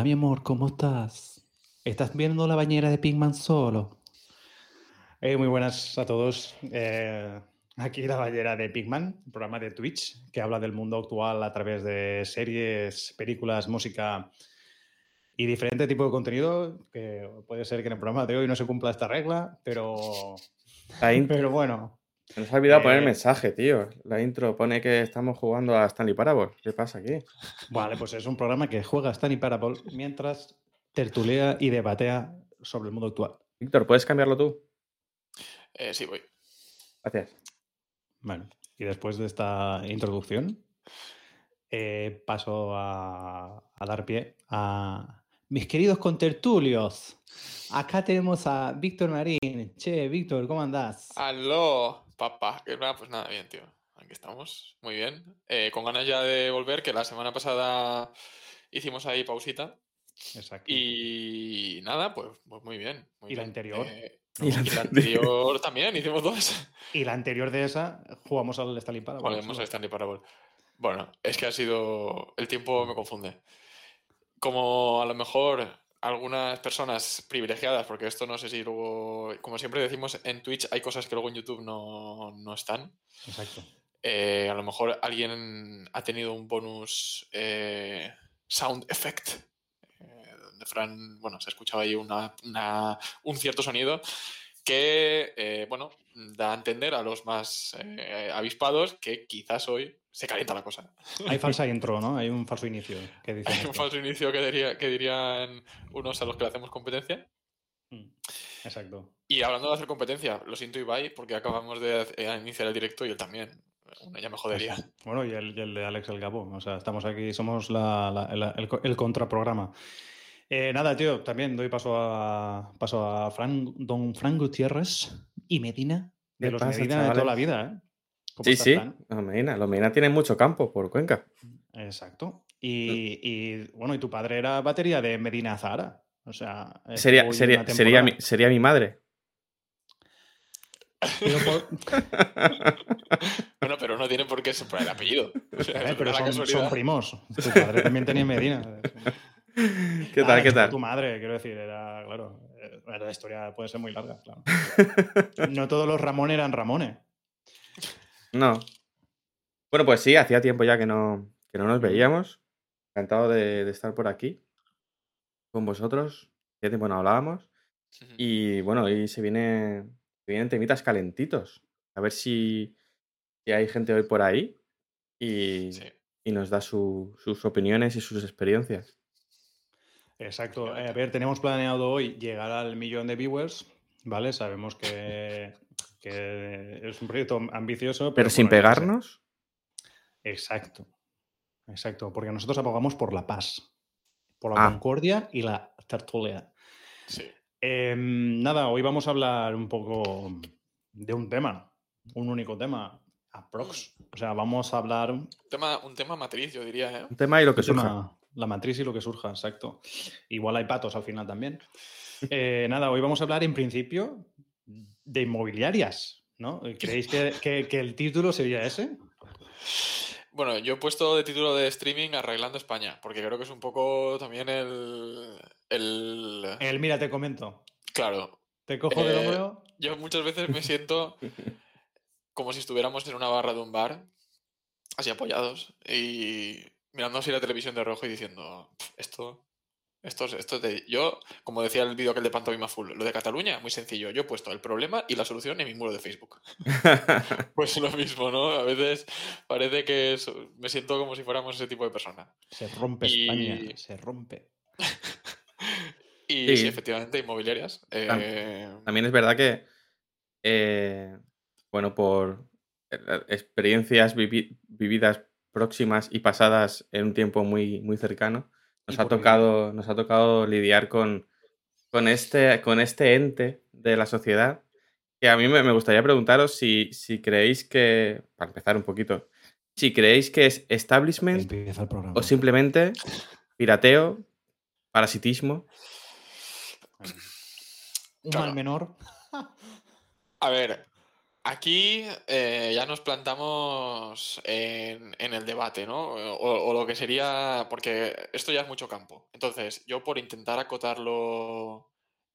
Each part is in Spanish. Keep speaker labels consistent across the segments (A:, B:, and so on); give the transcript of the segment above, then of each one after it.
A: Hola, mi amor, ¿cómo estás? ¿Estás viendo la bañera de Pigman solo? Eh, muy buenas a todos. Eh, aquí la bañera de Pigman, un programa de Twitch que habla del mundo actual a través de series, películas, música y diferente tipo de contenido. Que puede ser que en el programa de hoy no se cumpla esta regla, pero, pero bueno.
B: Nos ha olvidado poner el
A: Eh,
B: mensaje, tío. La intro pone que estamos jugando a Stanley Parable. ¿Qué pasa aquí?
A: Vale, pues es un programa que juega Stanley Parable mientras tertulea y debatea sobre el mundo actual.
B: Víctor, ¿puedes cambiarlo tú?
C: Eh, sí, voy.
B: Gracias.
A: Bueno, y después de esta introducción, eh, paso a, a dar pie a mis queridos contertulios. Acá tenemos a Víctor Marín. Che, Víctor, ¿cómo andás?
C: ¡Aló, papá! Pues nada, bien, tío. Aquí estamos, muy bien. Eh, con ganas ya de volver, que la semana pasada hicimos ahí pausita.
A: Exacto.
C: Y nada, pues, pues muy bien. muy
A: ¿Y la
C: bien.
A: anterior?
C: Eh,
B: Y la
C: y la anterior también, hicimos dos.
A: Y la anterior de esa, jugamos al Stanley Parable.
C: Volvemos a Stanley Parable. Bueno, es que ha sido. El tiempo me confunde. Como a lo mejor algunas personas privilegiadas, porque esto no sé si luego. Como siempre decimos, en Twitch hay cosas que luego en YouTube no, no están.
A: Exacto.
C: Eh, a lo mejor alguien ha tenido un bonus eh, sound effect. eh, donde Fran, bueno, se escuchaba ahí una, una- un cierto sonido que, eh, bueno, da a entender a los más eh, avispados que quizás hoy se calienta la cosa.
A: Hay falsa intro, ¿no? Hay un falso inicio que dice.
C: Hay un falso inicio que, diría- que dirían unos a los que le hacemos competencia.
A: Mm, Exacto.
C: Y hablando de hacer competencia, lo siento Ibai, porque acabamos de eh, iniciar el directo y él también. Uno ya me jodería.
A: Bueno, y el, y el de Alex El Gabo. O sea, estamos aquí, somos la- la- la- el, el contraprograma. Eh, nada, tío, también doy paso a paso a Fran, don Fran Gutiérrez y Medina, de
B: ¿Qué
A: los
B: pasa,
A: Medina de toda la vida, ¿eh? ¿Cómo
B: Sí, sí. Los Medina. Los Medina tienen mucho campo por Cuenca.
A: Exacto. Y, y, bueno, y tu padre era batería de Medina Zahara. O sea,
B: Sería, sería, sería, mi, sería mi madre.
A: Pero por-
C: Bueno, pero no tiene por qué ser por el apellido. O sea,
A: eh, pero son, primos. Tu padre también tenía Medina.
B: ¿Qué
A: Ah,
B: tal? ¿Qué
A: estuvo
B: tal?
A: Tu madre, quiero decir, era, claro, la historia puede ser muy larga, claro. No todos los Ramón eran Ramones.
B: No. Bueno, pues sí, hacía tiempo ya que no, que no nos veíamos. Encantado de, de estar por aquí con vosotros. Hacía tiempo no hablábamos. Y bueno, hoy se viene, se vienen temitas calentitos. A ver si, si hay gente hoy por ahí y,
C: Sí.
B: y nos da su- sus opiniones y sus experiencias.
A: Exacto. Eh, a ver, tenemos planeado hoy llegar al millón de viewers, ¿vale? Sabemos que, que es un proyecto ambicioso.
B: Pero
A: Pero,
B: sin
A: bueno,
B: pegarnos.
A: Exacto. Exacto. Porque nosotros abogamos por la paz, por la
B: Ah.
A: concordia y la tertulia.
C: Sí.
A: Em, nada, hoy vamos a hablar un poco de un tema, un único tema, aprox. O sea, vamos a hablar un
C: Tema, un tema matriz, yo diría, ¿eh?
B: Un tema y lo que surja.
A: La matriz y lo que surja, exacto. Igual hay patos al final también. Eh, nada, hoy vamos a hablar en principio de inmobiliarias, ¿no? ¿Creéis que, que- que el título sería ese?
C: Bueno, yo he puesto de título de streaming Arreglando España, porque creo que es un poco también el. el...
A: El, mira, te comento.
C: Claro,
A: Te cojo
C: Eh,
A: hombro.
C: yo muchas veces me siento como si estuviéramos en una barra de un bar, así apoyados, y mirando así la televisión de rojo y diciendo, "Pf, esto, esto, es- esto es de... Yo, como decía el vídeo aquel de Pantomima Full, lo de Cataluña, muy sencillo, yo he puesto el problema y la solución en mi muro de Facebook. Pues lo mismo, ¿no? A veces parece que es- me siento como si fuéramos ese tipo de persona.
A: Se rompe
C: y-
A: España, se rompe.
C: Y
B: Sí.
C: sí, efectivamente, inmobiliarias. Eh,
B: También es verdad que, eh, bueno, por eh, experiencias vivi- vividas próximas y pasadas en un tiempo muy, muy cercano, nos ha tocado, nos ha tocado lidiar con, con, este, con este ente de la sociedad. Que a mí me, me gustaría preguntaros si, si creéis que, para empezar un poquito, si creéis que es establishment o simplemente pirateo, parasitismo.
A: Un
C: Claro.
A: mal menor.
C: A ver, Aquí eh, ya nos plantamos en, el debate, ¿no? O, lo que sería, porque esto ya es mucho campo. Entonces, yo por intentar acotarlo...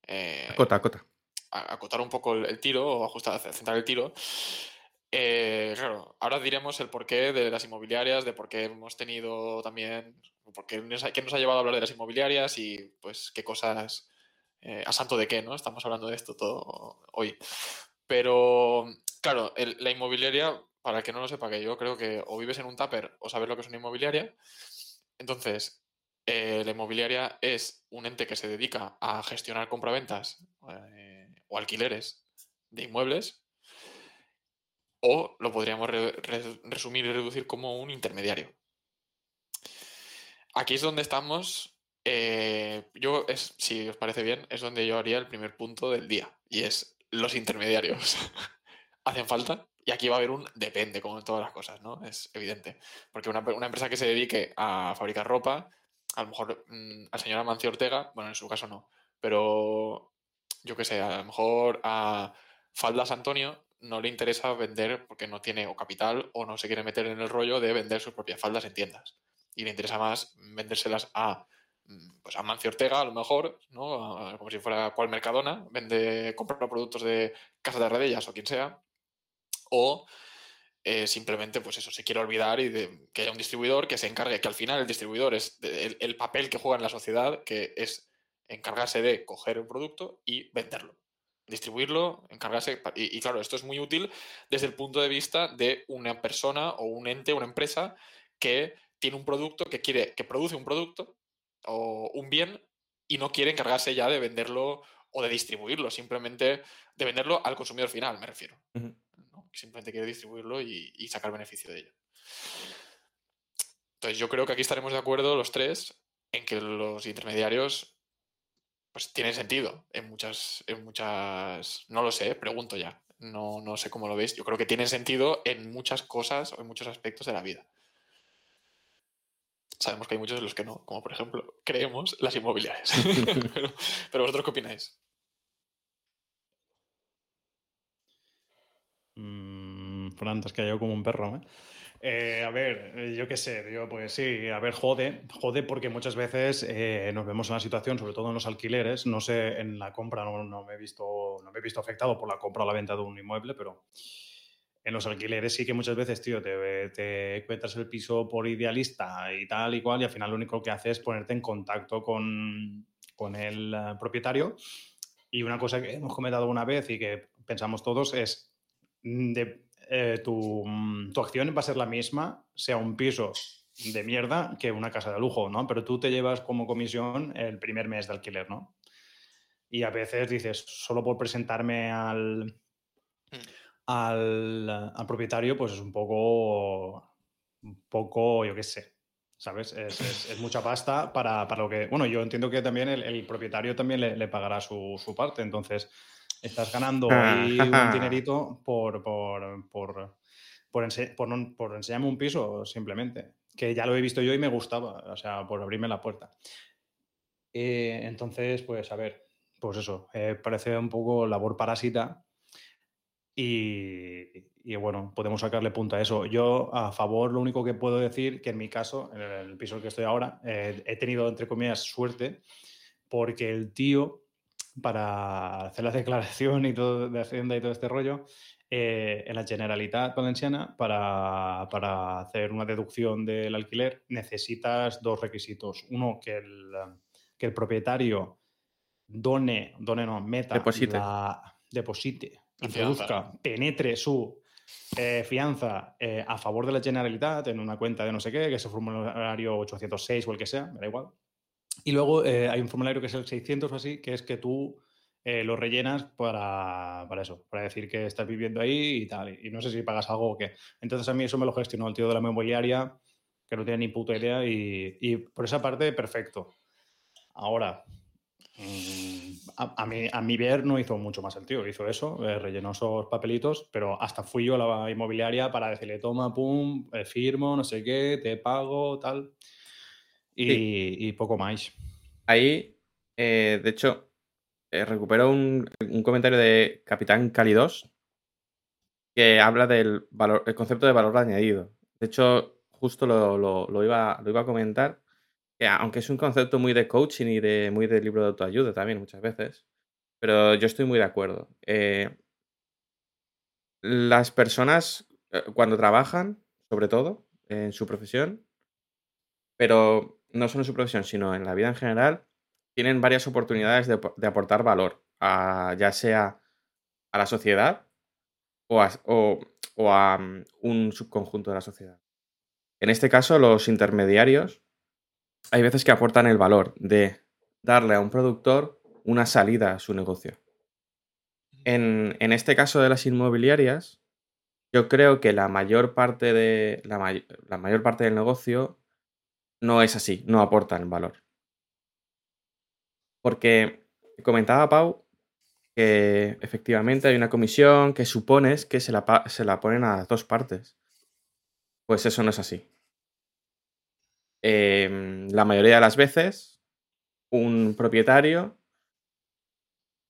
B: Eh, acota, acota.
C: acotar un poco el, tiro o ajustar, centrar el tiro. Eh, claro, ahora diremos el porqué de las inmobiliarias, de por qué hemos tenido también, por qué nos, qué nos ha llevado a hablar de las inmobiliarias y pues qué cosas, a santo de qué, ¿no? Estamos hablando de esto todo hoy. Pero, claro, la inmobiliaria, para el que no lo sepa, que yo creo que o vives en un tupper o sabes lo que es una inmobiliaria. Entonces, eh, la inmobiliaria es un ente que se dedica a gestionar compraventas eh, o alquileres de inmuebles. O lo podríamos resumir y reducir como un intermediario. Aquí es donde estamos. Eh, yo, es, si os parece bien, es donde yo haría el primer punto del día. Y es los intermediarios hacen falta. Y aquí va a haber un depende, como en todas las cosas, ¿no? Es evidente. Porque una, empresa que se dedique a fabricar ropa, a lo mejor mm, al señor Amancio Ortega, bueno, en su caso no, pero yo qué sé, a lo mejor a Faldas Antonio no le interesa vender porque no tiene o capital o no se quiere meter en el rollo de vender sus propias faldas en tiendas. Y le interesa más vendérselas a pues Amancio Ortega, a lo mejor, ¿no? como si fuera cual Mercadona, vende, compra productos de Casa de Redellas o quien sea, o eh, simplemente, pues eso, se quiere olvidar y de, que haya un distribuidor que se encargue, que al final el distribuidor es el, papel que juega en la sociedad, que es encargarse de coger un producto y venderlo. Distribuirlo, encargarse. Y, y claro, esto es muy útil desde el punto de vista de una persona o un ente, una empresa que tiene un producto, que quiere, que produce un producto o un bien y no quiere encargarse ya de venderlo o de distribuirlo, simplemente de venderlo al consumidor final, me refiero. Simplemente quiere distribuirlo y, sacar beneficio de ello. Entonces yo creo que aquí estaremos de acuerdo los tres en que los intermediarios pues tienen sentido en muchas, en muchas, no lo sé, pregunto ya, no, no sé cómo lo veis, yo creo que tienen sentido en muchas cosas o en muchos aspectos de la vida. Sabemos que hay muchos de los que no, como por ejemplo, creemos las inmobiliarias. pero, vosotros qué opináis?
A: Mm, Fran, te has callado como un perro, ¿eh? ¿eh? a ver, eh, yo qué sé, yo pues sí, a ver, jode, jode porque muchas veces eh, nos vemos en una situación, sobre todo en los alquileres, no sé, en la compra no, no, me he visto, no me he visto afectado por la compra o la venta de un inmueble, pero en los alquileres sí que muchas veces, tío, te, te encuentras el piso por idealista y tal y cual, y al final lo único que hace es ponerte en contacto con, el eh, propietario. Y una cosa que hemos comentado una vez y que pensamos todos es mm, de, eh, tu, mm, tu, acción va a ser la misma, sea un piso de mierda que una casa de lujo, ¿no? Pero tú te llevas como comisión el primer mes de alquiler, ¿no? Y a veces dices, solo por presentarme al, mm al, propietario, pues es un poco, un poco, yo qué sé, ¿sabes? Es, mucha pasta para, lo que... Bueno, yo entiendo que también el, propietario también le, pagará su, parte, entonces estás ganando ahí un dinerito por, por, por, por, enseñarme un piso simplemente, que ya lo he visto yo y me gustaba, o sea, por abrirme la puerta. Eh, entonces, pues a ver, pues eso, eh, parece un poco labor parásita y, bueno, podemos sacarle punto a eso. Yo, a favor, lo único que puedo decir, que en mi caso, en el piso en el que estoy ahora, eh, he tenido, entre comillas, suerte, porque el tío, para hacer la declaración y todo de Hacienda y todo este rollo, eh, en la Generalitat Valenciana, para, para, hacer una deducción del alquiler, necesitas dos requisitos. Uno, que el, que el propietario done, done no, meta
B: deposite.
A: la deposite introduzca, penetre su eh, fianza eh, a favor de la Generalitat en una cuenta de no sé qué, que es el formulario 806 o el que sea, me da igual. Y luego eh, hay un formulario que es el 600 o así, que es que tú lo rellenas para, para, eso, para decir que estás viviendo ahí y tal. Y, no sé si pagas algo o qué. Entonces a mí eso me lo gestionó el tío de la inmobiliaria, que no tiene ni puta idea, y, y por esa parte, perfecto. Ahora, Mm, a, mí, a mi ver no hizo mucho más el tío, hizo eso, eh, rellenó esos papelitos, pero hasta fui yo a la inmobiliaria para decirle, toma, pum, eh, firmo, no sé qué, te pago, tal, y, poco más.
B: Ahí, eh, de hecho, recupero un, comentario de Capitán Cali 2, que habla del valor, el concepto de valor añadido. De hecho, justo lo, lo- lo iba, lo iba a comentar, que aunque es un concepto muy de coaching y de muy de libro de autoayuda también muchas veces, pero yo estoy muy de acuerdo. Eh, las personas eh, cuando trabajan, sobre todo en su profesión, pero no solo en su profesión, sino en la vida en general, tienen varias oportunidades de, aportar valor, a- ya sea a la sociedad o a, o- o a, mm, un subconjunto de la sociedad. En este caso, los intermediarios hay veces que aportan el valor de darle a un productor una salida a su negocio. En, en este caso de las inmobiliarias, yo creo que la mayor parte de la, may- la mayor parte del negocio no es así, no aportan valor. Porque comentaba Pau que efectivamente hay una comisión que supones que se la, se la ponen a dos partes. Pues eso no es así. Em, la mayoría de las veces, un propietario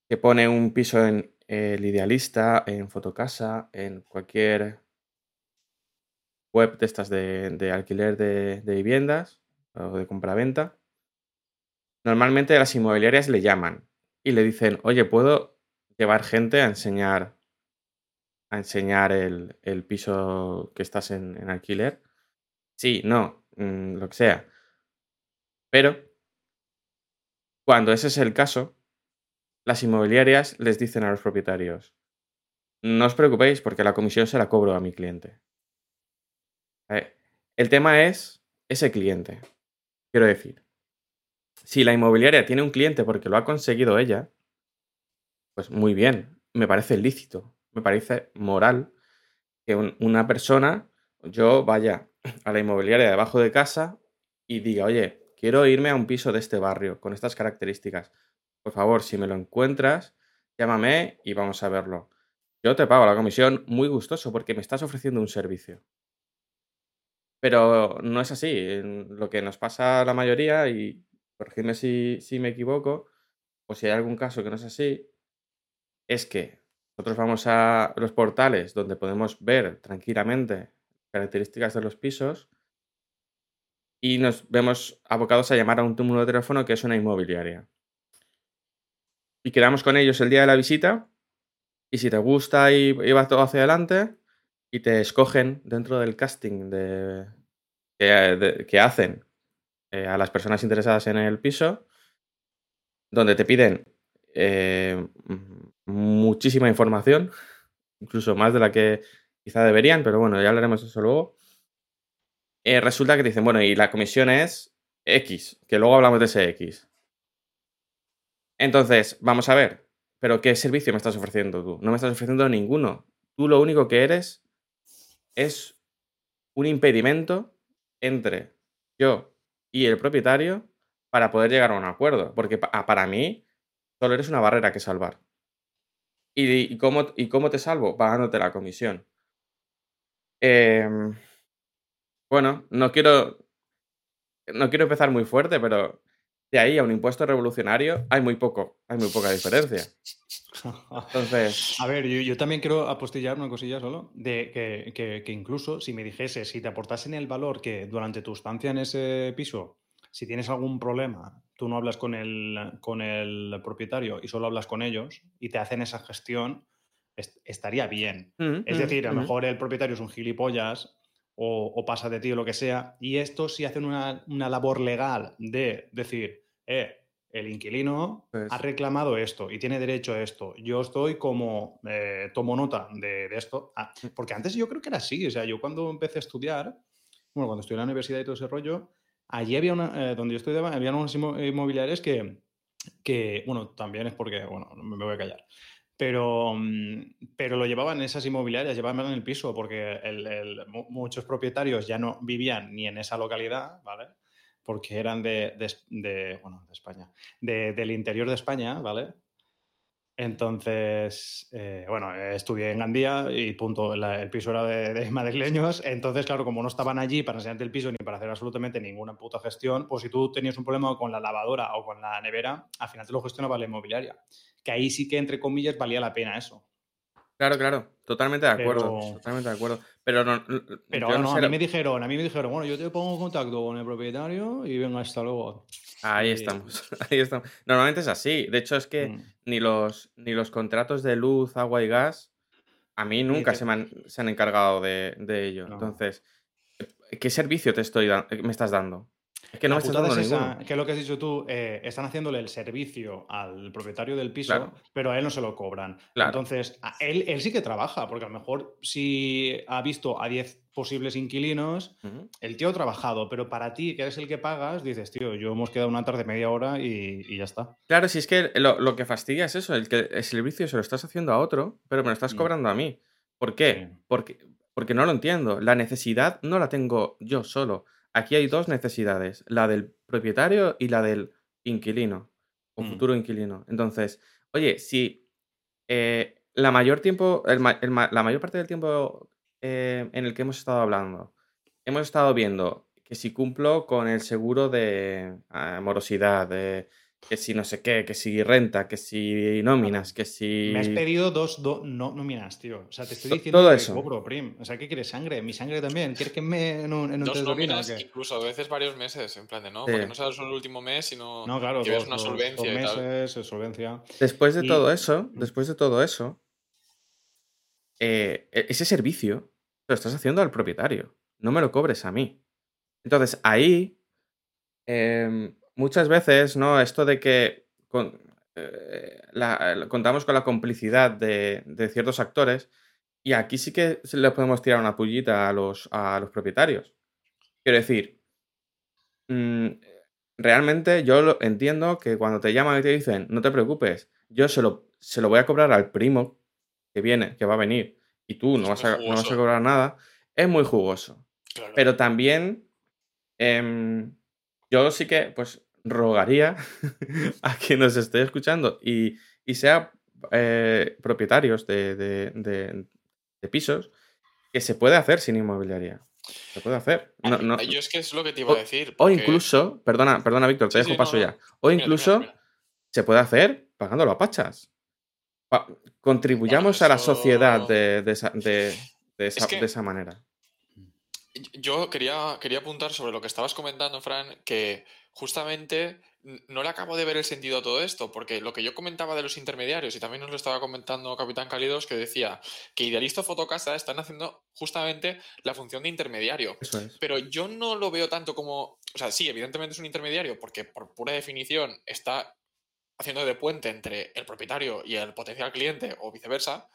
B: que pone un piso en El Idealista, en Fotocasa, en cualquier web de estas de, alquiler de, viviendas o de compraventa, normalmente las inmobiliarias le llaman y le dicen, oye, ¿puedo llevar gente a enseñar, a enseñar el, el piso que estás en alquiler? Sí, no, mm, lo que sea. Pero cuando ese es el caso, las inmobiliarias les dicen a los propietarios, no os preocupéis porque la comisión se la cobro a mi cliente. Eh, El tema es ese cliente. Quiero decir, si la inmobiliaria tiene un cliente porque lo ha conseguido ella, pues muy bien, me parece lícito, me parece moral que un- una persona, yo vaya a la inmobiliaria debajo de casa y diga, oye, quiero irme a un piso de este barrio con estas características. Por favor, si me lo encuentras, llámame y vamos a verlo. Yo te pago la comisión muy gustoso porque me estás ofreciendo un servicio. Pero no es así. Lo que nos pasa a la mayoría, y corregidme si, si me equivoco, o si hay algún caso que no es así, es que nosotros vamos a los portales donde podemos ver tranquilamente características de los pisos y nos vemos abocados a llamar a un número de teléfono que es una inmobiliaria. Y quedamos con ellos el día de la visita y si te gusta y, y va todo hacia adelante y te escogen dentro del casting de, que, hacen eh, a las personas interesadas en el piso, donde te piden eh, muchísima información, incluso más de la que quizá deberían, pero bueno, ya hablaremos de eso luego. Eh, resulta que te dicen, bueno, y la comisión es X, que luego hablamos de ese X. Entonces, vamos a ver, pero ¿qué servicio me estás ofreciendo tú? No me estás ofreciendo ninguno. Tú lo único que eres es un impedimento entre yo y el propietario para poder llegar a un acuerdo. Porque ah, para mí, solo eres una barrera que salvar. ¿Y, y cómo, y cómo te salvo? Pagándote la comisión. Em, bueno, no quiero. No quiero empezar muy fuerte, pero de ahí a un impuesto revolucionario hay muy poco, hay muy poca diferencia. Entonces,
A: A ver, yo, también quiero apostillar una cosilla solo, de que, que- que incluso si me dijese, si te aportasen el valor que durante tu estancia en ese piso, si tienes algún problema, tú no hablas con el, con el propietario y solo hablas con ellos y te hacen esa gestión, est- estaría bien.
B: mm,
A: Es
B: mm,
A: decir, a lo
B: mm.
A: mejor el propietario es un gilipollas o, o pasa de ti o lo que sea, y estos sí hacen una, una labor legal de decir, eh, el inquilino
B: Pues-
A: ha reclamado esto y tiene derecho a esto. Yo estoy como, eh, tomo nota de, de esto. Ah, porque antes yo creo que era así, o sea, yo cuando empecé a estudiar, bueno, cuando estudié en la universidad y todo ese rollo, allí había una, eh, donde yo estudiaba, había unos inmo- inmobiliarios que, que, bueno, también es porque, bueno, no me voy a callar. Pero, mm, pero lo llevaban esas inmobiliarias, llevaban en el piso, porque muchos propietarios ya no vivían ni en esa localidad, ¿vale? Porque eran de, de bueno, de España, de- del interior de España, ¿vale? Entonces, eh, bueno, estudié en Gandía y punto, la- el piso era de, de madrileños. Entonces, claro, como no estaban allí para enseñarte el piso ni para hacer absolutamente ninguna puta gestión, pues si tú tenías un problema con la lavadora o con la nevera, al final te lo gestionaba la inmobiliaria. Que ahí sí que, entre comillas, valía la pena eso.
B: Claro, claro, totalmente de acuerdo,
A: Pero-
B: totalmente de acuerdo. Pero no,
A: Pero
B: yo
A: ahora
B: no
A: no,
B: sé
A: a mí me dijeron, a mí me dijeron, bueno, yo te pongo en contacto con el propietario y venga, hasta luego.
B: Ahí
A: Y-
B: estamos, ahí estamos. Normalmente es así. De hecho, es que
A: Mm.
B: ni los, ni los contratos de luz, agua y gas, a mí nunca se, me han, se han encargado de, de ello.
A: No.
B: Entonces, ¿qué servicio te estoy me estás dando? Es que no me estás
A: putada
B: dando
A: es esa, que es lo que has dicho tú, eh, están haciéndole el servicio al propietario del piso,
B: Claro.
A: pero a él no se lo cobran.
B: Claro.
A: Entonces, a él, él sí que trabaja, porque a lo mejor si ha visto a 10 posibles inquilinos, el tío ha trabajado, pero para ti, que eres el que pagas, dices, tío, yo hemos quedado una tarde media hora y, y ya está.
B: Claro, si es que lo, lo que fastidia es eso, el que el servicio se lo estás haciendo a otro, pero me lo estás
A: Mm.
B: cobrando a mí. ¿Por qué?
A: Sí.
B: Porque, porque no lo entiendo. La necesidad no la tengo yo solo. Aquí hay dos necesidades, la del propietario y la del inquilino o
A: Mm.
B: futuro inquilino. Entonces, oye, si eh, la mayor tiempo, el ma- el ma- la mayor parte del tiempo eh, en el que hemos estado hablando, hemos estado viendo que si cumplo con el seguro de ah, morosidad, de que si no sé qué, que si renta, que si nóminas, que si...
A: Me has pedido dos do- no, nóminas, tío. O sea, te estoy
B: To-
A: diciendo
B: todo
A: que
B: eso.
A: cobro, prim. O sea, ¿qué quieres? ¿Sangre? ¿Mi sangre también? ¿Quieres que me en un, en un
C: Dos nóminas, incluso a veces varios meses, en plan de no,
B: Sí.
C: porque no sea solo el último mes, sino
A: No, claro,
C: que veas
A: dos,
C: una
A: dos-
C: solvencia
A: dos
C: y tal.
A: meses, eh, solvencia.
B: Después de
A: Y-
B: todo eso,
A: Mm.
B: después de todo eso, eh, ese servicio lo estás haciendo al propietario. No me lo cobres a mí. Entonces, ahí, em, muchas veces, ¿no? Esto de que con- eh, la- contamos con la complicidad de, de ciertos actores, y aquí sí que se le podemos tirar una pullita a los, a los propietarios. Quiero decir, mm, realmente yo lo- entiendo que cuando te llaman y te dicen, no te preocupes, yo se lo, se lo voy a cobrar al primo que viene, que va a venir, y tú no vas, a, no vas a cobrar nada, es muy jugoso.
C: Claro.
B: Pero también em, yo sí que pues rogaría a quien nos esté escuchando y, y sea eh, propietarios de, de- de- de pisos que se puede hacer sin inmobiliaria. Se puede hacer. No- no-
C: Yo es que es lo que te iba a decir.
B: o incluso, perdona, perdona Víctor, te
C: Sí,
B: dejo
C: sí,
B: paso
C: no,
B: ya. O incluso
C: mira, mira.
B: se puede hacer pagándolo a pachas. Pa- contribuyamos a la sociedad de, de esa, esa-
C: que-
B: de esa manera.
C: Yo quería, quería apuntar sobre lo que estabas comentando, Fran, que justamente no le acabo de ver el sentido a todo esto, porque lo que yo comentaba de los intermediarios, y también nos lo estaba comentando Capitán Cálidos, que decía que Idealista o Fotocasa están haciendo justamente la función de intermediario.
B: Es.
C: Pero yo no lo veo tanto como. O sea, sí, evidentemente es un intermediario, porque por pura definición está haciendo de puente entre el propietario y el potencial cliente, o viceversa.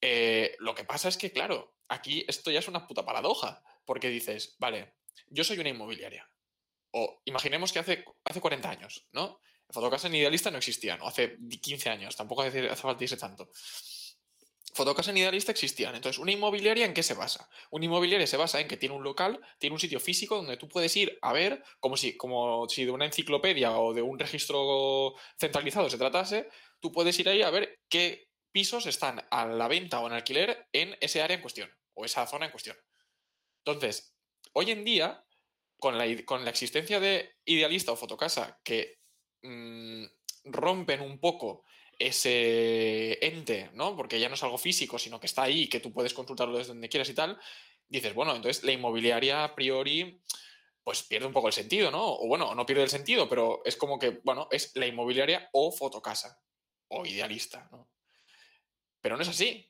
C: Eh, lo que pasa es que, claro, aquí esto ya es una puta paradoja, porque dices, vale, yo soy una inmobiliaria. O imaginemos que hace, hace 40 años, ¿no? Fotocasa en Idealista no existían, o hace 15 años, tampoco hace, falta irse tanto. Fotocasa en Idealista existían. Entonces, ¿una inmobiliaria en qué se basa? Una inmobiliaria se basa en que tiene un local, tiene un sitio físico donde tú puedes ir a ver, como si, como si de una enciclopedia o de un registro centralizado se tratase, tú puedes ir ahí a ver qué pisos están a la venta o en alquiler en ese área en cuestión, o esa zona en cuestión. Entonces, hoy en día, con la, con la existencia de Idealista o Fotocasa que mm, rompen un poco ese ente, ¿no? Porque ya no es algo físico, sino que está ahí, que tú puedes consultarlo desde donde quieras y tal, dices, bueno, entonces la inmobiliaria a priori pues pierde un poco el sentido, ¿no? O bueno, no pierde el sentido, pero es como que, bueno, es la inmobiliaria o fotocasa o idealista, ¿no? Pero no es así.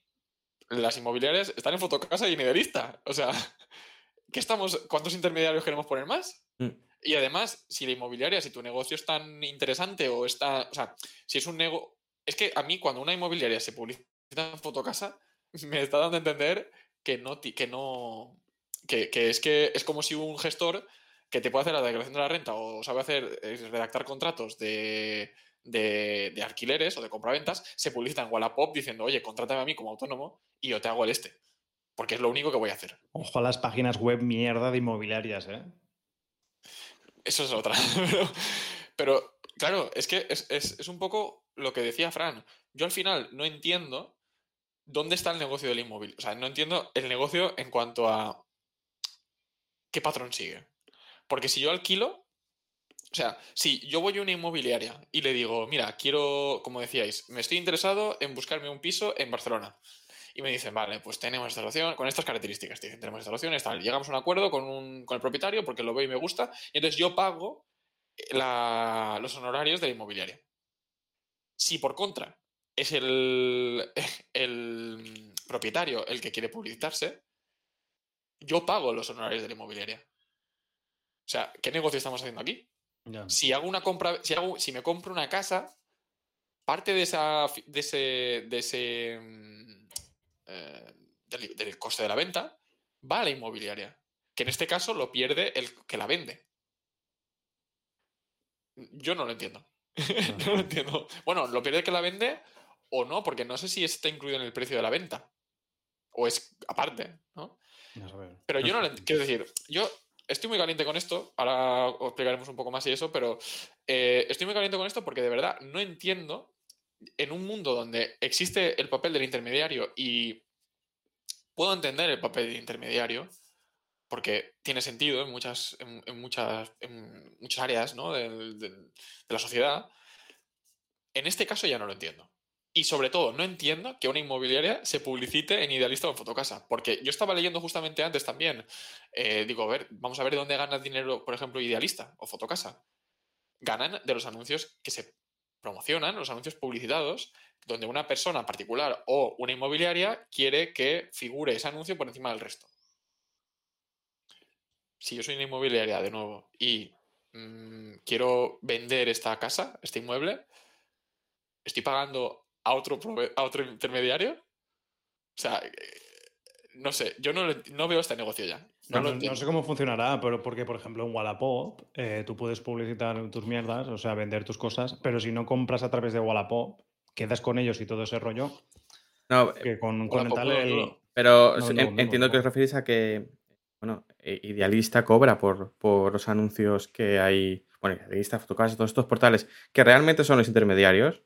C: Las inmobiliarias están en fotocasa y en idealista. O sea, ¿qué estamos? ¿Cuántos intermediarios queremos poner más?
B: Mm.
C: Y además, si la inmobiliaria, si tu negocio es tan interesante o está. O sea, si es un negocio. Es que a mí, cuando una inmobiliaria se publicita en fotocasa, me está dando a entender que no. Que, no que, que es que es como si un gestor que te puede hacer la declaración de la renta o sabe hacer eh, redactar contratos de, de, de alquileres o de compraventas, se publicita en Wallapop diciendo, oye, contrátame a mí como autónomo y yo te hago el este. Porque es lo único que voy a hacer.
A: Ojo a las páginas web mierda de inmobiliarias, ¿eh?
C: Eso es otra. pero, pero, claro, es que es, es- es un poco lo que decía Fran. Yo al final no entiendo dónde está el negocio del inmóvil. O sea, no entiendo el negocio en cuanto a qué patrón sigue. Porque si yo alquilo, O sea, si yo voy a una inmobiliaria y le digo, mira, quiero, como decíais, me estoy interesado en buscarme un piso en Barcelona. Y me dicen, vale, pues tenemos esta opción con estas características. Te dicen, tenemos esta tal. Llegamos a un acuerdo con, un, con el propietario porque lo veo y me gusta. Y entonces yo pago la, los honorarios de la inmobiliaria. Si por contra es el, el propietario el que quiere publicitarse, yo pago los honorarios de la inmobiliaria. O sea, ¿qué negocio estamos haciendo aquí? Si hago una compra, si, hago, si me compro una casa, parte de, esa, de ese, de ese mm, eh, del, del coste de la venta va a la inmobiliaria. Que en este caso lo pierde el que la vende. Yo no lo entiendo. no lo entiendo. Bueno, lo pierde el que la vende o no, porque no sé si está incluido en el precio de la venta. O es aparte, ¿no?
A: Sabes.
C: Pero yo no lo ent- Quiero decir, yo estoy muy caliente con esto. Ahora os explicaremos un poco más y eso, pero eh, estoy muy caliente con esto porque de verdad no entiendo en un mundo donde existe el papel del intermediario y puedo entender el papel del intermediario porque tiene sentido en muchas, en, muchas, en muchas áreas ¿no? de la sociedad. En este caso ya no lo entiendo. Y sobre todo, no entiendo que una inmobiliaria se publicite en Idealista o en Fotocasa. Porque yo estaba leyendo justamente antes también. eh, digo, a ver, vamos a ver de dónde gana dinero, por ejemplo, Idealista o Fotocasa. Ganan de los anuncios que se promocionan, los anuncios publicitados, donde una persona particular o una inmobiliaria quiere que figure ese anuncio por encima del resto. Si yo soy una inmobiliaria, de nuevo, y mm, quiero vender esta casa, este inmueble, ¿estoy pagando a otro, a otro intermediario? O sea, eh, no sé, yo no, no veo este negocio ya. No,
A: No, sé cómo funcionará, pero porque, por ejemplo, en Wallapop eh, tú puedes publicitar tus mierdas, o sea, vender tus cosas, pero si no compras a través de Wallapop, quedas con ellos y todo ese rollo,
B: No,
A: que con, con el tal
B: pero
A: No,
B: en- entiendo que os referís a que, bueno, eh, Idealista cobra por, por los anuncios que hay, bueno, Idealista, Fotocasa, todos estos portales, que realmente son los intermediarios.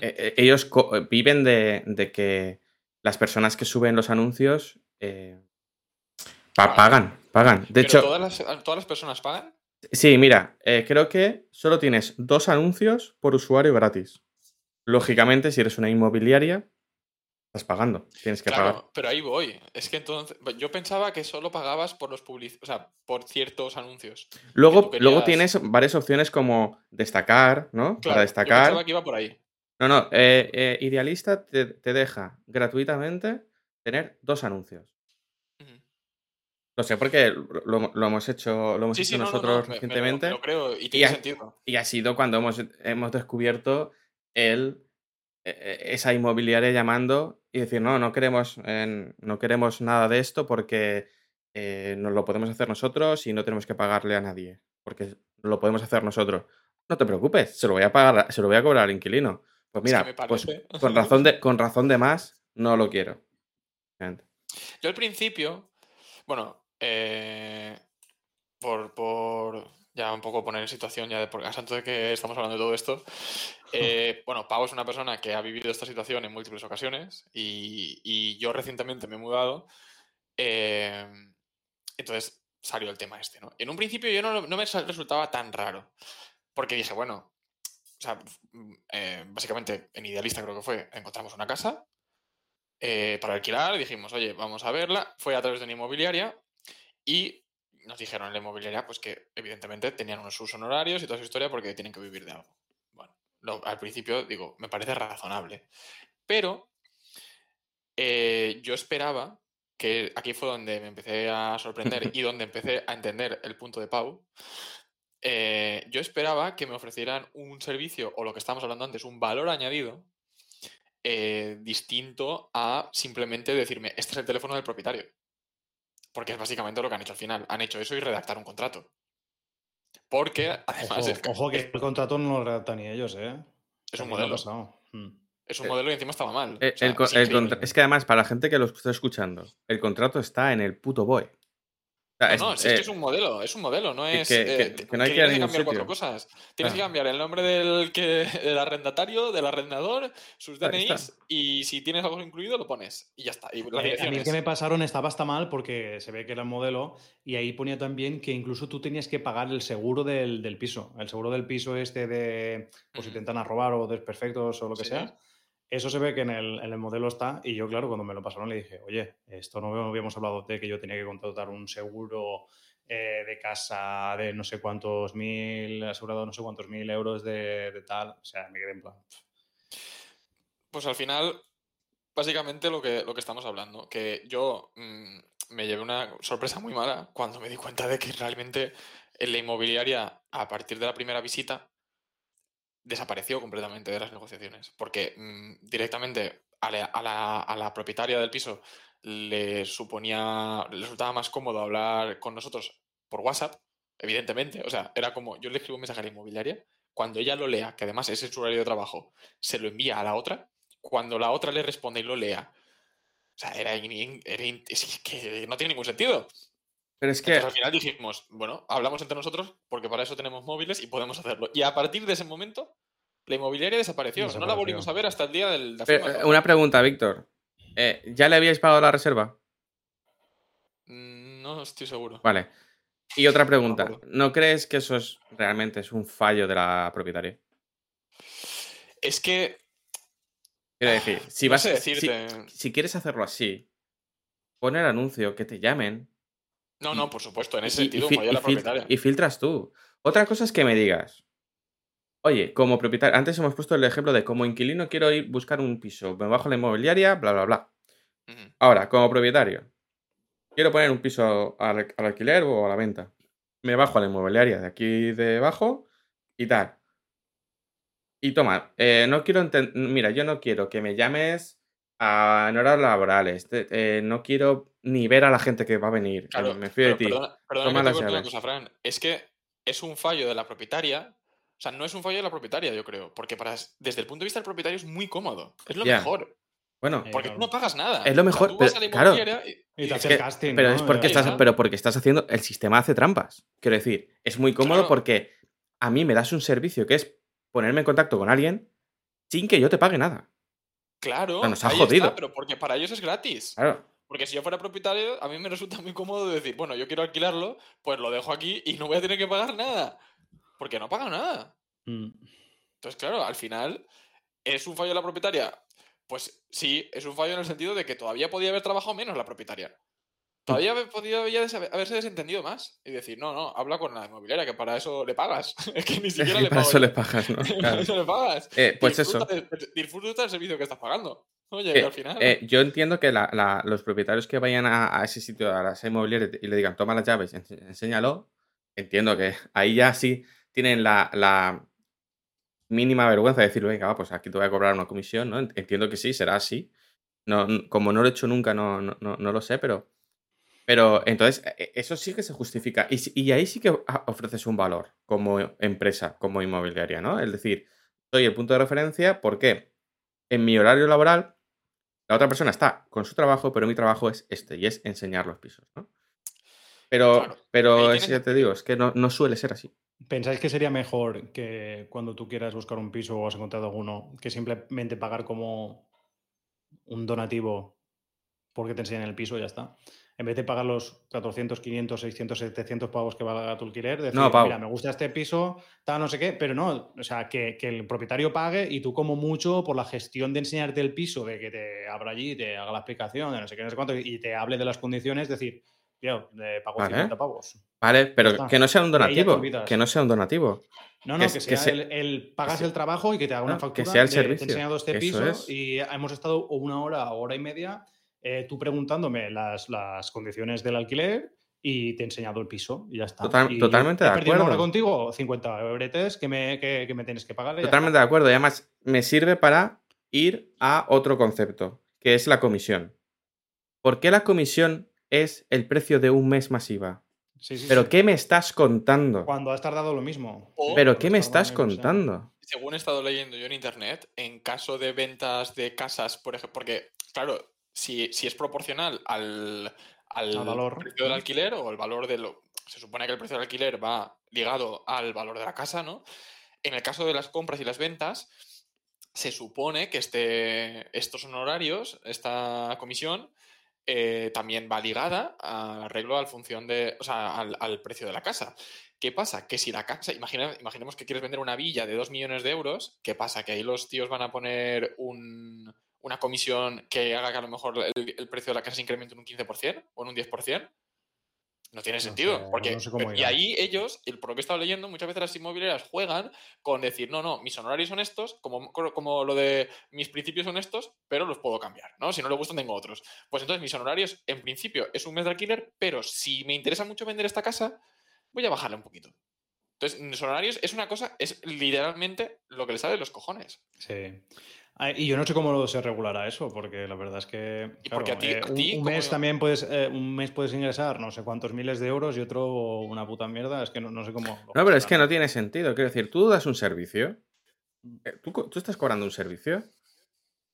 B: Eh, eh, ellos eh, viven de, de que las personas que suben los anuncios eh, pa- pagan, pagan. De
C: Pero
B: hecho,
C: ¿todas las, ¿todas las personas pagan?
B: sí, mira, eh, creo que solo tienes dos anuncios por usuario gratis. Lógicamente, si eres una inmobiliaria, estás pagando, tienes que
C: Claro,
B: pagar.
C: pero ahí voy. Es que entonces. Yo pensaba que solo pagabas por los public... o sea, por ciertos anuncios.
B: Luego, luego tienes varias opciones como destacar, ¿no?
C: Claro,
B: Para
C: yo
B: destacar.
C: pensaba que iba por ahí.
B: No, no, eh, eh, Idealista te, te deja gratuitamente tener dos anuncios. Lo sé porque lo, lo- hemos hecho, lo hemos
C: Sí,
B: hecho
C: sí, no, no,
B: nosotros
C: no, me- me lo-
B: recientemente.
C: Me creo y tiene
B: a-
C: sentido.
B: Y ha sido cuando hemos, hemos descubierto el, e- e- esa inmobiliaria llamando y decir, no, no queremos, eh, no queremos nada de esto porque eh, nos lo podemos hacer nosotros y no tenemos que pagarle a nadie, porque lo podemos hacer nosotros. No te preocupes, se lo voy a pagar, se lo voy a cobrar al inquilino. Pues
C: Es que
B: mira, pues con razón de, con razón de más, no lo quiero.
C: Yo al principio, bueno, eh, por, por ya un poco poner en situación, ya de por caso, antes de que estamos hablando de todo esto, eh, bueno, Pau es una persona que ha vivido esta situación en múltiples ocasiones y, y yo recientemente me he mudado, eh, entonces salió el tema este, ¿no? En un principio yo no, no me resultaba tan raro, porque dije, bueno, o sea, eh, básicamente en Idealista creo que fue, encontramos una casa para alquilar, dijimos, oye, vamos a verla, fue a través de una inmobiliaria y nos dijeron en la inmobiliaria pues que evidentemente tenían unos sus honorarios y toda su historia porque tienen que vivir de algo. Bueno, lo- al principio digo, me parece razonable, pero eh, yo esperaba que aquí fue donde me empecé a sorprender y donde empecé a entender el punto de Pau. eh, yo esperaba que me ofrecieran un servicio o lo que estábamos hablando antes, un valor añadido eh, distinto a simplemente decirme, este es el teléfono del propietario. Porque es básicamente lo que han hecho al final. Han hecho eso y redactar un contrato. Porque además
A: Ojo,
C: es, que-
A: ojo que el contrato no lo redactan ni ellos, ¿eh?
C: es un modelo.
A: Mm.
C: Es un
B: Eh,
C: modelo y encima estaba mal.
B: Eh,
C: O sea,
B: el co-
C: es
B: el
C: increíble.
B: contra- es que además, para la gente que lo está escuchando, el contrato está en el puto BOE.
C: No,
B: es-
C: no, si es
B: eh,
C: que es un modelo, es un modelo, no
B: que-
C: es.
B: que-
C: eh,
B: que
C: te-
B: no hay que
C: cambiar cuatro cosas. Tienes que cambiar el nombre del, que, del arrendatario, del arrendador, sus. DNIs y si tienes algo incluido lo pones y ya está. Y
A: Eh, a mí el
C: direcciones.
A: que me pasaron estaba hasta mal porque se ve que era el modelo y ahí ponía también que incluso tú tenías que pagar el seguro del, del piso. El seguro del piso este de, pues si te intentan robar o desperfectos o lo que
C: Sí.
A: sea. Eso se ve que en el, modelo está y yo, claro, cuando me lo pasaron le dije, oye, esto no habíamos hablado de que yo tenía que contratar un seguro eh, de casa de no sé cuántos mil, asegurado no sé cuántos mil euros de, de tal. O sea, me quedé en plan,
C: Pues al final, básicamente lo que, lo que estamos hablando, que yo mm, me llevé una sorpresa muy mala cuando me di cuenta de que realmente en la inmobiliaria, a partir de la primera visita, desapareció completamente de las negociaciones. Porque mm, directamente a la, propietaria del piso le suponía, le resultaba más cómodo hablar con nosotros por WhatsApp, evidentemente. O sea, era como, yo le escribo un mensaje a la inmobiliaria, cuando ella lo lea, que además es su horario de trabajo, se lo envía a la otra, cuando la otra le responde y lo lea. O sea, era, que no tiene ningún sentido.
B: Pero es que,
C: Entonces al final dijimos, bueno, hablamos entre nosotros porque para eso tenemos móviles y podemos hacerlo. Y a partir de ese momento, la inmobiliaria desapareció. No la volvimos a ver hasta el día del de la
B: pero,
C: firma.
B: eh, una pregunta, Víctor. Eh, ¿Ya le habíais pagado la reserva?
C: Mm, No estoy seguro.
B: Vale. Y otra pregunta. ¿No crees que eso es realmente es un fallo de la propietaria?
C: Es que,
B: Quiero decir, si
C: no
B: vas si- si quieres hacerlo así, pon el anuncio, que te llamen.
C: No, no, por supuesto, en ese
B: y-
C: sentido,
B: y,
C: la propietaria.
B: y filtras tú. Otra cosa es que me digas, oye, como propietario, antes hemos puesto el ejemplo de como inquilino quiero ir buscar un piso, me bajo la inmobiliaria, bla, bla, bla. Ahora, como propietario, quiero poner un piso al, al alquiler o a la venta. Me bajo a la inmobiliaria de aquí debajo y tal. Y toma, eh, no quiero enten- Mira, yo no quiero que me llames en horas laborales. te- eh, no quiero ni ver a la gente que va a venir.
C: Claro,
B: me fío de ti.
C: perdona, perdona
B: Toma
C: que te
B: las
C: corte una cosa, Fran. Es que es un fallo de la propietaria. O sea, no es un fallo de la propietaria, yo creo. Porque para, desde el punto de vista del propietario es muy cómodo. Es lo mejor.
B: Bueno,
A: Eh,
C: Porque tú no pagas nada.
B: Es lo
C: O sea,
B: mejor,
C: vas
B: pero-
C: a la
B: claro.
C: y-
A: te hace el casting.
B: pero
A: ¿no?
B: es porque
A: Eh,
B: estás, pero porque estás haciendo. El sistema hace trampas. Quiero decir, es muy cómodo
C: Claro.
B: porque a mí me das un servicio que es ponerme en contacto con alguien sin que yo te pague nada.
C: Claro,
B: Nos ha
C: ahí
B: jodido.
C: está, pero porque para ellos es gratis.
B: Claro.
C: Porque si yo fuera propietario, a mí me resulta muy cómodo decir, bueno, yo quiero alquilarlo, pues lo dejo aquí y no voy a tener que pagar nada. Porque no paga nada.
A: Mm.
C: Entonces, claro, al final, ¿es un fallo de la propietaria? Pues sí, es un fallo en el sentido de que todavía podía haber trabajado menos la propietaria. Todavía haber podido haber- haberse desentendido más y decir, no, no, habla con la inmobiliaria, que para eso le pagas. es que ni siquiera le
B: para
C: pago
B: eso le pagas, ¿no?
C: Para
B: Claro.
C: eso le pagas.
B: Eh, pues eso.
C: disfruta, de- disfruta del servicio que estás pagando. Oye, al final.
B: eh, yo entiendo que la- la- los propietarios que vayan a, a ese sitio, a las inmobiliarias, y le digan, toma las llaves, enséñalo. Entiendo que ahí ya sí tienen la, la mínima vergüenza de decir, venga, va, pues aquí te voy a cobrar una comisión, ¿no? Ent- Entiendo que sí, será así. No, como no lo he hecho nunca, no, no- no lo sé, pero. Pero entonces, e- e- eso sí que se justifica. Y, y ahí sí que a- ofreces un valor como empresa, como inmobiliaria, ¿no? Es decir, soy el punto de referencia porque en mi horario laboral la otra persona está con su trabajo, pero mi trabajo es este, y es enseñar los pisos, ¿no? Pero,
C: Claro,
B: pero es ya te digo, es que no, no suele ser así.
A: ¿Pensáis que sería mejor que cuando tú quieras buscar un piso o has encontrado alguno, que simplemente pagar como un donativo porque te enseñan el piso y ya está? En vez de pagar los 400, 500, 600, 700 pavos que valga tu alquiler, decir,
B: No,
A: mira, me gusta este piso, tal, no sé qué, pero no, o sea, que, que el propietario pague y tú como mucho por la gestión de enseñarte el piso, de que te abra allí, te haga la explicación, de no sé qué, no sé cuánto, y te hable de las condiciones, decir, yo, le pago
B: Vale.
A: 50 pavos.
B: ¿Vale? Pero
A: está.
B: que no sea un donativo. Que no sea un donativo.
A: No,
B: Que
A: no, que,
B: que
A: sea
B: se-
A: el, el- pagas el trabajo y que te haga una
B: que
A: factura.
B: sea el
A: de,
B: servicio.
A: Te he enseñado este
B: Eso
A: piso
B: es.
A: y hemos estado una hora hora y media eh, tú preguntándome las, las condiciones del alquiler y te he enseñado el piso y ya está.
B: Total-
A: Y
B: totalmente
A: he
B: de
A: perdido una hora
B: acuerdo.
A: contigo, 50 euretes que me, que, que me tienes que pagar.
B: Totalmente de acuerdo. Y además me sirve para ir a otro concepto, que es la comisión. ¿Por qué la comisión es el precio de un mes masiva?
A: Sí, sí,
B: ¿Pero
A: sí.
B: qué me estás contando?
A: Cuando has tardado lo mismo.
C: O-
B: ¿Pero qué me estás contando?
C: según he estado leyendo yo en internet, en caso de ventas de casas, por ejemplo, porque, claro, si, si es proporcional al, al,
A: Al valor.
C: precio del alquiler o el valor de lo. Se supone que el precio del alquiler va ligado al valor de la casa, ¿no? En el caso de las compras y las ventas, se supone que este, estos honorarios, esta comisión, eh, también va ligada al arreglo al función de, o sea, al, al precio de la casa. ¿Qué pasa? Que si la casa, imagina- imaginemos que quieres vender una villa de 2 millones de euros, ¿qué pasa? Que ahí los tíos van a poner un- una comisión que haga que a lo mejor el, el precio de la casa se incremente en un 15% o en un 10%. No tiene
A: No
C: sentido.
A: sé,
C: porque,
A: no sé cómo
C: y ahí ellos, el, por lo que he estado leyendo, muchas veces las inmobiliarias juegan con decir, no, no, mis honorarios son estos, como, como lo de mis principios son estos, pero los puedo cambiar, ¿no? Si no le gustan, tengo otros. Pues entonces mis honorarios, en principio, es un mes de alquiler, pero si me interesa mucho vender esta casa, voy a bajarle un poquito. Entonces, mis honorarios es una cosa, es literalmente lo que le sale de los cojones.
A: Sí. Ah, Y yo no sé cómo se regulará eso, porque la verdad es que
C: Y porque a ti-
A: eh,
C: a ti,
A: un
C: ¿cómo
A: mes
C: lo-
A: también puedes eh, un mes puedes ingresar no sé cuántos miles de euros y otro una puta mierda. Es que no, no sé cómo.
B: No, pero es que no tiene sentido. Quiero decir, tú das un servicio. eh, ¿Tú, tú estás cobrando un servicio?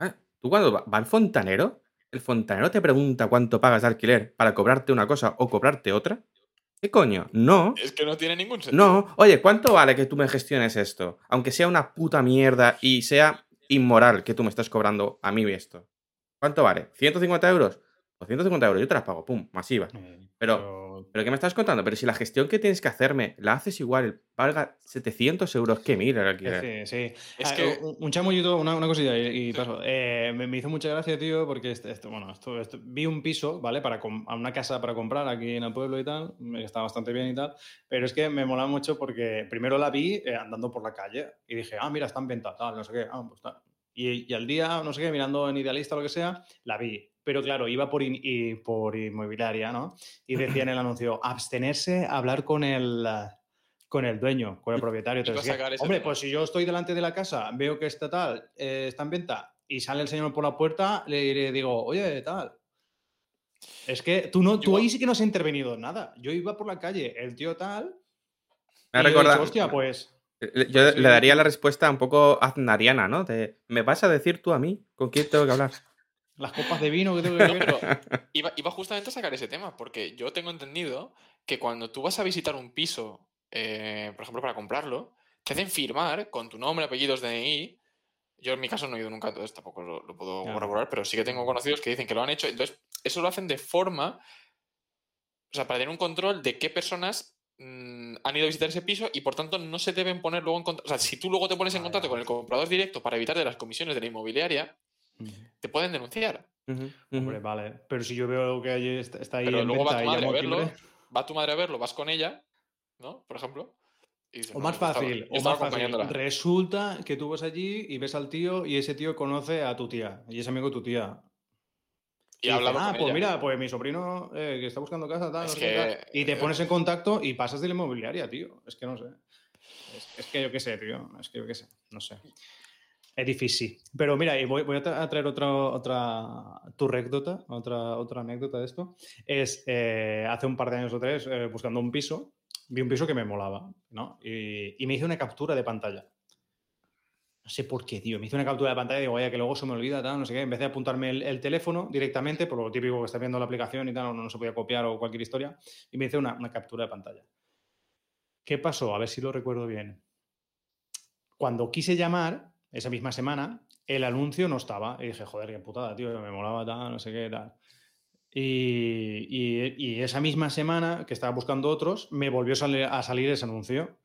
B: Ah, tú cuando va, va el fontanero, el fontanero te pregunta cuánto pagas de alquiler para cobrarte una cosa o cobrarte otra. ¿Qué coño? No.
C: Es que no tiene ningún sentido.
B: No. Oye, ¿cuánto vale que tú me gestiones esto? Aunque sea una puta mierda y sea inmoral que tú me estás cobrando a mí esto. ¿Cuánto vale? ¿150 euros? Pues 150 euros, yo te las pago, pum, masivas.
A: Eh,
B: Pero- ¿Pero qué me estás contando? Pero si la gestión que tienes que hacerme la haces igual, valga 700 euros, que alquiler.
A: Sí, sí.
C: Es
A: Ah,
C: que-
A: un, un chamullito, una, una cosilla y, y
C: Sí.
A: paso. Eh, me, me hizo mucha gracia, tío, porque este- esto, bueno, esto, esto- vi un piso, ¿vale? Para com- a una casa para comprar aquí en el pueblo y tal, está bastante bien y tal, pero es que me mola mucho porque primero la vi eh, andando por la calle y dije, ah, mira, está en venta, tal, no sé qué, ah, pues tal. Y, y al día, no sé qué, mirando en Idealista o lo que sea, la vi. Pero claro, iba por, in- y por inmobiliaria, ¿no? Y decía en el anuncio, abstenerse a hablar con el, eh, con el dueño, con el propietario. Entonces, hombre,
C: tema.
A: pues si yo estoy delante de la casa, veo que está tal, eh, está en venta, y sale el señor por la puerta, le, le digo, oye, tal. Es que tú, no, tú ahí sí que no has intervenido en nada. Yo iba por la calle, el tío tal.
B: Me ha
A: y
B: recordado-
A: hostia, pues.
B: Le- Yo
A: pues sí.
B: le daría la respuesta un poco aznariana, ¿no? De, ¿me vas a decir tú a mí con quién tengo que hablar?
A: Las copas de vino que tengo que
C: No, pero iba, iba justamente a sacar ese tema, porque yo tengo entendido que cuando tú vas a visitar un piso, eh, por ejemplo, para comprarlo, te hacen firmar con tu nombre, apellidos, DNI. Yo en mi caso no he ido nunca, entonces tampoco lo, lo puedo corroborar, pero sí que tengo conocidos que dicen que lo han hecho. Entonces, eso lo hacen de forma, o sea, para tener un control de qué personas mm, han ido a visitar ese piso y por tanto no se deben poner luego en contacto. O sea, si tú luego te pones en contacto con el comprador directo para evitar de las comisiones de la inmobiliaria, te pueden denunciar.
A: Hombre, vale. Pero si yo veo que ahí está, está ahí
C: Pero
A: en
C: luego va
A: venta
C: tu
A: y
C: madre a verlo, va tu madre a verlo, vas con ella, ¿no? Por ejemplo. y dices,
A: O
C: "No,
A: más fácil, o más fácil.
C: acompañándola".
A: Resulta que tú vas allí y ves al tío y ese tío conoce a tu tía y es amigo de tu tía.
C: Y
A: dice,
C: hablado
A: ah,
C: con
A: pues
C: ella".
A: mira, pues mi sobrino eh, que está buscando casa, tal,
C: Es
A: no sé qué, tal".
C: que,
A: Y te
C: eh,
A: pones en contacto y pasas de la inmobiliaria, tío. Es que no sé. Es, es que yo qué sé, tío. Es que yo qué sé. No sé. Es difícil. Pero mira, y voy, a tra- a traer otra, otra tu anécdota, otra, otra anécdota de esto. Es eh, hace un par de años o tres, eh, buscando un piso, vi un piso que me molaba, ¿no? Y, me hice una captura de pantalla. No sé por qué, tío. Me hice una captura de pantalla y digo, vaya, que luego se me olvida, tal, no sé qué. Vez de apuntarme el, el teléfono directamente, por lo típico que está viendo la aplicación y tal, no, se podía copiar o cualquier historia, y me hice una captura de pantalla. ¿Qué pasó? A ver si lo recuerdo bien. Cuando quise llamar, esa misma semana, el anuncio no estaba. Y dije, joder, qué putada, tío, me molaba tal, no sé qué, tal. Y, esa misma semana que estaba buscando otros, me volvió a salir, ese anuncio.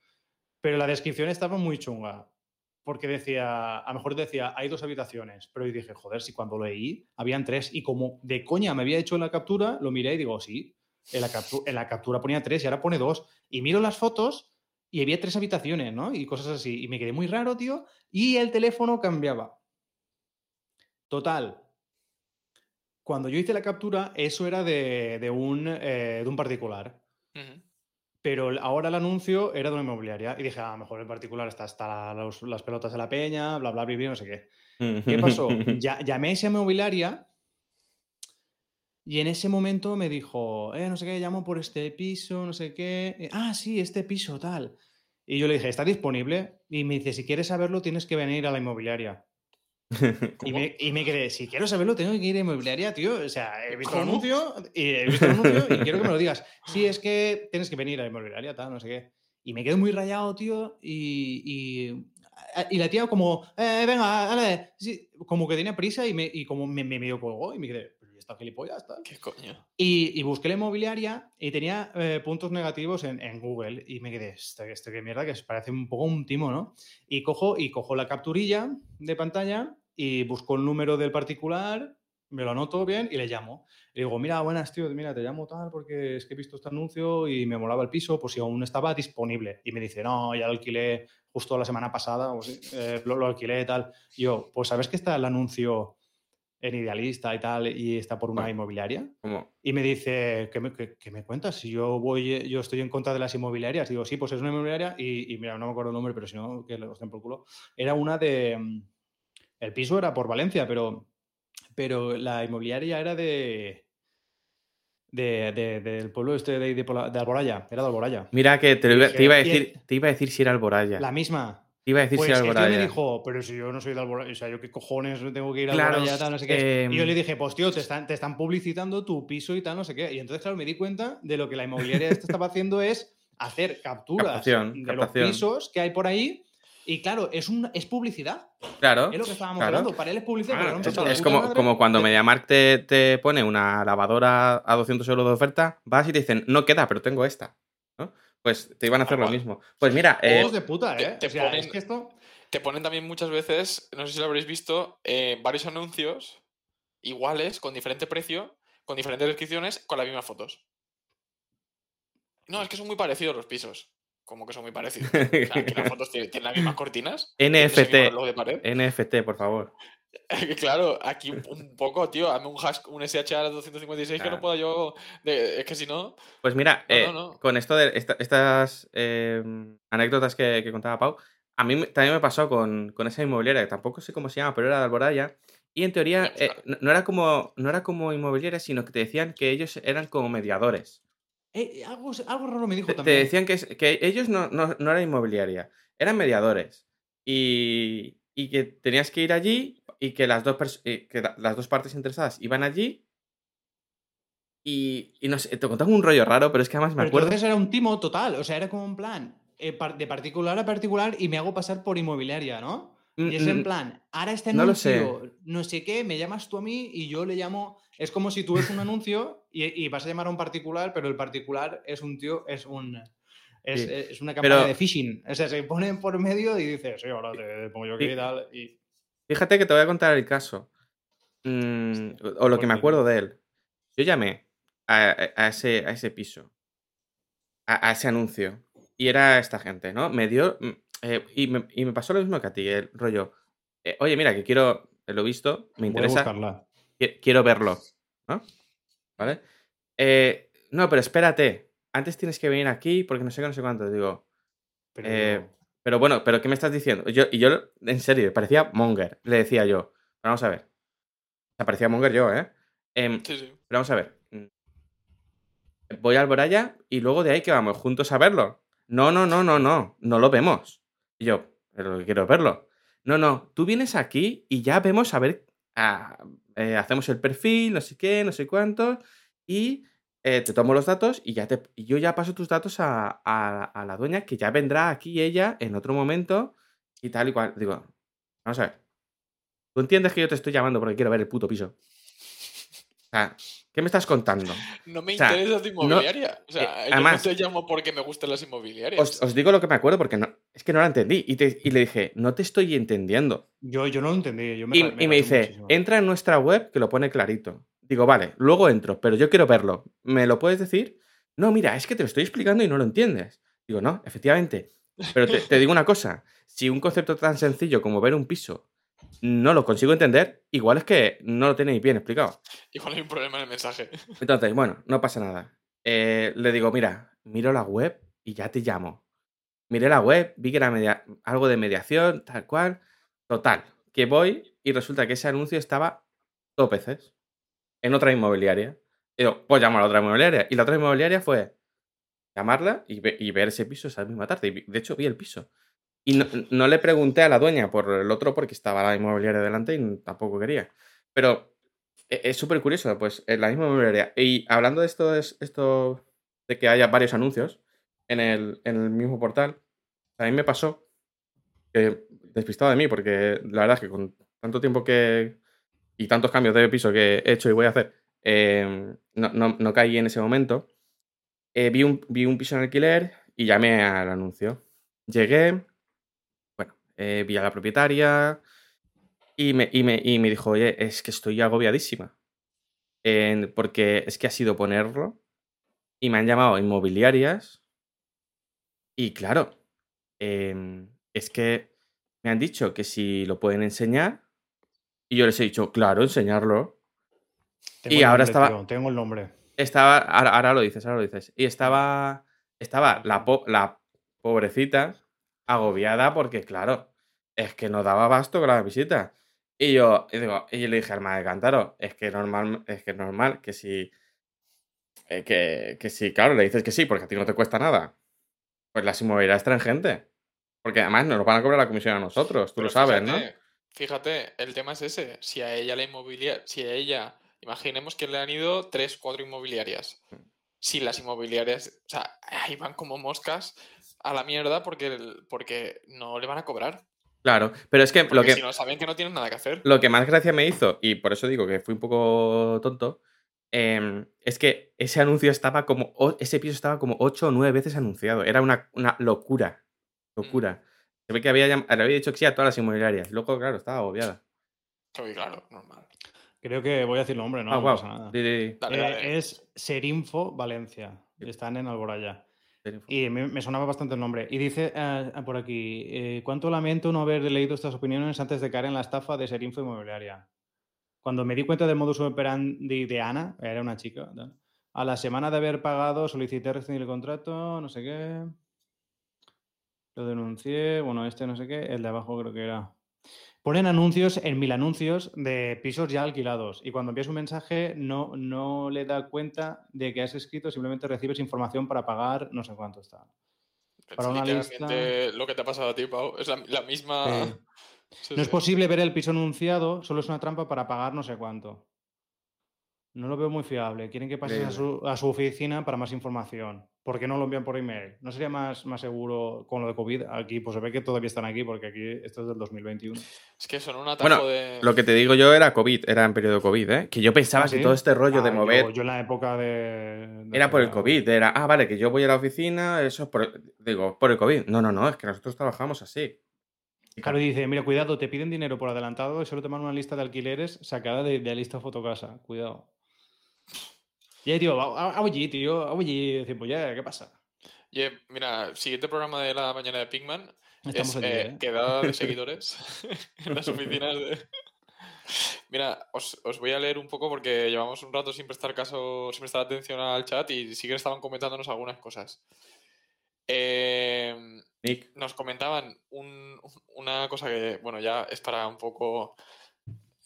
A: Pero la descripción estaba muy chunga. Porque decía, a lo mejor decía, hay dos habitaciones. Pero yo dije, joder, si cuando lo leí, habían tres. Y como de coña me había hecho la captura, lo miré y digo, sí. En la, captu- en la captura ponía tres y ahora pone dos. Y miro las fotos y había tres habitaciones, ¿no? Y cosas así. Y me quedé muy raro, tío. Y el teléfono cambiaba. Total. Cuando yo hice la captura, eso era de, de un, eh, de un particular. Pero ahora el anuncio era de una inmobiliaria. Y dije, a lo mejor el particular está hasta la- los- las pelotas de la peña, bla, bla, bla, bla, no sé qué. ¿Qué pasó? Ya, llamé a esa inmobiliaria y en ese momento me dijo, eh, no sé qué, llamo por este piso, no sé qué. Eh, ah, sí, este piso, tal. Y yo le dije, ¿está disponible? Y me dice, si quieres saberlo, tienes que venir a la inmobiliaria. Y me, y me quedé, si quiero saberlo, tengo que ir a inmobiliaria, tío. O sea, he visto el anuncio y he visto el anuncio y quiero que me lo digas. Sí, es que tienes que venir a la inmobiliaria, tal, no sé qué. Y me quedo muy rayado, tío. Y, y, y la tía como, eh, venga, dale. Sí, como que tenía prisa y, me, y como me, me medio colgó y me quedé, pero ¿y esta gilipollas? Tal?
C: ¿Qué coño?
A: Y, y busqué la inmobiliaria y tenía eh, puntos negativos en, en Google y me quedé, esto, esto qué mierda, que parece un poco un timo, ¿no? Y cojo, y cojo la capturilla de pantalla y busco el número del particular, me lo anoto bien y le llamo. Y digo, mira, buenas, tío, mira, te llamo tal porque es que he visto este anuncio y me molaba el piso, por si aún estaba disponible. Y me dice, no, ya lo alquilé justo la semana pasada, o sí, eh, lo, lo alquilé tal. Y yo, pues ¿sabes que está el anuncio en Idealista y tal y está por una
B: Bueno.
A: inmobiliaria? Y me dice, ¿qué me, qué- qué me cuentas? Si yo voy, yo estoy en contra de las inmobiliarias. Digo, sí, pues es una inmobiliaria y, y mira, no me acuerdo el nombre, pero si no, que lo estén por culo. Era una de... mm, El piso era por Valencia, pero, pero la inmobiliaria era de... de- de- del pueblo este de, Alboraya. Era de Alboraya.
B: mira que te, iba,
A: Dije,
B: te iba a decir, te iba a decir si era Alboraya.
A: La misma.
B: Iba a decir
A: Pues
B: si Alboraya.
A: me dijo, pero si yo no soy de Alboraya, o sea, yo qué cojones tengo que ir a
B: Claro,
A: Alboraya, tal, no sé qué. y yo le dije, pues tío, te están, te están publicitando tu piso y tal, no sé qué. Y entonces, claro, me di cuenta de lo que la inmobiliaria esta estaba haciendo es hacer capturas
B: Captación,
A: de
B: captación.
A: los pisos que hay por ahí. Y claro, es, un, es publicidad.
B: Claro.
A: Es lo que estábamos
B: claro.
A: hablando. Para él es publicidad.
B: Ah,
A: porque no
B: es, es como,
A: madre
B: como cuando MediaMarkt te, te pone una lavadora a 200 euros de oferta, vas y te dicen, no queda, pero tengo esta. ¿no? Pues te iban a hacer lo mismo. Pues mira, eh,
A: Juegos de puta,
C: te-
A: ¿eh?
C: te
A: o sea, es
C: ponen-
A: que esto...
C: Te ponen también muchas veces, no sé si lo habréis visto, eh, varios anuncios iguales, con diferente precio, con diferentes descripciones, con las mismas fotos. No, es que son muy parecidos los pisos. Como que son muy parecidos. O sea, que las fotos tienen, tienen las mismas cortinas.
B: NFT.
C: reloj de pared.
B: NFT, por favor.
C: Claro, aquí un- poco, tío, hazme un hash, un SHA 256 que
B: Claro.
C: no pueda yo. de- es que si no.
B: Pues mira,
C: No,
B: eh,
C: no, no.
B: con esto de esta- estas eh, anécdotas que, que contaba Pau, a mí también me pasó con, con esa inmobiliaria, que tampoco sé cómo se llama, pero era de Alboraya. Y en teoría eh, no, era como, no era como inmobiliaria, sino que te decían que ellos eran como mediadores.
A: algo, algo raro me dijo
B: Te, te
A: también.
B: decían que, que ellos no, no, no eran inmobiliaria, eran mediadores. Y, y que tenías que ir allí y que las dos, eh, que las dos partes interesadas iban allí. Y, y no sé, te contaban un rollo raro, pero es que además me
A: Pero
B: acuerdo.
A: entonces era un timo total, o sea, era como en plan, eh, de particular a particular y me hago pasar por inmobiliaria, ¿no? Y es en
B: Mm,
A: plan, ahora este
B: no lo sé.
A: anuncio, no sé qué, me llamas tú a mí y yo le llamo. Es como si tú ves un anuncio y, y vas a llamar a un particular, pero el particular es un tío, es un. Es,
B: Sí.
A: es una campaña
B: Pero-
A: de phishing. O sea, se ponen por medio y dices, sí, ahora te pongo yo aquí y tal. Y,
B: Fíjate que te voy a contar el caso. Mm, o lo que me acuerdo de él. Yo llamé a, a ese, a ese piso, a, a ese anuncio, y era esta gente, ¿no? Me dio. mm, eh, y, me, y me pasó lo mismo que a ti, el rollo. eh, Oye, mira, que quiero. eh, Lo he visto, me interesa.
A: buscarla.
B: qui- Quiero verlo, ¿no? ¿Vale? Eh, no, pero espérate. Antes tienes que venir aquí porque no sé qué, no sé cuánto. Digo,
A: Pero
B: eh, pero bueno, ¿pero qué me estás diciendo? Yo, y yo, en serio, parecía Monger. Le decía yo, vamos a ver. O sea, parecía Monger yo, ¿eh? Em,
C: Sí, sí.
B: pero vamos a ver. Voy al Alboraya y luego de ahí que vamos juntos a verlo. No, no, no, no, no. No lo vemos. Y yo, pero quiero verlo. No, no. Tú vienes aquí y ya vemos a ver. eh, hacemos el perfil, no sé qué, no sé cuánto. Y eh, te tomo los datos y ya te, y yo ya paso tus datos a, a- a la dueña que ya vendrá aquí ella en otro momento y tal y cual. Digo, vamos a ver. Tú entiendes que yo te estoy llamando porque quiero ver el puto piso. O sea, ¿qué me estás contando?
C: No me
B: O sea,
C: interesa tu inmobiliaria. o sea,
B: eh,
C: yo
B: además-
C: no te llamo porque me gustan las inmobiliarias.
B: Os, os digo lo que me acuerdo porque no, es que no la entendí. Y, te- y le dije, no te estoy entendiendo.
A: Yo, yo no lo entendí. Yo me
B: Y, me dice,
A: muchísimo.
B: entra en nuestra web que lo pone clarito. Digo, vale, luego entro, pero yo quiero verlo. ¿Me lo puedes decir? No, mira, es que te lo estoy explicando y no lo entiendes. Digo, no, efectivamente. Pero te, te digo una cosa, si un concepto tan sencillo como ver un piso no lo consigo entender, igual es que no lo tenéis bien explicado.
C: Igual hay un problema en el mensaje.
B: Entonces, bueno, no pasa nada. Eh, le digo, mira, miro la web y ya te llamo. Miré la web, vi que era media- algo de mediación, tal cual. Total, que voy y resulta que ese anuncio estaba dos veces en otra inmobiliaria. Y digo, pues llamo a otra inmobiliaria. Y la otra inmobiliaria fue llamarla y, ve- y ver ese piso esa misma tarde. Y de hecho, vi el piso. Y no, no le pregunté a la dueña por el otro porque estaba la inmobiliaria delante y tampoco quería. Pero e, es súper curioso, pues en la misma inmobiliaria. Y hablando de esto, es- esto de que haya varios anuncios en el, en el mismo portal, a mí me pasó que despistado de mí, porque la verdad es que con tanto tiempo que y tantos cambios de piso que he hecho y voy a hacer, eh, no, no- no caí en ese momento. Eh, vi, un, vi un piso en alquiler y llamé al anuncio. Llegué, bueno, eh, vi a la propietaria y me, y, me, y me dijo, oye, es que estoy agobiadísima. Porque es que ha sido ponerlo y me han llamado inmobiliarias y claro, es que me han dicho que si lo pueden enseñar y yo les he dicho, claro, enseñarlo.
A: Tengo
B: Y ahora
A: nombre,
B: estaba-
A: tío, tengo el nombre.
B: Estaba, ahora, ahora lo dices, ahora lo dices. Y estaba, estaba la, po- la pobrecita agobiada porque, claro, es que no daba abasto con la visita. Y yo, y digo, y yo le dije al madre Cántaro, es que normal, es que es normal que si, eh, que, que si, claro, le dices que sí, porque a ti no te cuesta nada, pues las inmobiliarias traen gente. Porque además nos van a cobrar la comisión a nosotros, tú
C: Pero
B: lo sabes, ¿no?
C: Fíjate, el tema es ese. Si a ella la inmobiliaria, si a ella, imaginemos que le han ido tres, cuatro inmobiliarias.
B: Mm.
C: Si las inmobiliarias, o sea, ahí van como moscas a la mierda porque, porque no le van a cobrar.
B: Claro, pero es que lo que,
C: si no saben que no tienen nada que hacer.
B: Lo que más gracia me hizo, y por eso digo que fui un poco tonto, em, es que ese anuncio estaba como. Ese piso estaba como ocho o nueve veces anunciado. Era una, una locura. Locura. Se ve que había, le había dicho que sí a todas las inmobiliarias. Luego, claro, estaba agobiada.
C: Sí, claro, normal.
A: Creo que voy a decir el nombre, ¿no?
B: ah,
A: no
B: guau.
A: pasa nada.
B: Di, di, di.
C: Dale,
A: Eh,
C: dale.
A: es Serinfo Valencia. Están en Alboraya. Y me, me sonaba bastante el nombre. Y dice eh, por aquí, eh, cuánto lamento no haber leído estas opiniones antes de caer en la estafa de Serinfo Inmobiliaria. Cuando me di cuenta del modus operandi de Ana, era una chica, ¿no? a la semana de haber pagado solicité rescindir el contrato, no sé qué. Lo denuncié, bueno, este no sé qué, el de abajo creo que era. Ponen anuncios en mil anuncios de pisos ya alquilados y cuando envías un mensaje no, no le da cuenta de que has escrito, simplemente recibes información para pagar no sé cuánto está. para una
C: lo que te ha pasado a ti, Pau. Es la, la misma.
A: Sí.
C: Sí,
A: No es posible ver el piso anunciado, solo es una trampa para pagar no sé cuánto. No lo veo muy fiable. Quieren que pases a su, a su oficina para más información. ¿Por qué no lo envían por email? ¿No sería más, más seguro con lo de COVID? Aquí, pues se ve que todavía están aquí porque aquí esto es del 2021.
C: Es que son un atajo
B: Bueno,
C: de.
B: Lo que te digo yo era COVID, era en periodo COVID, ¿eh? Que yo pensaba
A: ¿Ah,
B: que todo este rollo de
A: Ah, yo-
B: mover
A: Yo, en la época de. de
B: era por el. COVID. Era, ah, vale, que yo voy a la oficina, eso es por. Digo, por el COVID. No, no, no, es que nosotros trabajamos así.
A: Claro, y dice, mira, cuidado, te piden dinero por adelantado y solo te mandan una lista de alquileres sacada de, de la lista fotocasa. Cuidado. Y ahí, tío, a- a- oye, tío, oye, dice, pues ya, ¿qué pasa?
C: Oye, mira, siguiente programa de la mañana de Pigman
A: Estamos
C: es
A: allí,
C: eh,
A: ¿eh?
C: quedada de seguidores en las oficinas de... Mira, os, os voy a leer un poco porque llevamos un rato sin prestar caso, sin prestar atención al chat y sí que estaban comentándonos algunas cosas. Eh,
B: Nick.
C: nos comentaban un- una cosa que, bueno, ya es para un poco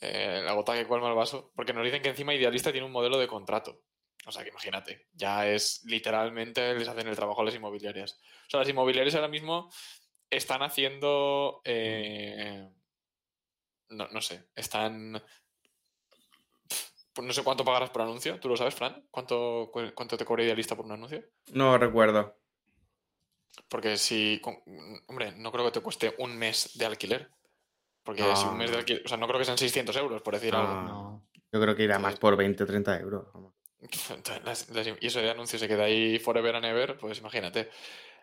C: eh, la gota que colma el vaso, porque nos dicen que encima Idealista tiene un modelo de contrato. O sea, que imagínate, ya es literalmente les hacen el trabajo a las inmobiliarias. O sea, las inmobiliarias ahora mismo están haciendo. eh, no, no sé, están. Pues no sé cuánto pagarás por anuncio. ¿Tú lo sabes, Fran? ¿Cuánto, cu- cuánto te cobra Idealista por un anuncio?
B: No recuerdo.
C: Porque si. Hombre, no creo que te cueste un mes de alquiler. Porque si un mes de
B: Ah.
C: alquiler. O sea, no creo que sean 600 euros, por decir algo.
B: Ah.
A: No.
B: Yo creo que irá más por 20, 30 euros.
C: las- las- y eso de anuncio se queda ahí forever and ever, pues imagínate.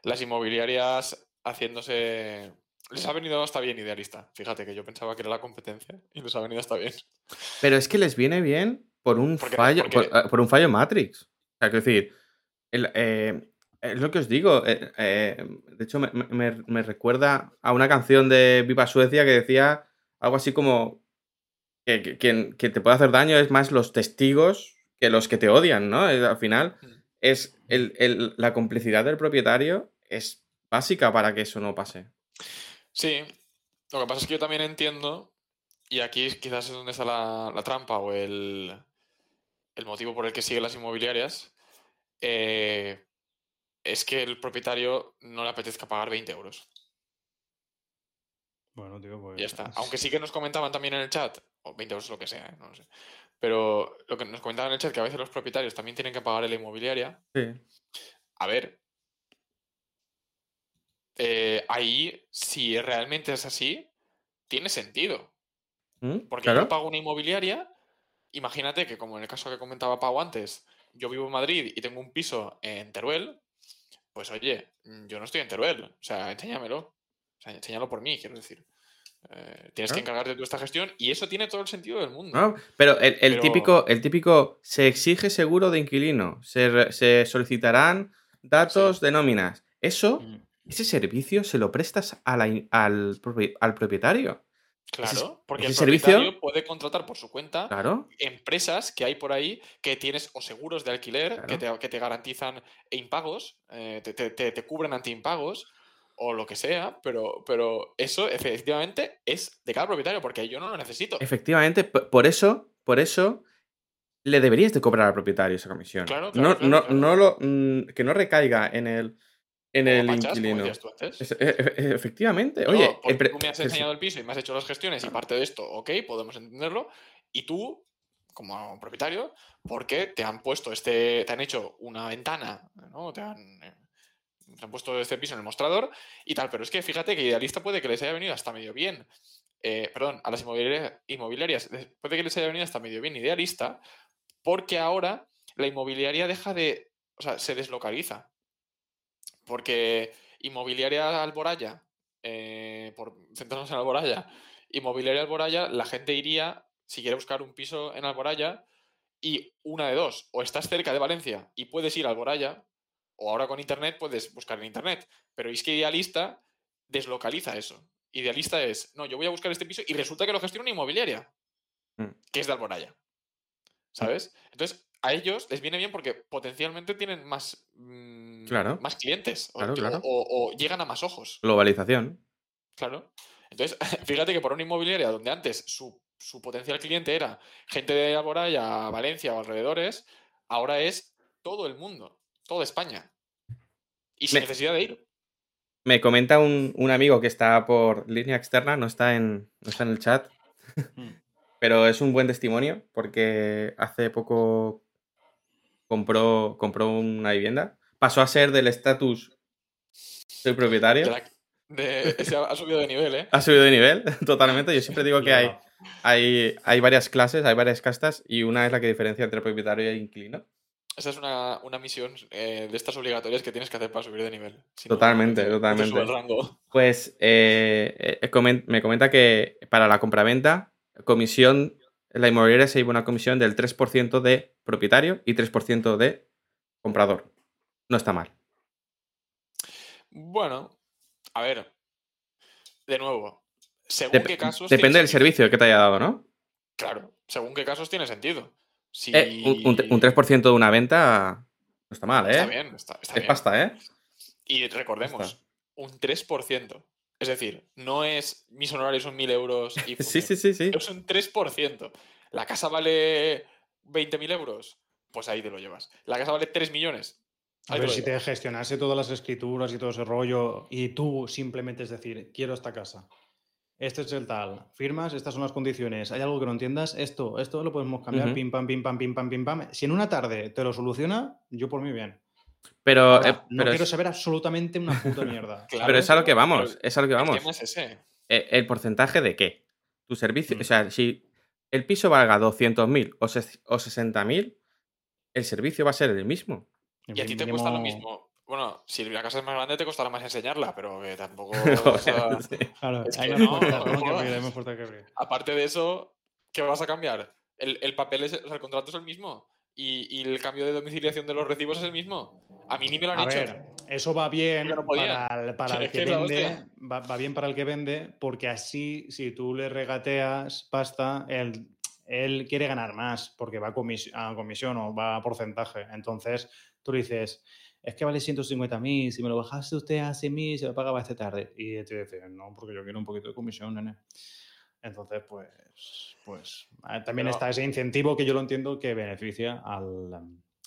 C: Las inmobiliarias haciéndose. Les ha venido hasta bien idealista. Fíjate que yo pensaba que era la competencia y les ha venido hasta bien.
B: Pero es que les viene bien por un fallo,
C: porque-
B: por, por un fallo Matrix. O sea, quiero decir, el, eh, es lo que os digo. eh, eh, de hecho, me, me- me recuerda a una canción de Viva Suecia que decía algo así como que, que- quien, que te puede hacer daño es más los testigos que los que te odian, ¿no? Al final,
C: Mm.
B: es el- el- la complicidad del propietario es básica para que eso no pase.
C: Sí, lo que pasa es que yo también entiendo, y aquí quizás es donde está la, la trampa o el, el motivo por el que siguen las inmobiliarias, eh, es que el propietario no le apetezca pagar 20 euros.
A: Bueno, tío, pues.
C: Ya está. Aunque sí que nos comentaban también en el chat, o 20 euros lo que sea, ¿eh? no lo sé. Pero lo que nos comentaban en el chat que a veces los propietarios también tienen que pagar la inmobiliaria.
B: Sí.
C: A ver. eh, ahí, si realmente es así, tiene sentido.
B: ¿Mm?
C: Porque
B: Claro.
C: yo pago una inmobiliaria, imagínate que como en el caso que comentaba Pau antes, yo vivo en Madrid y tengo un piso en Teruel, pues oye, mm, yo no estoy en Teruel, o sea, enséñamelo. O sea, enséñalo por mí, quiero decir. Eh, tienes que
B: Claro.
C: encargarte de esta gestión y eso tiene todo el sentido del mundo.
B: No, pero el, el
C: Pero-
B: típico, el típico se exige seguro de inquilino, se, solicitarán datos de nóminas. Eso,
A: Mm.
B: ese servicio se lo prestas a la in- al, al propietario.
C: Claro, porque
B: ese
C: el
B: servicio-
C: propietario puede contratar por su cuenta
B: Claro.
C: empresas que hay por ahí que tienes o seguros de alquiler que, te, que te garantizan impagos, eh, te- te cubren ante impagos o lo que sea, pero, pero eso efectivamente es de cada propietario porque yo no lo necesito.
B: Efectivamente, por eso, por eso le deberías de cobrar al propietario esa comisión.
C: Claro, claro,
B: no,
C: claro,
B: no,
C: claro.
B: no lo, mm, que no recaiga en el, en
C: Como
B: el inquilino.
C: decías tú antes.
B: Es- e- e- efectivamente,
C: No,
B: oye,
C: porque tú me has enseñado el piso y me has hecho las gestiones y parte de esto, ok, podemos entenderlo. Y tú, como propietario, porque te han puesto este, te han hecho una ventana, ¿no? Te han, te han puesto este piso en el mostrador y tal. Pero es que fíjate que Idealista puede que les haya venido hasta medio bien. Eh, perdón, a las inmobiliaria- inmobiliarias puede que les haya venido hasta medio bien Idealista, porque ahora la inmobiliaria deja de, o sea, se deslocaliza. Porque Inmobiliaria Alboraya, eh, por centrarnos en Alboraya, Inmobiliaria Alboraya, la gente iría, si quiere buscar un piso en Alboraya, y una de dos, o estás cerca de Valencia y puedes ir a Alboraya, o ahora con Internet puedes buscar en Internet. Pero es que Idealista deslocaliza eso. Idealista es, no, yo voy a buscar este piso y resulta que lo gestiona una inmobiliaria,
B: Mm.
C: que es de Alboraya. ¿Sabes? Entonces, a ellos les viene bien porque potencialmente tienen más, mm,
B: Claro.
C: más clientes o-
B: Claro,
C: o-
B: claro.
C: O, o llegan a más ojos.
B: globalización.
C: Claro. Entonces, fíjate que por una inmobiliaria donde antes su, su potencial cliente era gente de Alboraya, Valencia o alrededores, ahora es todo el mundo, toda España. Y sin
B: Me-
C: necesidad de ir.
B: Me comenta un, un amigo que está por línea externa, no está en, no está en el chat,
A: Mm.
B: pero es un buen testimonio porque hace poco compró, compró una vivienda. Pasó a ser del estatus soy propietario.
C: De la- de- se ha, ha subido de nivel, ¿eh?
B: Ha subido de nivel totalmente. Yo siempre digo que hay, hay, hay varias clases, hay varias castas y una es la que diferencia entre propietario e inquilino.
C: Esa es una, una misión eh, de estas obligatorias que tienes que hacer para subir de nivel. Si
B: Totalmente,
C: no no
B: totalmente.
C: el rango.
B: Pues eh, eh, me comenta que para la compraventa, comisión, la inmobiliaria se lleva una comisión del 3% de propietario y 3% de comprador. No está mal.
C: Bueno, a ver. De nuevo, según
B: Dep-
C: qué casos.
B: depende del servicio que te haya dado, ¿no?
C: Claro, según qué casos tiene sentido. Si...
B: Eh, un, un tre- un 3% de una venta no está mal, ¿eh?
C: Está bien, está, está
B: es
C: bien.
B: pasta, ¿eh?
C: Y recordemos,
B: Está.
C: un 3%. Es decir, no es mis honorarios son 1000 euros y
B: Sí, sí, sí, sí.
C: Es un 3%. La casa vale 20.000 euros, pues ahí te lo llevas. La casa vale 3 millones.
A: A
C: Ahí te lo
A: si te gestionase todas las escrituras y todo ese rollo y tú simplemente es decir, quiero esta casa, este es el tal, firmas, estas son las condiciones, hay algo que no entiendas, esto, esto lo podemos cambiar, pim, pam, pim, pam, pim, pam, pim, pam. Si en una tarde te lo soluciona, yo por mí bien.
B: Pero,
A: Ahora,
B: eh,
A: no quiero saber absolutamente una puta mierda.
C: Claro,
B: pero es a lo que vamos.
C: el-
B: Es a lo que
C: El
B: vamos.
C: tema es ese.
B: Eh, ¿El porcentaje de qué? Tu servicio.
A: Mm.
B: O sea, si el piso valga 200.000 o, ses- o 60.000, el servicio va a ser el mismo.
A: El
C: Y a ti te
A: mínimo-
C: cuesta lo mismo. Bueno, si la casa es más grande te costará más enseñarla, pero que tampoco...
B: Joder,
C: o sea,
B: sí.
A: Claro,
C: Es
A: hay
C: que
A: más
C: no, no aparte de eso, ¿qué vas a cambiar? El, el papel es, o sea, el contrato es el mismo. Y, y el cambio de domiciliación de los recibos es el mismo. A mí ni me lo han
A: A
C: hecho.
A: ver, eso va bien
C: no
A: para el, para el
C: Es
A: que vende, va, va bien para el que vende, porque así, si tú le regateas pasta, él, él quiere ganar más, porque va a, comis- a comisión o va a porcentaje. Entonces, tú le dices, es que vale 150.000, si me lo bajaste usted a 100.000, se lo pagaba esta tarde. Y te dice, no, porque yo quiero un poquito de comisión, nene. Entonces, pues, pues ah, también
C: Pero-
A: está ese incentivo que yo lo entiendo que beneficia al,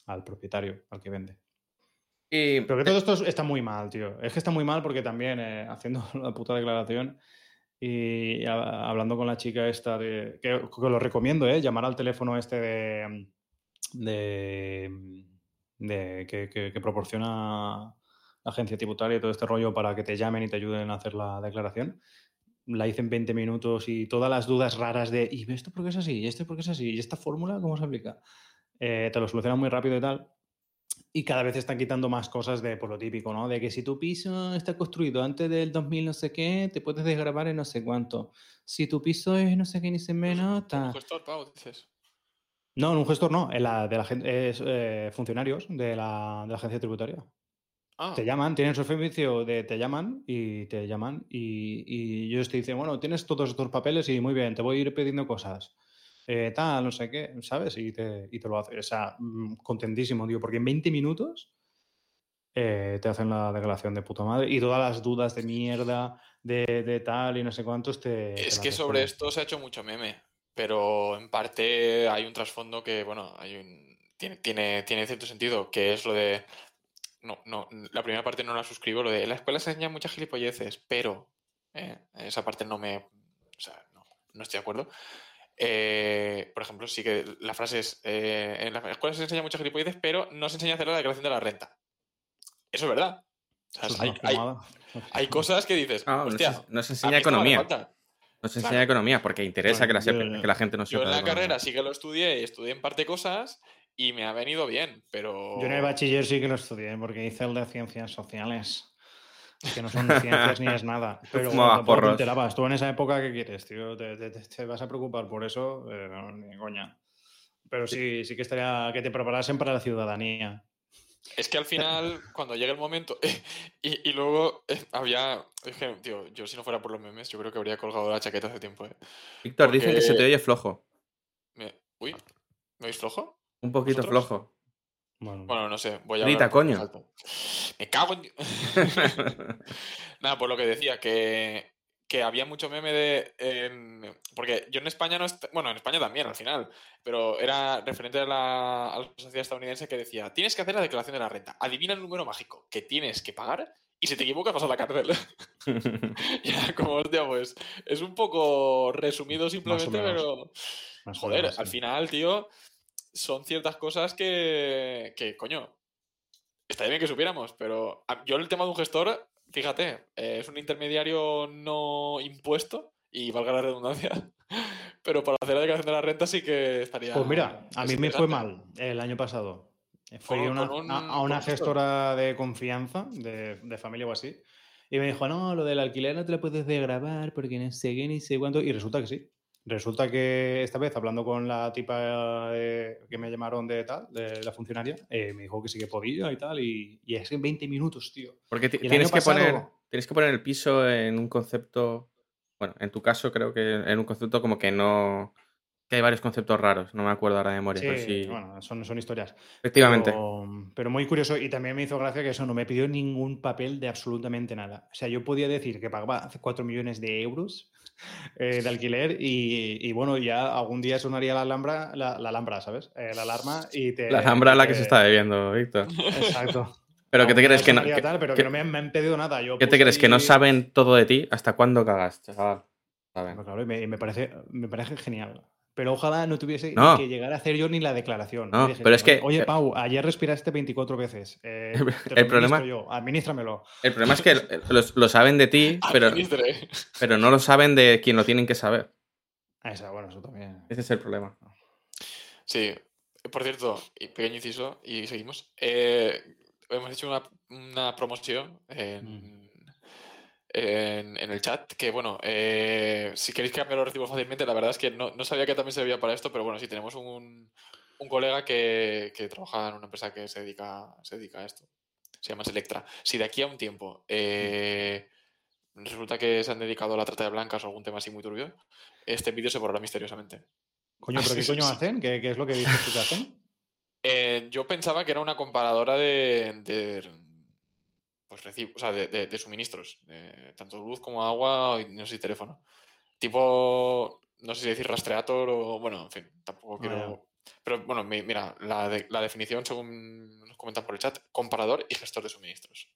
A: al propietario, al que vende.
B: Y
A: Pero que todo esto es- está muy mal, tío. Es que está muy mal porque también, eh, haciendo la puta declaración, y a- hablando con la chica esta de que, que lo recomiendo, ¿eh? llamar al teléfono este de, de, de- que, que- que proporciona la agencia tributaria y todo este rollo para que te llamen y te ayuden a hacer la declaración. La hice en 20 minutos y todas las dudas raras de ¿y esto por qué es así? ¿y esto por qué es así? ¿y esta fórmula cómo se aplica? Eh, te lo solucionan muy rápido y tal. Y cada vez están quitando más cosas de por lo típico, ¿no? De que si tu piso está construido antes del 2000 no sé qué, te puedes desgravar en no sé cuánto. Si tu piso es no sé qué ni se menos,
C: ¿Un
A: tal.
C: gestor, Pau, dices?
A: No, en un gestor no, en la de la es, eh, funcionarios de la, de la agencia tributaria.
C: Ah,
A: Te llaman, tienen su servicio de te llaman y te llaman y, y ellos te dicen, bueno, tienes todos estos papeles y muy bien, te voy a ir pidiendo cosas. Eh, tal, no sé qué, ¿sabes? Y te, y te lo hace. O sea, mm, contentísimo, tío, porque en 20 minutos eh, te hacen la declaración de puta madre y todas las dudas de mierda, de, de tal y no sé cuántos te...
C: es que sobre esto se ha hecho mucho meme, pero en parte hay un trasfondo que, bueno, hay un, tiene, tiene, tiene cierto sentido, que es lo de... No, no, la primera parte no la suscribo, lo de la escuela se enseña muchas gilipolleces, pero eh, esa parte no me... O sea, no, no estoy de acuerdo. Eh, por ejemplo, sí que la frase es, eh, en la escuela se enseña muchas gilipolleces, pero no se enseña a hacer la declaración de la renta. Eso es verdad. O sea,
A: Eso es
C: hay, hay- hay cosas que dices,
B: Ah, no,
C: hostia,
B: se, no se
C: a
B: enseña
C: mí esto no me
B: economía.
C: falta.
B: No se
C: Claro.
B: enseña economía porque interesa que la,
A: Bueno,
B: sepa-
A: yo-
B: que la gente no
C: Yo
B: sepa.
C: en
B: de
C: la
B: economía.
C: carrera sí que lo estudié y estudié en parte cosas y me ha venido bien, pero...
A: Yo en el bachiller sí que lo estudié porque hice el de ciencias sociales. Que no son ciencias ni es nada. Pero bueno, te enterabas. Tú en esa época, ¿qué quieres, tío? ¿Te, te- te- te vas a preocupar por eso? Eh, no, ni coña. Pero sí, sí que estaría que te preparasen para la ciudadanía.
C: Es que al final, cuando llega el momento, y, y luego eh, había... Es que, tío, yo si no fuera por los memes, yo creo que habría colgado la chaqueta hace tiempo. eh.
B: Víctor, dicen que se te
C: porque-
B: oye flojo.
C: Me- Uy, ¿me oís flojo?
B: Un poquito
C: ¿Vosotros?
B: flojo.
A: Bueno,
C: Bueno, no sé, voy a
B: Grita, coño.
C: Me cago en... Dios. Nada, por lo que decía, que, que había mucho meme de... em, porque yo en España no... Bueno, en España también, al final. Pero era referente a la, a la sociedad estadounidense que decía, tienes que hacer la declaración de la renta. Adivina el número mágico que tienes que pagar y si te equivocas vas a la cárcel. y era como, hostia, pues es un poco resumido simplemente, pero...
A: más
C: Joder,
A: menos,
C: al
A: sí.
C: final, tío, son ciertas cosas que, que coño, estaría bien que supiéramos, pero yo el tema de un gestor, fíjate, eh, es un intermediario no impuesto, y valga la redundancia, pero para hacer la declaración de la renta sí que estaría...
A: Pues mira, a mí me fue mal el año pasado. Fui
C: Con-
A: a una,
C: con un-
A: a, una
C: un gestor.
A: gestora de confianza, de, de familia o así, y me dijo, no, lo del alquiler no te lo puedes desgravar porque no sé qué ni sé cuánto. Y resulta que sí. Resulta que esta vez, hablando con la tipa eh, que me llamaron de tal, de la funcionaria, eh, me dijo que sí que podía y tal, y, y es en 20 minutos, tío.
B: Porque tienes que, poner, tienes que poner el piso en un concepto. Bueno, en tu caso creo que en un concepto como que no. Que hay varios conceptos raros, no me acuerdo ahora de memoria,
A: Sí,
B: pero sí.
A: bueno, son, son historias.
B: efectivamente.
A: Pero, pero muy curioso y también me hizo gracia que eso no me pidió ningún papel de absolutamente nada. O sea, yo podía decir que pagaba hace 4 millones de euros eh, de alquiler y, y, bueno, ya algún día sonaría la alhambra, la, la alhambra, ¿sabes? Eh, la alarma y te...
B: La alhambra es la que se está bebiendo, Víctor.
A: Exacto.
B: Pero ¿qué te crees que no,
A: sonaría
B: que-
A: tal, pero
B: que-
A: que no me, han- me han pedido nada. Yo
B: ¿qué te
A: puse
B: crees que no saben todo de ti hasta cuándo cagas, chaval? Saben.
A: Bueno, claro, y me, y me parece, me parece genial. Pero ojalá no tuviese
B: No.
A: que llegar a hacer yo ni la declaración.
B: No,
A: dije,
B: pero es que-
A: Oye, Pau, ayer respiraste 24 veces. eh, te
B: El problema-
A: yo, administramelo.
B: El problema es que lo, lo saben de ti, pero, pero no lo saben de quien lo tienen que saber.
A: Ah, esa, bueno, eso también.
B: Ese es el problema.
C: Sí, por cierto, pequeño inciso, y seguimos. eh, hemos hecho una, una promoción en, en, en el chat, que bueno, eh, si queréis cambiar los recibos fácilmente, la verdad es que no, no sabía que también servía para esto, pero bueno, sí, tenemos un, un colega que, que trabaja en una empresa que se dedica, se dedica a esto. Se llama Selectra. Si de aquí a un tiempo eh, resulta que se han dedicado a la trata de blancas o algún tema así muy turbio, este vídeo se borrará misteriosamente.
A: Coño, ¿pero qué coño hacen? ¿Qué, qué es lo que dices tú que hacen?
C: Eh, yo pensaba que era una comparadora de, de, pues, reci- o sea, de, de- de suministros, de tanto luz como agua y no sé si teléfono. Tipo, no sé si decir rastreator o, bueno, en fin, tampoco
A: Ah,
C: quiero... Pero bueno, mi- mira, la, de- la definición, según nos comentan por el chat, comparador y gestor de suministros.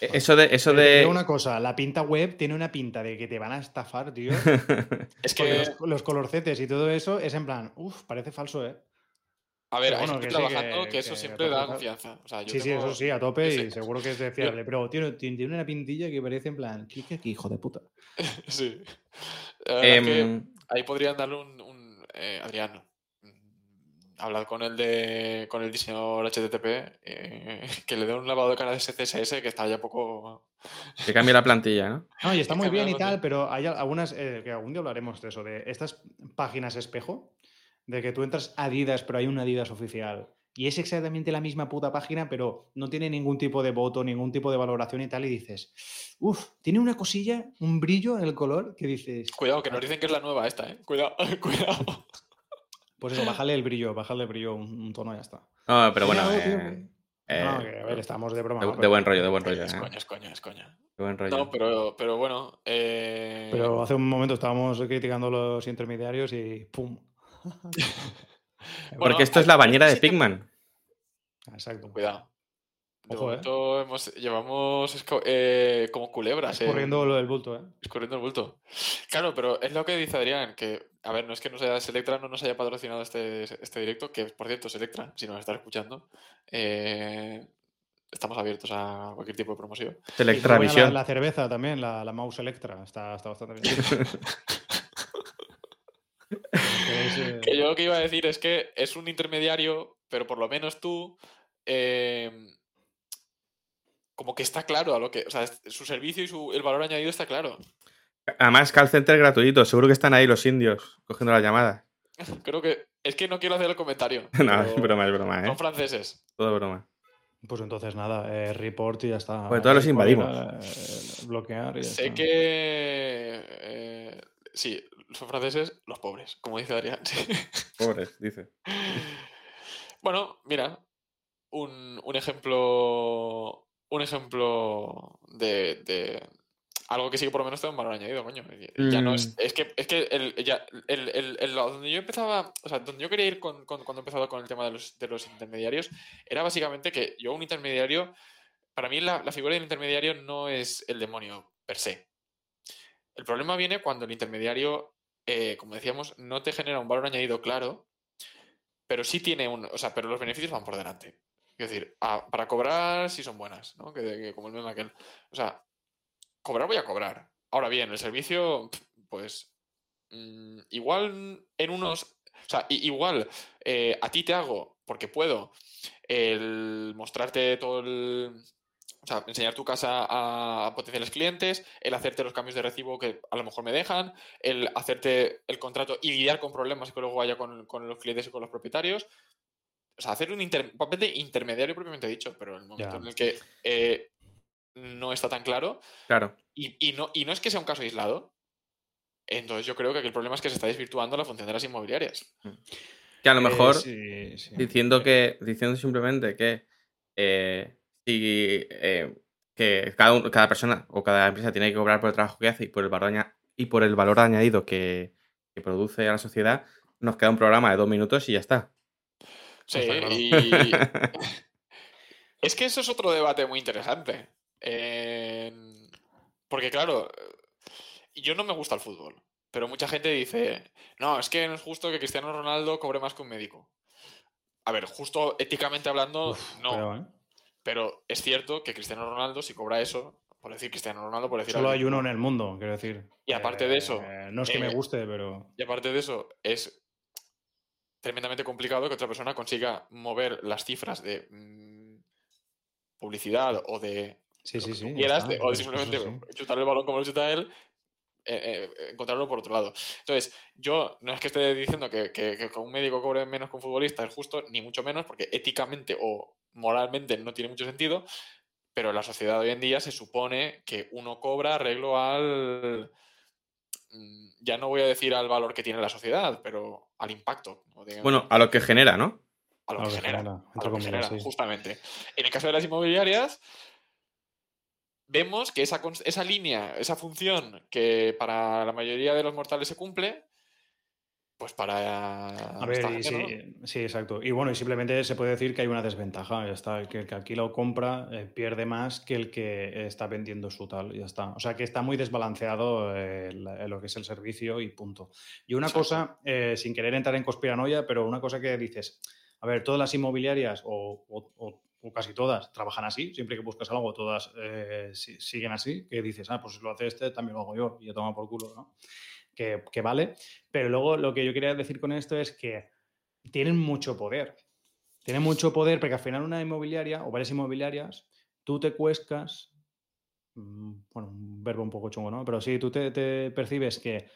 B: Eh, Eso de. Eso de...
A: una cosa, la pinta web tiene una pinta de que te van a estafar, tío.
C: Es que,
A: los, los colorcetes y todo eso es en plan, uff, parece falso, ¿eh?
C: A ver, hay
A: bueno,
C: gente
A: que sí,
C: trabajando que,
A: que-
C: eso
A: que
C: siempre da confianza. O sea, yo
A: Sí, sí, eso sí, a tope y seguro que es de fiable. Pero tío, tiene tiene una pintilla que parece en plan, clique aquí, hijo de puta.
C: Sí. Es
B: Em,
C: ahí podrían darle un, un, eh, Adrián, mm, hablad con el de con el diseñador HTTP eh, que le dé un lavado de cara de CSS que está ya poco
B: que cambie la plantilla, ¿no?
A: No, y está
C: Que
A: muy bien y tal, pero hay al- algunas, eh, que algún día hablaremos de eso, de estas páginas espejo, de que tú entras a Adidas, pero hay un Adidas oficial. Y es exactamente la misma puta página, pero no tiene ningún tipo de voto, ningún tipo de valoración y tal. Y dices, uff, tiene una cosilla, un brillo en el color que dices,
C: Cuidado, que nos dicen que es la nueva esta, ¿eh? Cuidado, cuidado.
A: pues eso, bájale el brillo, bájale el brillo un, un tono y ya está.
B: No, pero bueno. Eh,
A: no,
B: eh,
A: que, a ver, estamos de broma.
B: de,
A: ¿no?
B: de buen rollo, de buen rollo.
C: Es
B: eh,
C: coña, es coña, es coña.
B: De buen rollo.
C: No, pero, pero bueno. eh,
A: Pero hace un momento estábamos criticando los intermediarios y ¡pum!
C: bueno,
B: Porque esto es la bañera de Pigman.
A: Exacto.
C: Cuidado. De
A: Ojo, ¿eh?
C: momento hemos, llevamos eh, como culebras. en-
A: Corriendo lo del bulto, ¿eh?
C: Escurriendo el bulto. Claro, pero es lo que dice Adrián, que, a ver, no es que nos haya, Selectra no nos haya patrocinado este, este directo, que por cierto, Selectra, si nos está escuchando, eh, estamos abiertos a cualquier tipo de promoción.
B: Electravisión.
A: La, la cerveza también, la, la Mouse Electra, está, está bastante bien.
C: Que yo lo que iba a decir es que es un intermediario, pero por lo menos tú, eh, como que está claro a lo que, o sea, su servicio y su, el valor añadido está claro.
B: Además, call center gratuito. Seguro que están ahí los indios cogiendo las llamadas.
C: Creo que, es que no quiero hacer el comentario.
B: No, es broma, es broma, ¿eh?
C: Son franceses.
B: Todo broma.
A: Pues entonces nada, eh, report y ya está.
B: Pues todos los invadimos.
A: eh, bloquear y ya
C: Sé
A: está.
C: que. eh, sí, son franceses, los pobres, como dice Adrián. sí.
B: Pobres, dice.
C: bueno, mira. Un, un ejemplo. Un ejemplo de, de algo que sí que por lo menos tiene un valor añadido, coño. Ya no es.
B: Mm.
C: Es que, es que el, ya, el, el- el- donde yo empezaba. O sea, donde yo quería ir con, con- cuando he empezado con el tema de los, de los intermediarios, era básicamente que yo, un intermediario. Para mí, la, la figura del intermediario no es el demonio per se. El problema viene cuando el intermediario, eh, como decíamos, no te genera un valor añadido claro, pero sí tiene un. O sea, pero los beneficios van por delante. Es decir, para cobrar sí son buenas, ¿no? Que, como el meme aquel. O sea, cobrar voy a cobrar. Ahora bien, el servicio, pues. mm, igual en unos. O sea, igual eh, a ti te hago, porque puedo, el mostrarte todo el. O sea, enseñar tu casa a, a potenciales clientes, el hacerte los cambios de recibo que a lo mejor me dejan, el hacerte el contrato y lidiar con problemas que luego haya con, con los clientes y con los propietarios. O sea, hacer un inter- papel de intermediario propiamente dicho, pero en el momento en el que eh, no está tan claro,
B: Claro.
C: y, y no, y no es que sea un caso aislado. Entonces yo creo que aquí el problema es que se está desvirtuando la función de las inmobiliarias.
B: Que a lo
A: Eh,
B: mejor
A: sí, sí.
B: diciendo que diciendo simplemente que eh, si eh, que cada, cada persona o cada empresa tiene que cobrar por el trabajo que hace y por el valor, y por el valor añadido que, que produce a la sociedad, nos queda un programa de dos minutos y ya está.
C: Sí, y es que eso es otro debate muy interesante. Porque claro, yo no me gusta el fútbol, pero mucha gente dice, no, es que no es justo que Cristiano Ronaldo cobre más que un médico. A ver, justo éticamente hablando,
A: Uf,
C: no.
A: ¿eh?
C: Pero es cierto que Cristiano Ronaldo, si cobra eso, por decir Cristiano Ronaldo, por decir
A: Solo hay uno en el mundo, quiero decir.
C: Y aparte de eso,
A: Eh, no es que
C: eh,
A: me guste, pero.
C: Y aparte de eso, es tremendamente complicado que otra persona consiga mover las cifras de mm, publicidad o de
A: Sí, sí, sí.
C: tú
A: ya
C: quieras,
A: está,
C: de- o de simplemente
A: sí.
C: chutar el balón como lo chuta él, eh, eh, encontrarlo por otro lado. Entonces, yo no es que esté diciendo que, que, que con un médico cobre menos que un futbolista es justo, ni mucho menos, porque éticamente o moralmente no tiene mucho sentido, pero en la sociedad hoy en día se supone que uno cobra arreglo al... mm, Ya no voy a decir al valor que tiene la sociedad, pero al impacto.
B: Bueno, a lo que genera, ¿no?
C: a lo
A: a
C: que
A: lo que
C: genera.
A: genera,
C: a
A: entre
C: lo que
A: comillas,
C: genera,
A: sí.
C: justamente. En el caso de las inmobiliarias, vemos que esa, esa línea, esa función que para la mayoría de los mortales se cumple, pues para.
A: A ver, sí, sí, exacto. Y bueno, y simplemente se puede decir que hay una desventaja. Ya está, el que, el que alquila o compra eh, pierde más que el que está vendiendo su tal. Ya está. O sea que está muy desbalanceado eh, la- lo que es el servicio y punto. Y una
C: Exacto.
A: cosa, eh, sin querer entrar en conspiranoia, pero una cosa que dices, a ver, todas las inmobiliarias o, o- o- o casi todas trabajan así, siempre que buscas algo, todas eh, si- siguen así, que dices, ah, pues si lo hace este, también lo hago yo, y yo tomo por culo, ¿no? Que, que vale. Pero luego lo que yo quería decir con esto es que tienen mucho poder. Tienen mucho poder porque al final una inmobiliaria o varias inmobiliarias, tú te cuescas, mm, bueno, un verbo un poco chungo, ¿no? Pero sí, tú te, te percibes que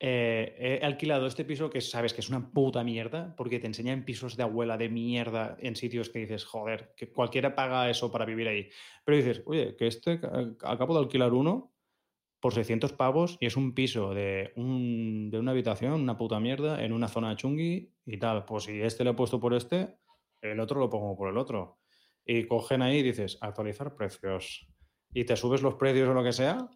A: eh, he alquilado este piso que sabes que es una puta mierda porque te enseñan pisos de abuela de mierda en sitios que dices, joder, que cualquiera paga eso para vivir ahí. Pero dices, oye, que este eh, acabo de alquilar uno por 600 pavos y es un piso de, un- de una habitación, una puta mierda, en una zona chungui y tal. Pues si este lo he puesto por este, el otro lo pongo por el otro. Y cogen ahí y dices, actualizar precios. Y te subes los precios o lo que sea,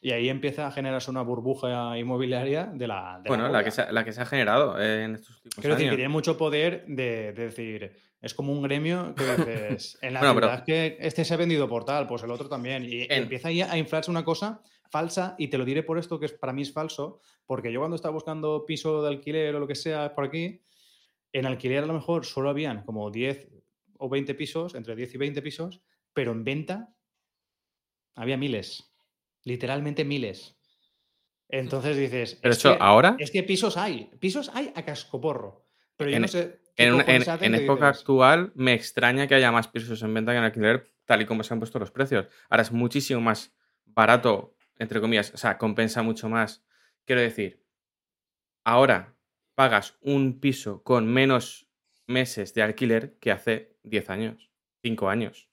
A: y ahí empieza a generarse una burbuja inmobiliaria de la. De
B: Bueno, la que, se, ha- la que se ha generado eh, en estos últimos
A: Quiero decir que tiene mucho poder de, de decir, es como un gremio que dices, en la
B: Bueno, pero-
A: ciudad que este se ha vendido por tal, pues el otro también. Y
B: En-
A: empieza ahí a inflarse una cosa falsa, y te lo diré por esto que es, para mí es falso, porque yo cuando estaba buscando piso de alquiler o lo que sea por aquí, en alquiler a lo mejor solo habían como 10 o 20 pisos, entre 10 y 20 pisos, pero en venta había miles, literalmente miles. Entonces dices,
B: Pero
A: es
B: eso
A: que-
B: ahora,
A: es que pisos hay, pisos hay a cascoporro. Pero yo
B: En-
A: no sé.
B: en, una- época
A: dices,
B: actual, me extraña que haya más pisos en venta que en alquiler, tal y como se han puesto los precios. Ahora es muchísimo más barato, entre comillas, o sea, compensa mucho más. Quiero decir, ahora pagas un piso con menos meses de alquiler que hace 10 años, 5 años.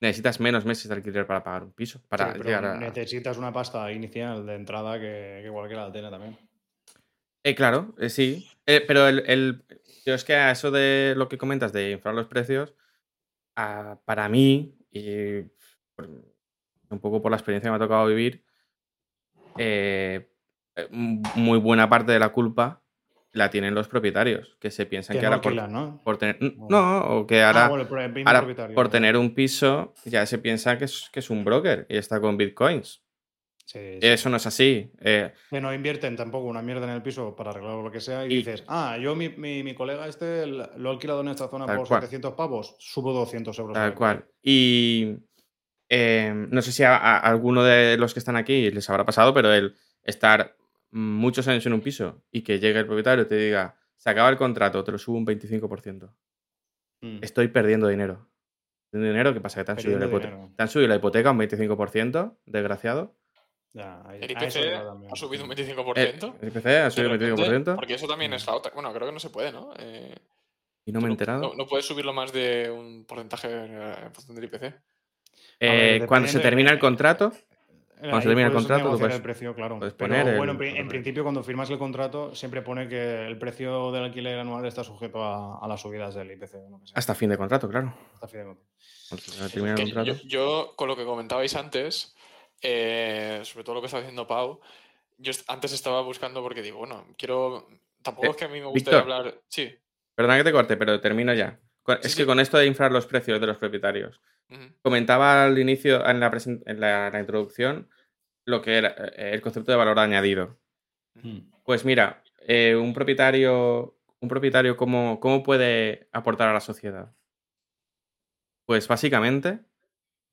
B: Necesitas menos meses de alquiler para pagar un piso, para
A: sí, pero
B: llegar a...
A: necesitas una pasta inicial de entrada que, que cualquiera la tiene también.
B: Eh, claro, eh, sí. Eh, pero el, el- yo es que a eso de lo que comentas de inflar los precios, para mí, y por- un poco por la experiencia que me ha tocado vivir, eh, muy buena parte de la culpa la tienen los propietarios, que se piensan
A: Que
B: que
A: no
B: ahora por,
A: ¿no?
B: por tener...
A: Bueno.
B: No, o que ahora,
A: ah, bueno,
B: ahora por tener un piso ya se piensa que es, que es un broker y está con bitcoins.
A: Sí, sí.
B: Eso no es así. eh,
A: Que no invierten tampoco una mierda en el piso para arreglar lo que sea y,
B: Y-
A: dices, ah, yo mi, mi, mi colega este lo he alquilado en esta zona por
B: cual.
A: 700 pavos, subo 200 euros.
B: Tal
A: al
B: cual. Y eh, no sé si a, a alguno de los que están aquí les habrá pasado, pero el estar muchos años en un piso y que llegue el propietario y te diga, se acaba el contrato, te lo subo un 25%.
A: Mm.
B: Estoy perdiendo dinero. Perdiendo dinero, ¿qué pasa? Que te han, subido la,
A: Perdiendo
B: hipote-
A: dinero.
B: te han subido la hipoteca un 25%, desgraciado.
A: Ya, ahí-
C: El IPC ha subido un
B: Eh,
C: 25%.
B: el IPC ha subido un
C: repente,
B: 25%
C: Porque eso también es la otra. Bueno, creo que no se puede, ¿no? Eh,
B: y no me he enterado.
C: No, no puedes subirlo más de un porcentaje eh, en función del IPC.
B: Eh,
A: ver,
B: cuando se termina el
A: eh,
B: contrato, Cuando se termina el contrato, tú
A: negociar
B: puedes-
A: el precio, claro.
B: puedes
A: Pero
B: el-
A: bueno, en, pri- en
B: el-
A: principio cuando firmas el contrato siempre pone que el precio del alquiler anual está sujeto a, a las subidas del IPC
B: hasta fin de contrato, claro.
A: Hasta fin de contrato.
B: Termina el contrato.
C: yo, yo, con lo que comentabais antes, eh, sobre todo lo que está diciendo Pau, yo antes estaba buscando porque digo, bueno, quiero. Tampoco
B: Eh,
C: es que a mí me guste hablar. Sí.
B: Perdona que te corte, pero termino ya.
C: Sí,
B: es
C: sí.
B: que con esto de inflar los precios de los propietarios, comentaba al inicio, en la, en la, la introducción, lo que era eh, el concepto de valor añadido.
A: Mm.
B: Pues mira, eh, un propietario, un propietario ¿cómo, ¿cómo puede aportar a la sociedad? Pues básicamente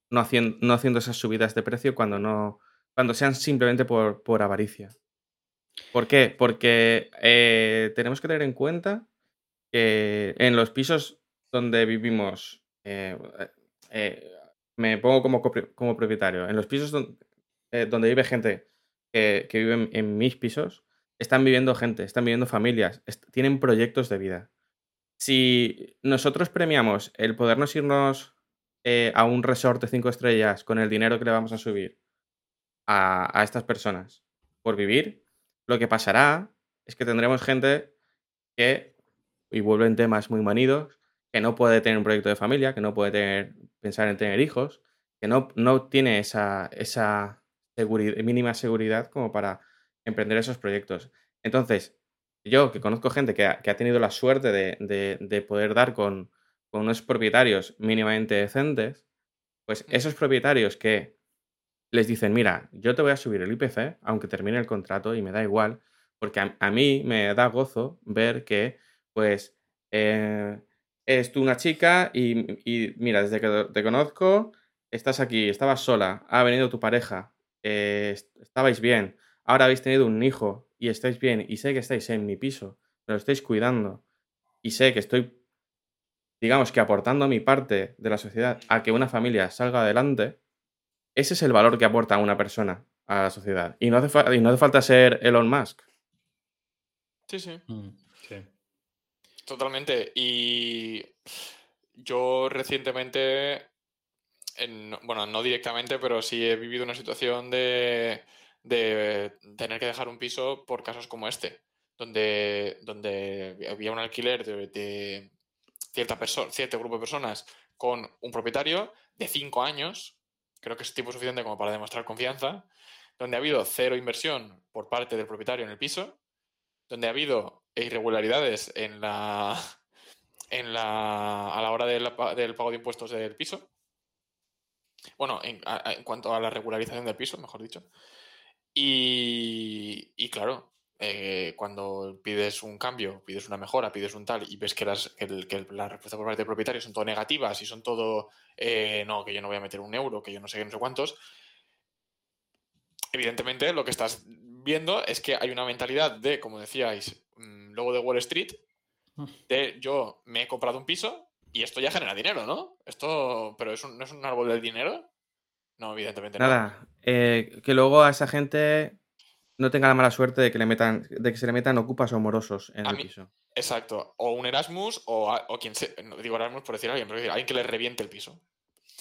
B: no haciendo, no haciendo esas subidas de precio cuando no. cuando sean simplemente por, por avaricia. ¿Por qué? Porque eh, tenemos que tener en cuenta que en los pisos donde vivimos, eh, eh, me pongo como, como propietario, en los pisos eh, donde vive gente que, vive en, mis pisos, están viviendo gente, están viviendo familias, tienen proyectos de vida. Si nosotros premiamos el podernos irnos eh, a un resort de cinco estrellas con el dinero que le vamos a subir a, a estas personas por vivir, lo que pasará es que tendremos gente que, y vuelven temas muy manidos, que no puede tener un proyecto de familia, que no puede tener, pensar en tener hijos, que no, no tiene esa, esa mínima seguridad como para emprender esos proyectos. Entonces, yo que conozco gente que ha, tenido la suerte de, poder dar con, unos propietarios mínimamente decentes, pues esos propietarios que les dicen, mira, yo te voy a subir el IPC, aunque termine el contrato y me da igual, porque a, mí me da gozo ver que, pues, eh, eres tú una chica y, mira, desde que te conozco, estás aquí, estabas sola, ha venido tu pareja, eh, estabais bien, ahora habéis tenido un hijo y estáis bien y sé que estáis en mi piso, me lo estáis cuidando y sé que estoy, digamos que aportando mi parte de la sociedad a que una familia salga adelante, ese es el valor que aporta una persona a la sociedad. Y no hace, y no hace falta ser Elon Musk.
C: Sí, sí. Mm, sí. Totalmente. Y yo recientemente, bueno, no directamente, pero sí he vivido una situación de, tener que dejar un piso por casos como este, donde, donde había un alquiler de, cierta persona, cierto grupo de personas con un propietario de cinco años, creo que es tiempo suficiente como para demostrar confianza, donde ha habido cero inversión por parte del propietario en el piso, donde ha habido irregularidades en la, en la, a la hora del, pago de impuestos del piso. Bueno, en, cuanto a la regularización del piso, mejor dicho. Y, claro, eh, cuando pides un cambio, pides una mejora, pides un tal y ves que las, que, la respuesta por parte del propietario son todo negativas y son todo, eh, no, que yo no voy a meter un euro, que yo no sé qué, no sé cuántos, evidentemente lo que estás viendo es que hay una mentalidad de, como decíais, mm, luego de Wall Street, mm. de yo me he comprado un piso y esto ya genera dinero, ¿no? Esto, pero es ¿no es un árbol del dinero? No, evidentemente
B: Nada, no. Nada, eh, que luego a esa gente no tenga la mala suerte de que, le metan, de que se le metan ocupas o morosos en el piso.
C: Exacto, o un Erasmus o, o quien se, no digo Erasmus por decir a alguien, pero alguien que le reviente el piso.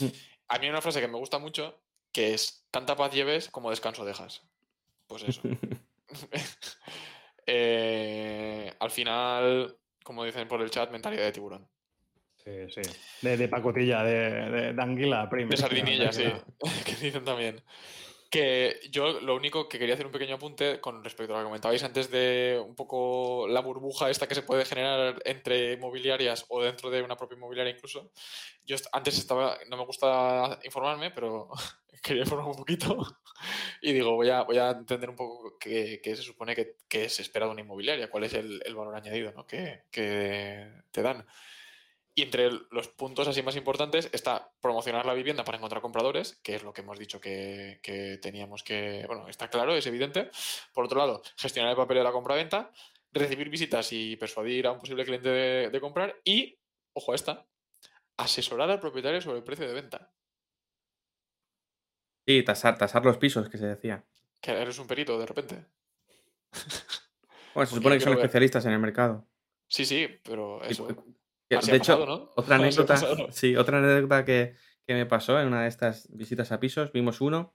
C: Mm. A mí hay una frase que me gusta mucho que es tanta paz lleves como descanso dejas. Pues eso. Eh, al final, como dicen por el chat, mentalidad de tiburón.
A: Sí, sí. De, pacotilla, de, de, anguila,
C: De sardinilla, sí. que dicen también. Que yo lo único que quería hacer un pequeño apunte con respecto a lo que comentabais antes de un poco la burbuja esta que se puede generar entre inmobiliarias o dentro de una propia inmobiliaria incluso. Yo antes estaba, no me gusta informarme, pero quería informarme un poquito y digo, voy a, voy a entender un poco qué, se supone que, se espera de una inmobiliaria, cuál es el, valor añadido ¿no? que, que te dan. Y entre los puntos así más importantes está promocionar la vivienda para encontrar compradores, que es lo que hemos dicho que, teníamos que. Bueno, está claro, es evidente. Por otro lado, gestionar el papel de la compra-venta, recibir visitas y persuadir a un posible cliente de, comprar. Y, ojo a esta, asesorar al propietario sobre el precio de venta.
B: Y tasar, tasar los pisos, que se decía.
C: Que eres un perito de repente.
B: Bueno, se supone que son especialistas en el mercado.
C: Sí, sí, pero eso
B: de hecho, otra anécdota, sí, otra anécdota que, me pasó en una de estas visitas a pisos, vimos uno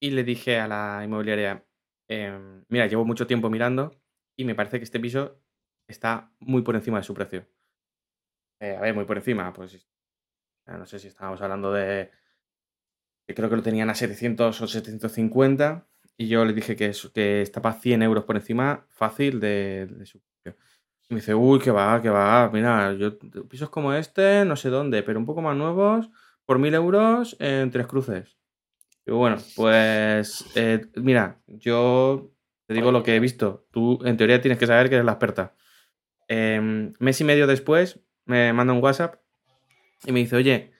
B: y le dije a la inmobiliaria, em, mira, llevo mucho tiempo mirando y me parece que este piso está muy por encima de su precio. Eh, a ver, muy por encima, pues no sé si estábamos hablando de... que creo que lo tenían a 700 o 750 y yo le dije que, que estaba 100 euros por encima fácil de, de su precio. Me dice, uy, que va, que va. Mira, yo pisos como este, no sé dónde, pero un poco más nuevos, por mil euros en tres cruces. Y bueno, pues eh, mira, yo te digo lo que he visto. Tú, en teoría, tienes que saber que eres la experta. Em, mes y medio después, me manda un WhatsApp y me dice, oye,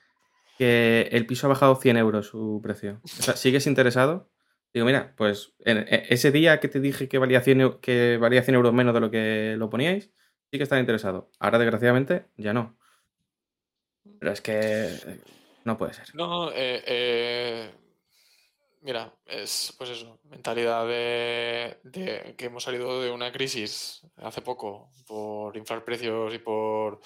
B: que el piso ha bajado 100 euros su precio. O sea, ¿sigues interesado? Digo, mira, pues e, ese día que te dije que valía, 100, que valía 100 euros menos de lo que lo poníais, sí que estaba interesado. Ahora, desgraciadamente, ya no. Pero es que no puede ser.
C: No, eh, eh, mira, es pues eso, mentalidad de, que hemos salido de una crisis hace poco por inflar precios y por,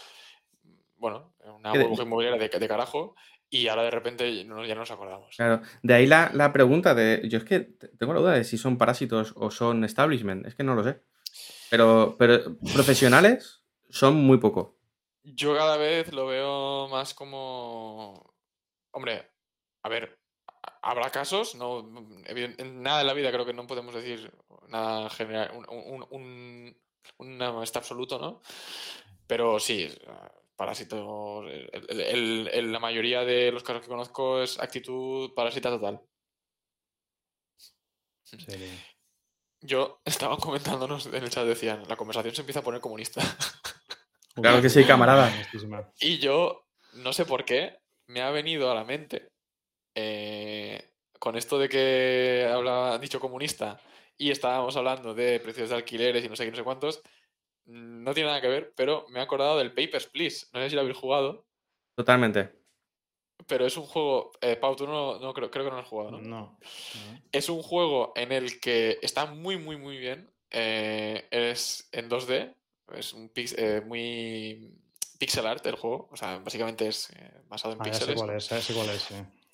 C: bueno, una burbuja inmobiliaria de, de carajo y ahora de repente ya no nos acordamos.
B: Claro, de ahí la, pregunta de, yo es que tengo la duda de si son parásitos o son establishment, es que no lo sé. Pero, pero profesionales son muy poco.
C: Yo cada vez lo veo más como, hombre, a ver, habrá casos, no, en nada en la vida creo que no podemos decir nada general, un, un, un, está absoluto, ¿no? Pero sí, parásitos. la mayoría de los casos que conozco es actitud parásita total. Yo estaba comentándonos en el chat, decían, la conversación se empieza a poner comunista.
B: Claro que sí, camarada.
C: y yo, no sé por qué, me ha venido a la mente, eh, con esto de que habla, dicho comunista, y estábamos hablando de precios de alquileres y no sé qué, no sé cuántos, no tiene nada que ver, pero me he acordado del Papers, Please. No sé si lo habéis jugado.
B: Totalmente.
C: Pero es un juego. Eh, Pau, tú no, no creo, creo, que no lo has jugado, ¿no?
A: No.
C: Es un juego en el que está muy, muy, muy bien. Eh, es en 2D. Es un eh, muy pixel art el juego. O sea, básicamente es eh, basado en
A: ah,
C: píxeles.
A: Igual es, es igual es,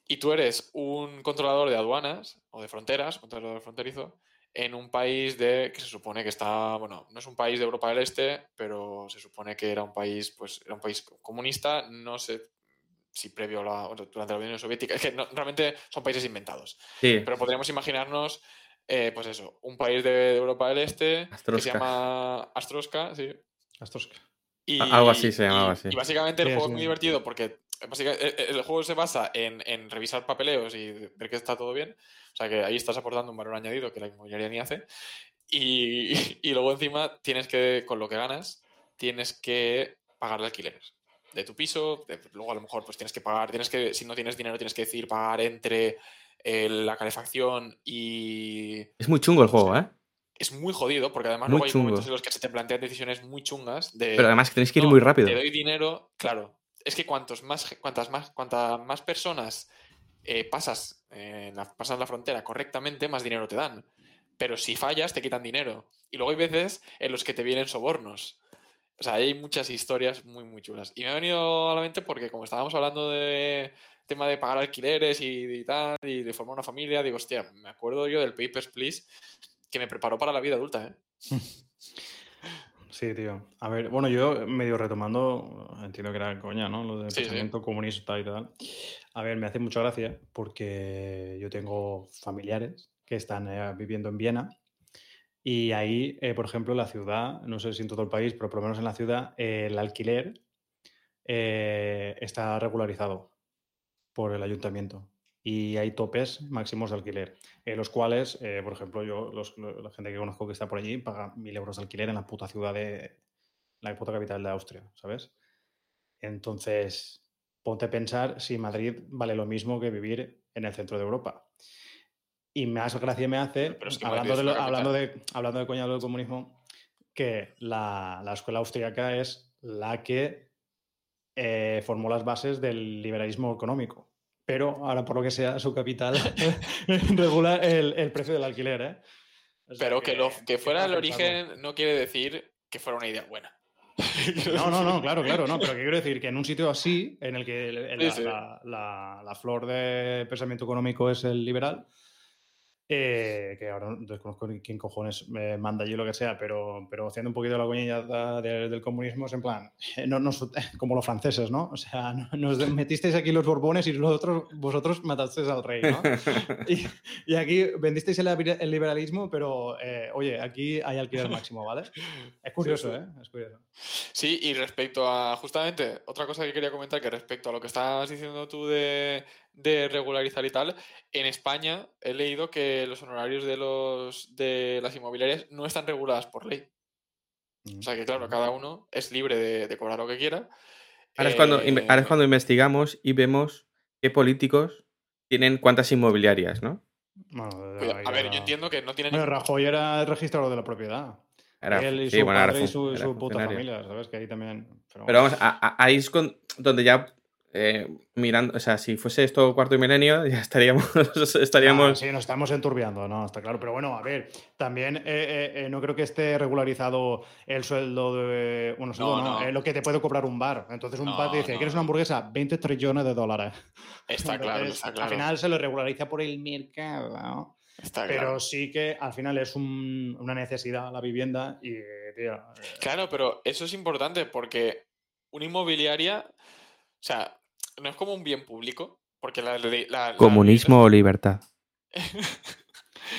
C: Y tú eres un controlador de aduanas o de fronteras, controlador fronterizo, en un país de que se supone que está, bueno, no es un país de Europa del Este, pero se supone que era un país, pues era un país comunista, no sé si previo a la, durante la Unión Soviética, es que realmente son países inventados. Pero podríamos imaginarnos, eh, pues eso, un país de, Europa del Este que se llama Astroska, sí.
A: Astroska.
B: Y, Algo así se llamaba, así.
C: Y básicamente el juego es muy divertido porque básicamente, e, e, el, juego se basa en, en, revisar papeleos y ver que está todo bien. O sea que ahí estás aportando un valor añadido que la inmobiliaria ni hace. Y, y luego encima tienes que, con lo que ganas, tienes que pagar alquileres de tu piso. luego a lo mejor pues tienes que pagar, tienes que, si no tienes dinero, tienes que decir pagar entre eh, la calefacción y...
B: Es muy chungo el juego, ¿eh?
C: Es muy jodido, porque además luego hay momentos en los que se te plantean decisiones muy chungas de...
B: Pero además que tenéis que ir muy rápido.
C: Te doy dinero, claro. Es que cuantos más, cuantas más, cuantas más personas eh, pasas, eh, la, pasas la frontera correctamente, más dinero te dan. Pero si fallas, te quitan dinero. Y luego hay veces en los que te vienen sobornos. O sea, hay muchas historias muy, muy chulas. Y me ha venido a la mente porque como estábamos hablando de tema de pagar alquileres y, tal, y de formar una familia, digo, hostia, me acuerdo yo del Papers, Please, que me preparó para la vida adulta, ¿eh?
A: Sí, tío. A ver, bueno, yo medio retomando, entiendo que era coña, ¿no? Lo del pensamiento comunista y tal. A ver, me hace mucha gracia porque yo tengo familiares que están eh, viviendo en Viena y ahí, eh, por ejemplo, la ciudad, no sé si en todo el país, pero por lo menos en la ciudad, eh, el alquiler está regularizado por el ayuntamiento y hay topes máximos de alquiler, los cuales, por ejemplo, yo, la gente que conozco que está por allí, paga mil euros de alquiler en la puta ciudad de la puta capital de Austria, ¿sabes? Entonces, ponte a pensar si Madrid vale lo mismo que vivir en el centro de Europa. Y más gracia me hace, hablando, de hablando, de, hablando de coñado del comunismo, que la, la, escuela austríaca es la que eh, formó las bases del liberalismo económico. Pero ahora, por lo que sea, su capital regula el, el, precio del alquiler. ¿eh?
C: pero que, lo, que fuera el origen no quiere decir que fuera una idea buena.
A: No, no, no, claro, claro, no, pero que quiero decir que en un sitio así, en el que la, la, la, flor de pensamiento económico es el liberal, eh, que ahora desconozco quién cojones me manda allí lo que sea, pero, pero haciendo un poquito la coñilla del comunismo es en plan, no, no, como los franceses, ¿no? O sea, nos metisteis aquí los borbones y vosotros, vosotros matasteis al rey, ¿no? Y, aquí vendisteis el, liberalismo, pero eh, oye, aquí hay alquiler máximo, ¿vale? Es curioso, ¿eh? Es curioso.
C: Sí, y respecto a, justamente, otra cosa que quería comentar, que respecto a lo que estabas diciendo tú de de regularizar y tal. En España he leído que los honorarios de, los, de las inmobiliarias no están reguladas por ley. O sea que, claro, cada uno es libre de, cobrar lo que quiera.
B: Ahora, es cuando, ahora es cuando investigamos y vemos qué políticos tienen cuántas inmobiliarias, ¿no?
C: a ver, yo entiendo que no tienen.
A: Bueno, Rajoy era el registrador de la propiedad. Era, Él y su padre y su, puta familia, ¿sabes? Que ahí también.
B: Pero, vamos, ahí es donde ya eh, mirando, o sea, si fuese esto cuarto y milenio, ya estaríamos. estaríamos...
A: Ah, sí, nos estamos enturbiando, ¿no? Está claro. Pero bueno, a ver, también eh, eh, no creo que esté regularizado el sueldo de. Bueno, no, lo que te puede cobrar un bar. Entonces, un bar te dice, ¿quieres una hamburguesa? 20 trillones de dólares.
C: Está claro, está claro.
A: Al final se lo regulariza por el mercado. Está pero sí que al final es una necesidad la vivienda y,
C: Claro, pero eso es importante porque una inmobiliaria. O sea, no es como un bien público, Porque la, la- la
B: Comunismo o libertad.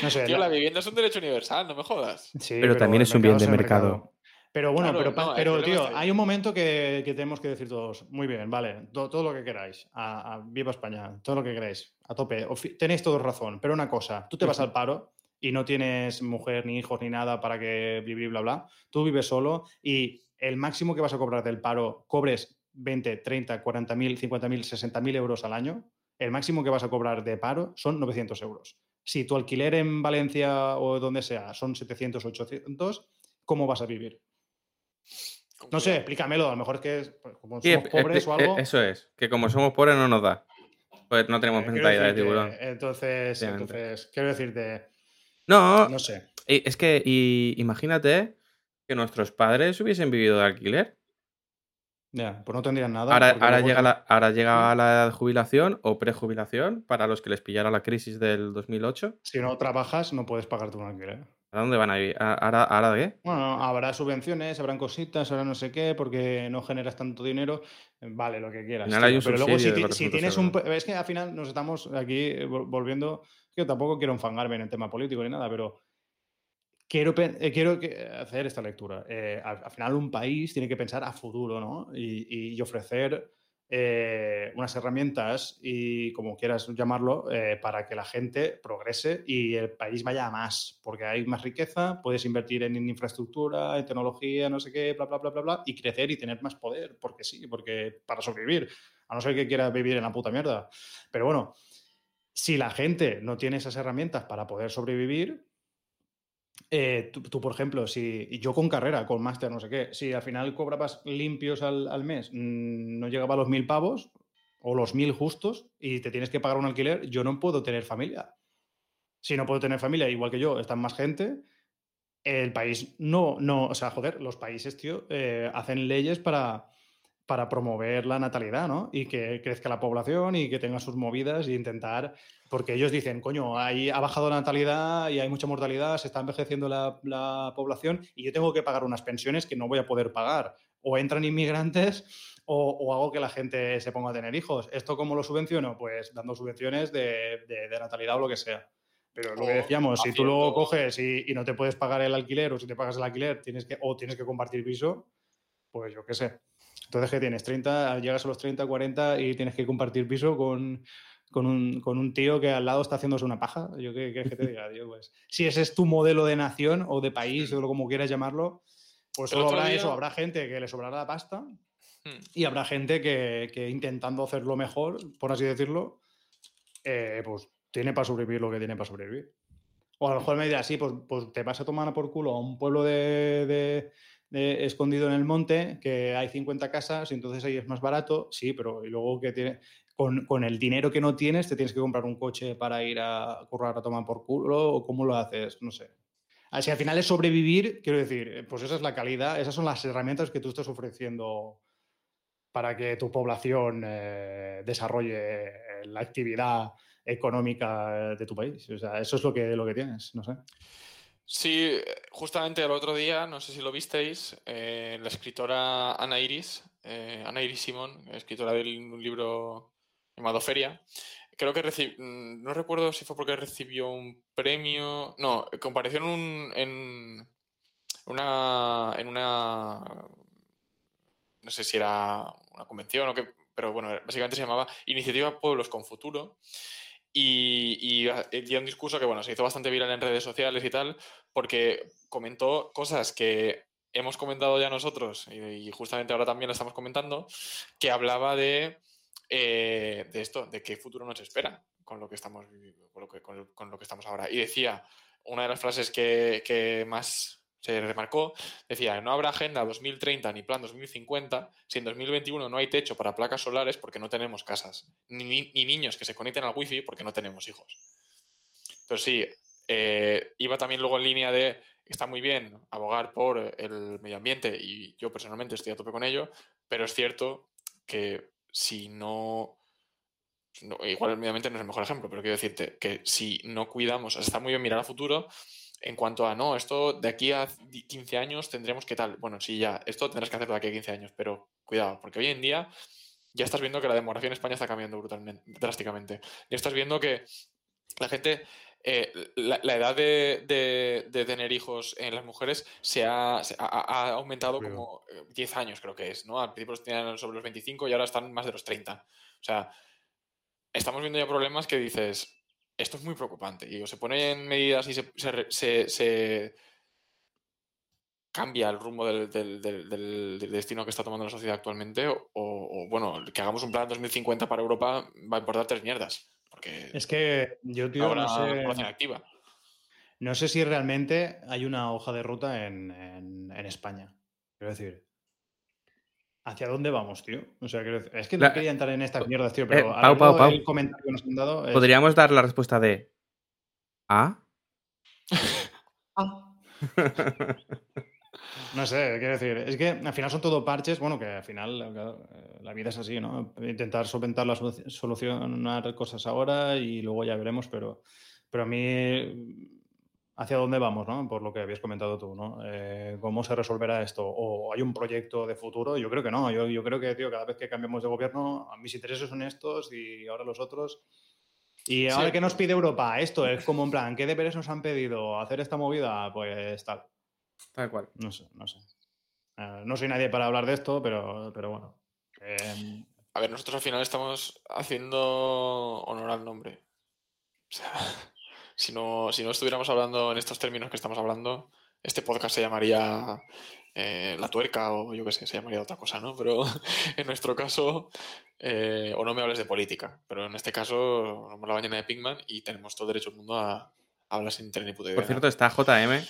A: No sé,
C: Tío,
A: la-
C: la vivienda es un derecho universal, no me jodas.
A: Sí,
B: Pero también es un bien de mercado.
A: Pero bueno,
C: Claro,
A: pero,
C: no,
A: pero tío, hay un momento que, que tenemos que decir todos, muy bien, vale, to- todo, lo que queráis, a, a- viva España, todo lo que queráis, a tope, tenéis todos razón, pero una cosa, tú te vas al paro y no tienes mujer ni hijos ni nada para que bli, bla, bla, tú vives solo y el máximo que vas a cobrar del paro, cobres 20, 30, 40 mil, 50 mil, 60 mil euros al año, el máximo que vas a cobrar de paro son 900 euros. Si tu alquiler en Valencia o donde sea son 700, 800, ¿cómo vas a vivir? No sé, explícamelo. A lo mejor es que pues, como
B: Sí,
A: somos pobres o
B: expli-
A: algo.
B: Eso es, que como somos pobres no nos da. Pues no tenemos
A: eh,
B: mentalidad de tiburón.
A: Entonces, entonces, quiero decirte,
B: No,
A: no sé.
B: es que y imagínate que nuestros padres hubiesen vivido de alquiler.
A: Ya, pues no tendrían nada.
B: Ahora, llega la, ahora llega la edad de jubilación o prejubilación para los que les pillara la crisis del 2008.
A: Si no trabajas, no puedes pagarte un alquiler.
B: ¿A dónde van a vivir? ¿A- ¿Ahora, ahora qué?
A: Bueno, habrá subvenciones, habrán cositas, habrá no sé qué, porque no generas tanto dinero. Vale, lo que quieras.
B: Hay un
A: Pero luego, si,
B: subsidio de
A: ti- si
B: 400
A: tienes un. Es que al final nos estamos aquí vol- volviendo. Yo tampoco quiero enfangarme en el tema político ni nada, pero quiero, eh, quiero que- hacer esta lectura. Eh, al, al final, un país tiene que pensar a futuro, ¿no? Y, ofrecer eh, unas herramientas y, como quieras llamarlo, eh, para que la gente progrese y el país vaya a más, porque hay más riqueza, puedes invertir en infraestructura, en tecnología, no sé qué, bla, bla, bla, bla, bla, y crecer y tener más poder, porque sí, porque para sobrevivir, a no ser que quieras vivir en la puta mierda. Pero bueno, si la gente no tiene esas herramientas para poder sobrevivir, eh, tú, por ejemplo, si yo con carrera, con máster, no sé qué, si al final cobrabas limpios al, al mes, mm, no llegaba a los mil pavos o los mil justos y te tienes que pagar un alquiler, yo no puedo tener familia. Si no puedo tener familia, igual que yo, están más gente, el país no, no, o sea, joder, los países, tío, eh, hacen leyes para, para promover la natalidad, ¿no? Y que crezca la población y que tenga sus movidas e intentar, porque ellos dicen, coño, ahí ha bajado la natalidad y hay mucha mortalidad, se está envejeciendo la, la población y yo tengo que pagar unas pensiones que no voy a poder pagar. O entran inmigrantes o, o hago que la gente se ponga a tener hijos. ¿Esto cómo lo subvenciono? Pues dando subvenciones de, de, de natalidad o lo que sea. Pero lo que decíamos, si tú luego
C: haciendo-
A: coges y, y no te puedes pagar el alquiler o si te pagas el alquiler tienes que, o tienes que compartir piso, pues yo qué sé. Entonces, ¿qué tienes? 30, llegas a los 30, 40 y tienes que compartir piso con, con, un, con un tío que al lado está haciéndose una paja. Yo qué qué quieres que te diga, tío, pues. Si ese es tu modelo de nación o de país o como quieras llamarlo, pues solo habrá
C: día-
A: eso, habrá gente que le sobrará la pasta
C: Hmm.
A: y habrá gente que, que intentando hacerlo mejor, por así decirlo, eh, pues tiene para sobrevivir lo que tiene para sobrevivir. O a lo mejor me dirás, sí, pues, pues te vas a tomar por culo a un pueblo de, de- escondido en el monte, que hay 50 casas y entonces ahí es más barato, sí, pero y luego que tiene, con, con el dinero que no tienes, te tienes que comprar un coche para ir a currar a tomar por culo, o cómo lo haces, no sé. Así al final es sobrevivir, quiero decir, eh, pues esa es la calidad, esas son las herramientas que tú estás ofreciendo para que tu población eh, desarrolle eh, la actividad económica de tu país. O sea, eso es lo que, lo que tienes, no sé.
C: Sí, justamente el otro día, no sé si lo visteis, eh, la escritora Ana Iris, eh, Ana Iris Simón, escritora de un libro llamado Feria, creo que recibió, no recuerdo si fue porque recibió un premio, no, compareció en, un, en una, en una, no sé si era una convención o qué, pero bueno, básicamente se llamaba Iniciativa Pueblos con Futuro. Y, y a- y dio un discurso que bueno, se hizo bastante viral en redes sociales y tal, porque comentó cosas que hemos comentado ya nosotros, y, justamente ahora también lo estamos comentando, que hablaba de, eh, de esto, de qué futuro nos espera con lo que estamos con lo que, con, con lo que estamos ahora. Y decía, una de las frases que, que más se remarcó, decía, no habrá agenda 2030 ni plan 2050 si en 2021 no hay techo para placas solares porque no tenemos casas, ni, ni- ni niños que se conecten al wifi porque no tenemos hijos. Pero sí, eh, iba también luego en línea de, está muy bien abogar por el medio ambiente y yo personalmente estoy a tope con ello, pero es cierto que si no... no- igual ambiente no es el mejor ejemplo, pero quiero decirte que si no cuidamos, está muy bien mirar a futuro en cuanto a, no, esto de aquí a 15 años tendremos que tal. Bueno, sí, ya, esto tendrás que hacerlo de aquí a 15 años, pero cuidado, porque hoy en día ya estás viendo que la demografía en España está cambiando brutalmente, drásticamente. Ya estás viendo que la gente, eh, la, edad de, tener hijos en las mujeres se ha, aumentado como 10 eh, años, creo que es, ¿no? Al principio tenían sobre los 25 y ahora están más de los 30. O sea, estamos viendo ya problemas que dices, esto es muy preocupante. Y o se ponen medidas y se, cambia el rumbo del, destino que está tomando la sociedad actualmente, o, bueno, que hagamos un plan 2050 para Europa va a importar tres mierdas. Porque
A: es que yo, tío, no sé.
C: Activa.
A: No sé si realmente hay una hoja de ruta en, en España. Quiero decir, ¿Hacia dónde vamos, tío? O sea, es que no quería entrar en estas mierdas, tío, pero
B: eh, Pau, Pau, Pau.
A: el comentario que nos han dado
B: Podríamos dar la respuesta de ¿Ah?
A: ¿Ah? no sé, quiero decir, es que al final son todo parches, bueno, que al final eh, la vida es así, ¿no? Intentar solventar la solucionar cosas ahora y luego ya veremos, pero, pero a mí hacia dónde vamos, ¿no? Por lo que habías comentado tú, ¿no? Eh, ¿Cómo se resolverá esto? ¿O hay un proyecto de futuro? Yo creo que no. Yo, creo que, tío, cada vez que cambiemos de gobierno, mis intereses son estos y ahora los otros. Y ahora que nos pide Europa, esto es como en plan, ¿qué deberes nos han pedido? ¿Hacer esta movida? Pues tal.
B: Tal cual.
A: No sé, no sé. Eh, no soy nadie para hablar de esto, pero, pero bueno. Em,
C: A ver, nosotros al final estamos haciendo honor al nombre. O sea, si no, si no estuviéramos hablando en estos términos que estamos hablando, este podcast se llamaría eh, La Tuerca o yo qué sé, se llamaría otra cosa, ¿no? Pero en nuestro caso, eh, o no me hables de política, pero en este caso, somos la mañana de Pigman y tenemos todo derecho del mundo a, hablar sin tener ni puta idea.
B: Por cierto, está JM,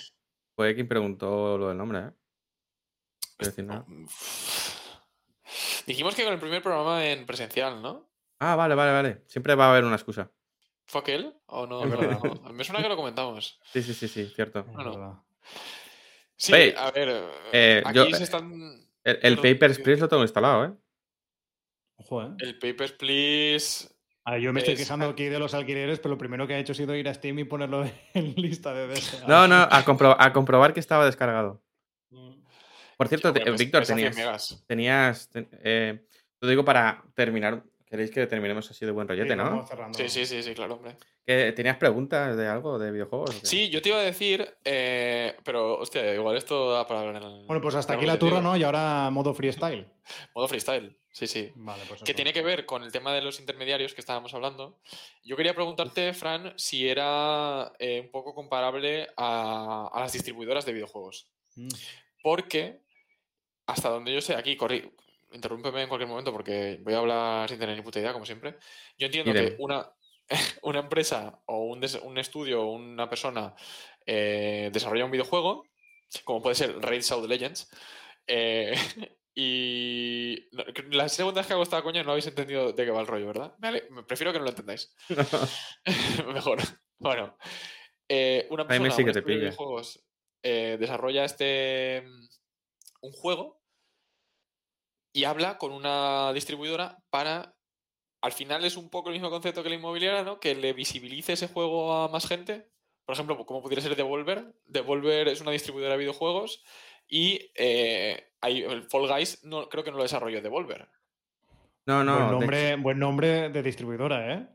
B: fue quien preguntó lo del nombre, ¿eh?
C: Decir nada. Dijimos que con el primer programa en presencial, ¿no?
B: Ah, vale, vale, vale. Siempre va a haber una excusa.
C: ¿Fue aquel? ¿O no? no, Me suena que lo comentamos.
B: Sí, sí, sí, sí, cierto.
C: Sí, a ver. Eh, aquí se están.
B: El, Papers, Please lo tengo instalado, ¿eh?
A: Ojo, ¿eh?
C: El Papers, Please.
A: yo me estoy quejando aquí de los alquileres, pero lo primero que ha hecho ha sido ir a Steam y ponerlo en lista de deseados.
B: No, no, a, comprobar que estaba descargado. Por cierto, Víctor, tenías. tenías eh, lo digo para terminar ¿Queréis que terminemos así de buen rollete, no?
C: Sí, sí, sí, sí, claro, hombre.
B: ¿Tenías preguntas de algo, de videojuegos?
C: Sí, yo te iba a decir, eh, pero hostia, igual esto da para hablar en el.
A: Bueno, pues hasta aquí la turra, ¿no? Y ahora modo freestyle.
C: modo freestyle, sí, sí.
A: Vale, pues
C: que tiene que ver con el tema de los intermediarios que estábamos hablando. Yo quería preguntarte, Fran, si era eh, un poco comparable a, las distribuidoras de videojuegos. Mm. Porque, hasta donde yo sé, aquí corrí, interrúmpeme en cualquier momento porque voy a hablar sin tener ni puta idea, como siempre. Yo entiendo que una, una empresa o un, un estudio o una persona eh, desarrolla un videojuego, como puede ser Raid Shadow Legends, eh, y la segunda vez que hago esta coña no habéis entendido de qué va el rollo, ¿verdad? Vale, prefiero que no lo entendáis. Mejor. Bueno, eh, una persona de videojuegos desarrolla este un juego y habla con una distribuidora para. Al final es un poco el mismo concepto que la inmobiliaria, ¿no? Que le visibilice ese juego a más gente. Por ejemplo, como pudiera ser Devolver. Devolver es una distribuidora de videojuegos y eh, el Fall Guys no, creo que no lo desarrolló Devolver.
B: No, no.
A: Buen nombre, buen nombre de distribuidora, ¿eh?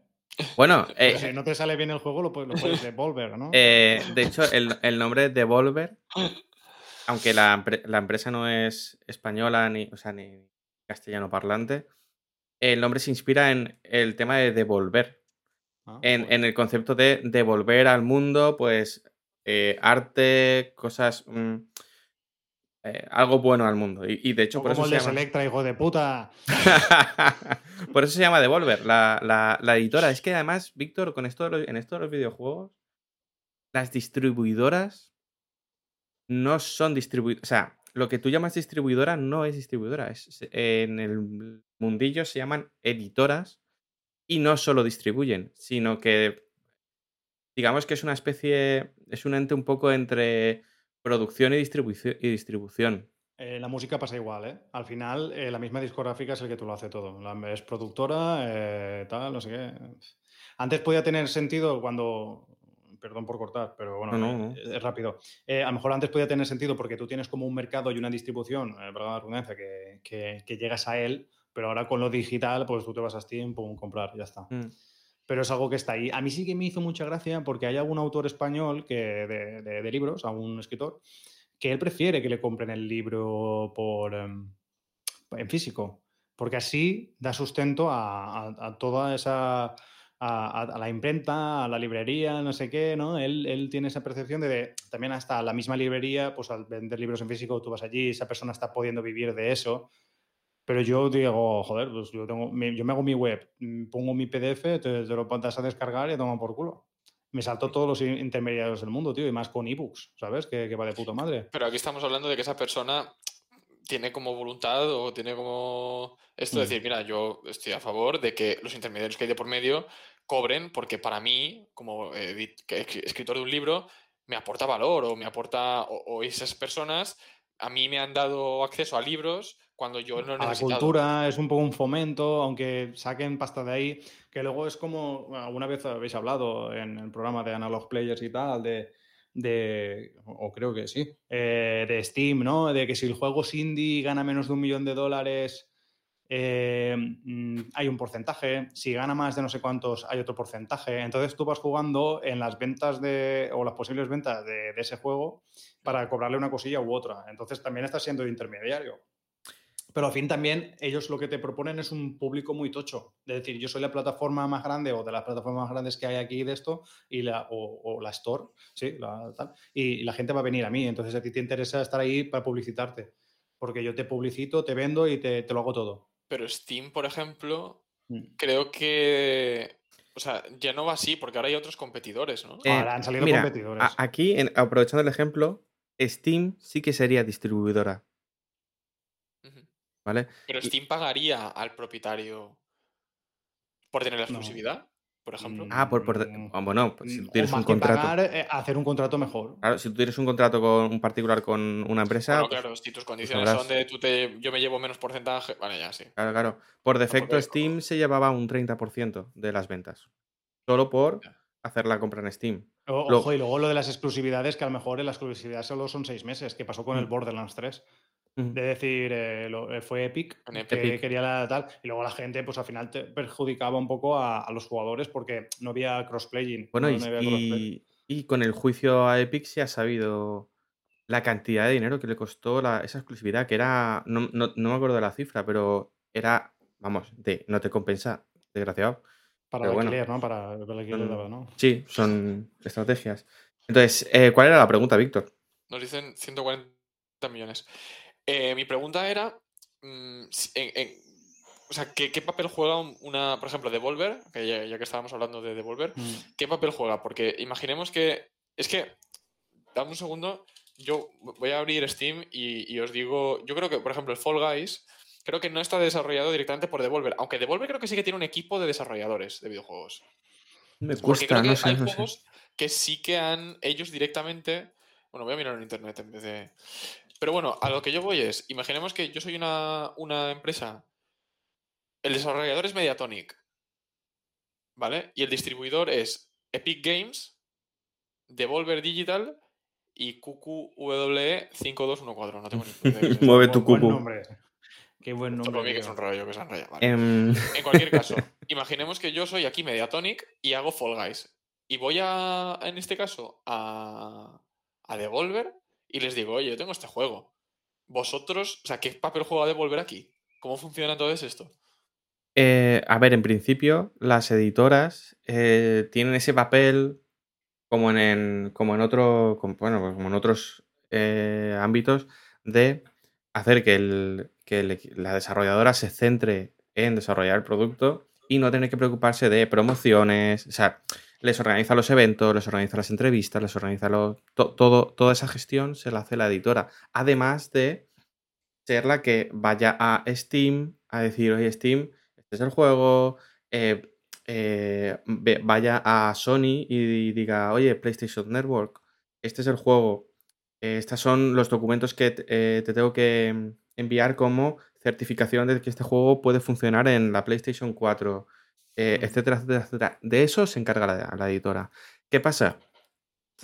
B: Bueno,
A: eh, si no te sale bien el juego, lo puedes, lo Devolver, ¿no?
B: Eh, de hecho, el, el nombre Devolver, aunque la, la, empresa no es española ni, o sea, ni, castellano parlante, el nombre se inspira en el tema de devolver. Ah, en, el concepto de devolver al mundo, pues, eh, arte, cosas. Mm, eh, algo bueno al mundo. Y, de hecho, por eso.
A: se llama... Electra, hijo de puta.
B: por eso se llama Devolver, la, editora. Es que además, Víctor, con esto en esto de los videojuegos, las distribuidoras no son distribuidoras. O sea, lo que tú llamas distribuidora no es distribuidora. Es, en el mundillo se llaman editoras y no solo distribuyen, sino que digamos que es una especie, es un ente un poco entre producción y, distribución. Y distribución.
A: Eh, la música pasa igual, ¿eh? Al final, eh, la misma discográfica es el que tú lo hace todo. es productora, eh, tal, no sé qué. Antes podía tener sentido cuando perdón por cortar, pero bueno, eh, Es, rápido. Eh, a lo mejor antes podía tener sentido porque tú tienes como un mercado y una distribución, eh, perdón la redundancia, que, que, llegas a él Pero ahora con lo digital, pues tú te vas a Steam, pum, comprar, ya está.
B: Mm.
A: Pero es algo que está ahí. A mí sí que me hizo mucha gracia porque hay algún autor español que de, de- de libros, algún escritor, que él prefiere que le compren el libro por em, en físico. Porque así da sustento a, a- a toda esa. A, la imprenta, a la librería, no sé qué, ¿no? Él, él tiene esa percepción de, de- también hasta la misma librería, pues al vender libros en físico, tú vas allí, esa persona está pudiendo vivir de eso. Pero yo digo, joder, pues yo, tengo, yo me hago mi web, mm, pongo mi PDF, te, te lo pones a descargar y a tomar por culo. Me salto todos los in- intermediarios del mundo, tío, y más con ebooks, ¿sabes? Que, que va de puta madre.
C: Pero aquí estamos hablando de que esa persona tiene como voluntad o tiene como esto de
A: Mm.
C: decir, mira, yo estoy a favor de que los intermediarios que hay de por medio cobren porque para mí, como que escritor de un libro, me aporta valor o me aporta, o, o esas personas a mí me han dado acceso a libros cuando yo no he
A: A la
C: necesitado.
A: cultura es un poco un fomento, aunque saquen pasta de ahí, que luego es como, bueno, alguna vez habéis hablado en el programa de Analog Players y tal, de, de o creo que sí, eh, de Steam, ¿no? De que si el juego es indie gana menos de un millón de dólares, eh, mm, hay un porcentaje, si gana más de no sé cuántos, hay otro porcentaje. Entonces tú vas jugando en las ventas de, o las posibles ventas de, ese juego para cobrarle una cosilla u otra. Entonces también estás siendo intermediario. Pero al fin también ellos lo que te proponen es un público muy tocho. Es decir, yo soy la plataforma más grande o de las plataformas más grandes que hay aquí de esto y la, o, la store, sí, la, y la gente va a venir a mí. Entonces a ti te interesa estar ahí para publicitarte. Porque yo te publicito, te vendo y te lo hago todo.
C: Pero Steam, por ejemplo,
A: Mm.
C: creo que. O sea, ya no va así, porque ahora hay otros competidores, ¿no?
B: Eh,
A: Ahora han salido
B: mira,
A: competidores.
B: a- aquí, en- aprovechando el ejemplo, Steam sí que sería distribuidora. ¿vale?
C: Pero
B: y-
C: Steam pagaría al propietario por tener la
A: No.
C: Por ejemplo.
B: Ah, por, por-
A: Mm,
B: ah, bueno, pues si tú
A: o
B: tienes
A: más
B: un
A: que
B: contrato.
A: pagar, eh, hacer un contrato mejor.
B: Claro, si tú tienes un contrato con un particular con una empresa, pues,
C: claro, si tus condiciones
B: sabrás.
C: son de tú te, yo me llevo menos porcentaje. Vale, ya sí.
B: claro, claro. Por defecto, Steam se llevaba un 30% de las ventas. Solo por hacer la compra en Steam.
A: O- Ojo, y luego lo de las exclusividades, que a lo mejor en la exclusividad solo son seis meses, que pasó con el
B: Mm.
A: Borderlands 3. De decir, eh, lo- eh, fue Epic,
C: En
A: que
B: Epic.
A: quería la tal, y luego la gente, pues al final te perjudicaba un poco a, a los jugadores porque no había crossplaying.
B: Bueno,
A: no,
B: y,
A: no había crossplay.
B: y- y con el juicio a Epic se ha sabido la cantidad de dinero que le costó la- esa exclusividad, que era, no, no- no me acuerdo de la cifra, pero era, vamos, de no te compensa, desgraciado.
A: Para
B: pero
A: el
B: bueno,
A: alquiler, ¿no? Para, para el alquiler,
B: son-
A: daba, ¿no?
B: Sí, son estrategias. Entonces, eh, ¿cuál era la pregunta, Víctor?
C: Nos dicen 140 millones. Eh, mi pregunta era. mm, si- en- en- o sea, ¿qué, qué papel juega un- una, por ejemplo, Devolver? Que ya, ya que estábamos hablando de Devolver,
A: Mm.
C: ¿qué papel juega? Porque imaginemos que. Es que. Dame un segundo. Yo voy a abrir Steam y, y os digo. Yo creo que, por ejemplo, el Fall Guys. Creo que no está desarrollado directamente por Devolver. Aunque Devolver creo que sí que tiene un equipo de desarrolladores de videojuegos.
B: Me
C: Porque
B: cuesta,
C: creo que
B: no sé,
C: hay
B: no sé.
C: juegos que sí que han ellos directamente. Bueno, voy a mirar en internet en vez de. Pero bueno, a lo que yo voy es, imaginemos que yo soy una, una empresa. El desarrollador es Mediatonic. ¿Vale? Y el distribuidor es Epic Games, Devolver Digital y QQWE5214. No tengo ni idea
B: Mueve
A: Buen-
B: tu cucu.
A: nombre. Qué buen nombre.
C: Para mí que es un rollo, que un rollo. Vale.
B: Em,
C: En cualquier caso, imaginemos que yo soy aquí Mediatonic y hago Fall Guys. Y voy a, en este caso, a, a Devolver y les digo, oye, yo tengo este juego. Vosotros, o sea, ¿qué papel juega Devolver aquí? ¿Cómo funciona entonces esto?
B: eh, a ver, en principio, las editoras eh, tienen ese papel como en, en- como en otro, bueno, como en otros eh, ámbitos de hacer que, que la desarrolladora se centre en desarrollar el producto y no tener que preocuparse de promociones, o sea, les organiza los eventos, les organiza las entrevistas, les organiza todo, toda esa gestión se la hace la editora. Además de ser la que vaya a Steam a decir, oye, Steam, este es el juego, eh, eh, vaya a Sony y diga, oye, PlayStation Network, este es el juego, eh, estos son los documentos que te, eh, te tengo que enviar como certificación de que este juego puede funcionar en la PlayStation 4, eh, etcétera, etcétera, etcétera. De eso se encarga la, la editora. ¿Qué pasa?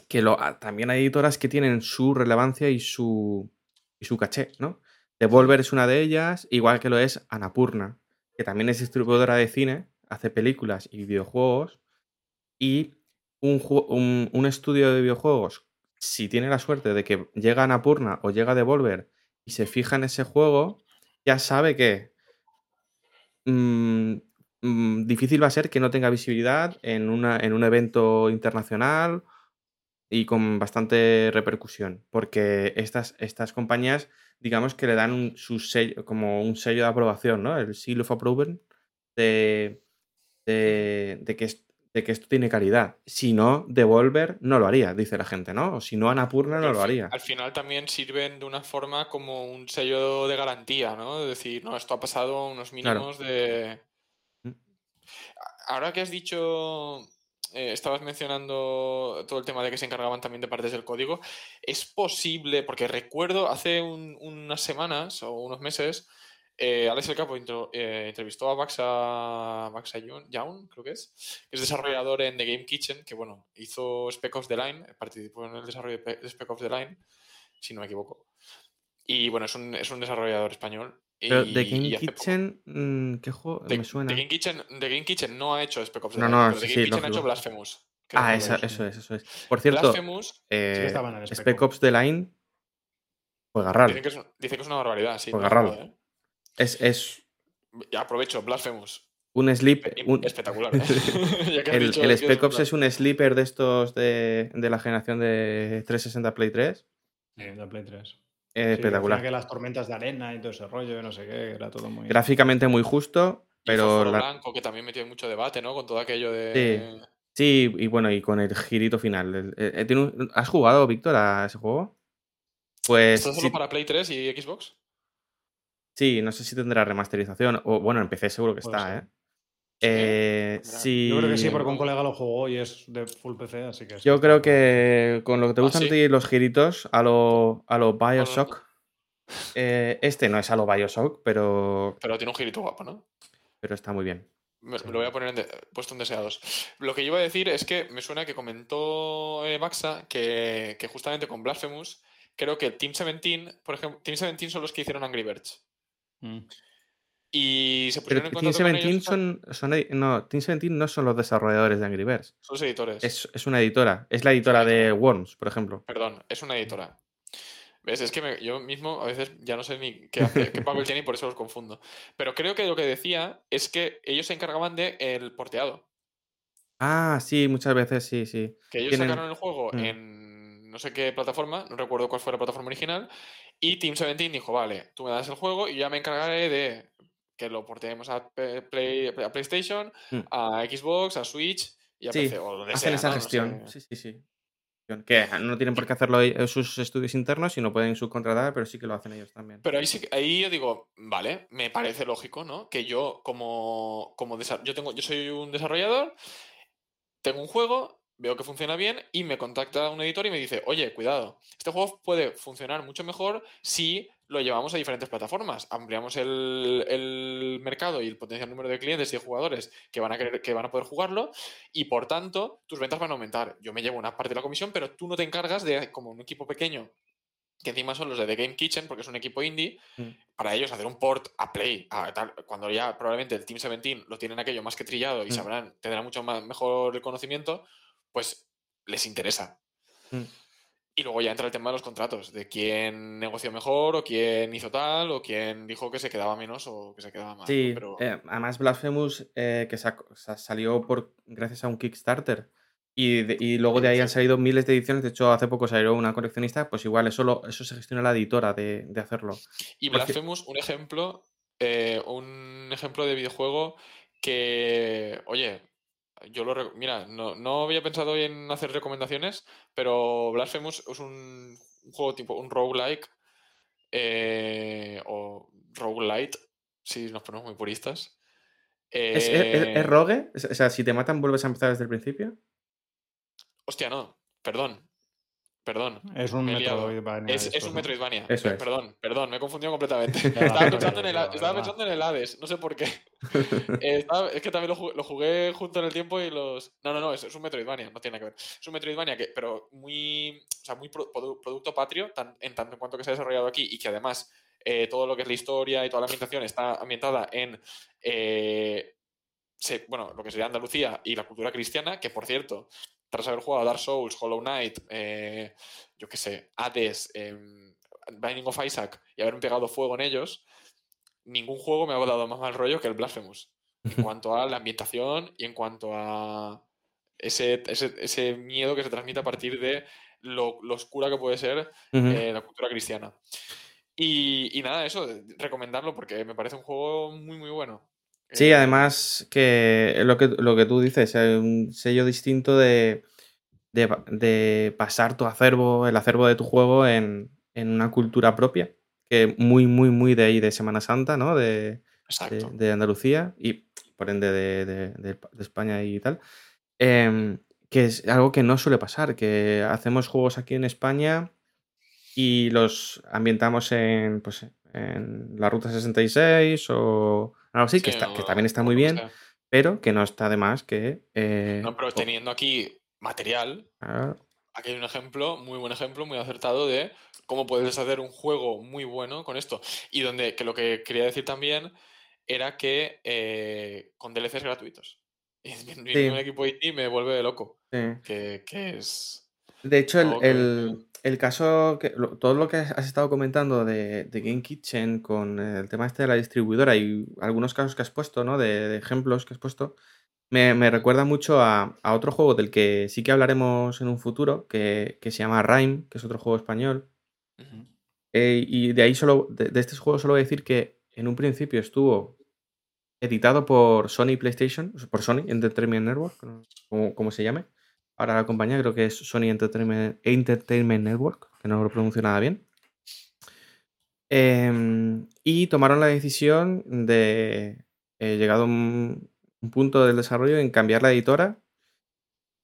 B: Que lo, ah, también hay editoras que tienen su relevancia y su, y su caché, ¿no? Devolver es una de ellas, igual que lo es Anapurna, que también es distribuidora de cine, hace películas y videojuegos. Y un, un, un estudio de videojuegos, si tiene la suerte de que llega Anapurna o llega Devolver y se fija en ese juego, ya sabe que mm, difícil va a ser que no tenga visibilidad en, una, en un evento internacional y con bastante repercusión, porque estas, estas compañías, digamos que le dan un, su sello, como un sello de aprobación, ¿no? El seal of approval de, de, de que, de que esto tiene calidad. Si no, Devolver no lo haría, dice la gente, ¿no? O si no, Anapurna no lo haría.
C: Al final también sirven de una forma como un sello de garantía, ¿no? Es decir, no, esto ha pasado unos mínimos de... Ahora que has dicho eh, estabas mencionando todo el tema de que se encargaban también de partes del código. Es posible, porque recuerdo hace unas semanas o unos meses, eh, Alex El Capo eh, entrevistó a Baxa, Baxa Young, creo que es, que es desarrollador en The Game Kitchen, que bueno, hizo Spec Ops The Line, participó en el desarrollo de Spec Ops The Line, si no me equivoco. Y bueno, es un, es un desarrollador español
B: pero The Game Kitchen, mm, ¿qué juego? me suena.
C: The Game, Kitchen, The Game Kitchen no ha hecho Spec Ops.
B: No, no,
C: The
B: Game
C: Kitchen ha hecho Blasphemous.
B: Ah, esa, eso es, eso es. Por cierto, eh, Spec, Ops The Line juega raro.
C: Dicen que, es, dice que es una barbaridad, sí.
B: Juega raro. ¿eh? Es, es...
C: Ya aprovecho, Blasphemous.
B: Un sleep. Un...
C: Espectacular. ¿eh?
B: el, el Spec Ops es un sleeper de estos de, de la generación de 360 Play 3.
A: Sí, de Play 3
B: espectacular.
A: Que las tormentas de arena y todo ese rollo, no sé qué, era todo muy.
B: Gráficamente muy justo, pero.
C: Y Blanco, que también metió mucho debate, ¿no? Con todo aquello de.
B: Sí. Sí, y bueno, y con el girito final. ¿Has jugado, Víctor, a ese juego?
C: Pues. ¿Está solo para Play 3 y Xbox?
B: Sí, no sé si tendrá remasterización. O bueno, en PC seguro que está, ¿eh? Eh, sí.
A: Yo creo que sí, porque un colega lo jugó y es de full PC, así que.
B: Yo creo que con lo que te ¿Ah, gustan ti los giritos a lo, a lo Bioshock. Eh, este no es a lo Bioshock, pero.
C: Pero tiene un girito guapo, ¿no?
B: Pero está muy bien.
C: Me, lo voy a poner en puesto en deseados. Lo que yo iba a decir es que me suena que comentó eh, Baxa que, que, justamente con Blasphemous, creo que Team 17, por ejemplo, Team 17 son los que hicieron Angry Birds. Mm. Y se pusieron en contacto
B: Team 17 son, son, no, Team 17 no son los desarrolladores de Angry Birds.
C: Son los editores.
B: Es, es una editora. Es la editora de Worms, por ejemplo.
C: Perdón, es una editora. ¿Ves? Es que me, yo mismo a veces ya no sé ni qué, hace, qué papel tiene y por eso los confundo. Pero creo que lo que decía es que ellos se encargaban del el porteado.
B: Ah, sí, muchas veces sí, sí.
C: Que ellos sacaron el juego mm. en no sé qué plataforma, no recuerdo cuál fue la plataforma original, y Team 17 dijo, vale, tú me das el juego y ya me encargaré de que lo portemos a, PlayStation, mm. a Xbox, a Switch y a PC. O donde
B: hacen esa gestión. Sí, sí, sí. Que no tienen por qué hacerlo sus estudios internos, sino pueden subcontratar, pero sí que lo hacen ellos también.
C: Pero ahí, sí, ahí yo digo, vale, me parece lógico, ¿no? Que yo, como, como yo, tengo, yo soy un desarrollador, tengo un juego, veo que funciona bien y me contacta un editor y me dice, oye, cuidado, este juego puede funcionar mucho mejor si lo llevamos a diferentes plataformas, ampliamos el, mercado y el potencial número de clientes y de jugadores que van, a querer, que van a poder jugarlo y por tanto tus ventas van a aumentar. Yo me llevo una parte de la comisión, pero tú no te encargas de, como un equipo pequeño, que encima son los de The Game Kitchen, porque es un equipo indie, mm. para ellos hacer un port a Play, cuando ya probablemente el Team 17 lo tienen aquello más que trillado y mm. sabrán, tendrán mucho más, mejor conocimiento, pues les interesa. Mm. Y luego ya entra el tema de los contratos, de quién negoció mejor, o quién hizo tal, o quién dijo que se quedaba menos o que se quedaba más.
B: Sí, Pero... Eh, además Blasphemous, eh, que salió por, gracias a un Kickstarter, y, luego de ahí han salido miles de ediciones, de hecho hace poco salió una coleccionista, pues igual eso, eso se gestiona la editora de, hacerlo.
C: Y Blasphemous, un ejemplo, eh, un ejemplo de videojuego que, oye, yo lo mira, no, no, había pensado en hacer recomendaciones, pero Blasphemous es un, juego tipo un roguelike eh, o roguelite, si nos ponemos muy puristas.
B: ¿Es, es, rogue? O sea, si te matan, ¿vuelves a empezar desde el principio?
C: Hostia, no, perdón. Perdón.
A: Es un Metroidvania.
C: Es, un Metroidvania. Perdón, perdón, me he confundido completamente. estaba, pensando en el, estaba, pensando en el, Hades, no sé por qué. Eh, es que también lo jugué, junto en el tiempo y los. No, no, no, es, un Metroidvania, no tiene nada que ver. Es un Metroidvania que, pero muy. O sea, muy producto patrio, en tanto en cuanto que se ha desarrollado aquí y que además eh, todo lo que es la historia y toda la ambientación está ambientada en, eh, bueno, lo que sería Andalucía y la cultura cristiana, que por cierto, tras haber jugado Dark Souls, Hollow Knight, eh, yo qué sé, Hades, em, Binding of Isaac y haber pegado fuego en ellos, ningún juego me ha dado más mal rollo que el Blasphemous. En cuanto a la ambientación y en cuanto a ese, ese, miedo que se transmite a partir de lo, oscura que puede ser eh, la cultura cristiana. Y, nada, eso, recomendarlo porque me parece un juego muy, muy bueno.
B: Sí, eh, además que lo que, lo que tú dices, es un sello distinto de, de, pasar tu acervo, el acervo de tu juego en, una cultura propia, que muy, muy, muy de ahí, de Semana Santa, ¿no? De, de, Andalucía y por ende de, España y tal. Em, que es algo que no suele pasar, que hacemos juegos aquí en España y los ambientamos en, pues, en la Ruta 66 o algo así, que, está, que también está muy bien, pero que no está de más que... Eh,
C: no, pero teniendo aquí material, aquí hay un ejemplo, muy buen ejemplo, muy acertado de cómo puedes hacer un juego muy bueno con esto. Y donde, que lo que quería decir también era que eh, con DLCs gratuitos. Y un equipo IT me vuelve loco. Que, es.
B: De hecho, el, caso, que, todo lo que has estado comentando de, Game Kitchen con el tema este de la distribuidora y algunos casos que has puesto, ¿no? De, ejemplos que has puesto, me, recuerda mucho a, otro juego del que sí que hablaremos en un futuro, que, se llama Rhyme, que es otro juego español. Eh, y de ahí solo, de, de, este juego solo voy a decir que en un principio estuvo editado por Sony PlayStation, por Sony Entertainment Network, como, se llame. Ahora la compañía creo que es Sony Entertainment, Network, que no lo pronuncio nada bien. Em, y tomaron la decisión de, eh, llegado un, un, punto del desarrollo, en cambiar la editora,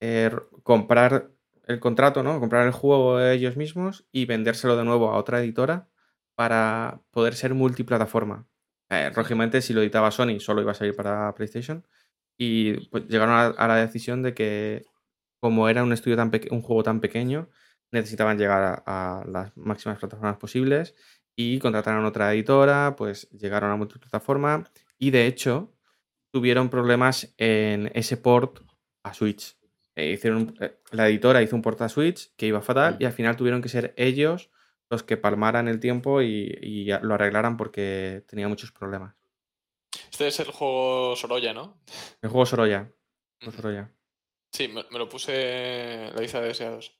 B: eh, comprar el contrato, ¿no? Comprar el juego ellos mismos y vendérselo de nuevo a otra editora para poder ser multiplataforma. Eh, lógicamente, si lo editaba Sony, solo iba a salir para PlayStation. Y pues, llegaron a, la decisión de que, como era un estudio tan un juego tan pequeño, necesitaban llegar a, las máximas plataformas posibles y contrataron otra editora, pues llegaron a multiplataforma y de hecho tuvieron problemas en ese port a Switch. Eh, hicieron, eh, la editora hizo un port a Switch que iba fatal y al final tuvieron que ser ellos los que palmaran el tiempo y, lo arreglaran porque tenía muchos problemas.
C: Este es el juego Sorolla, ¿no?
B: El juego Sorolla.
C: Sí, me, lo puse la lista de deseados.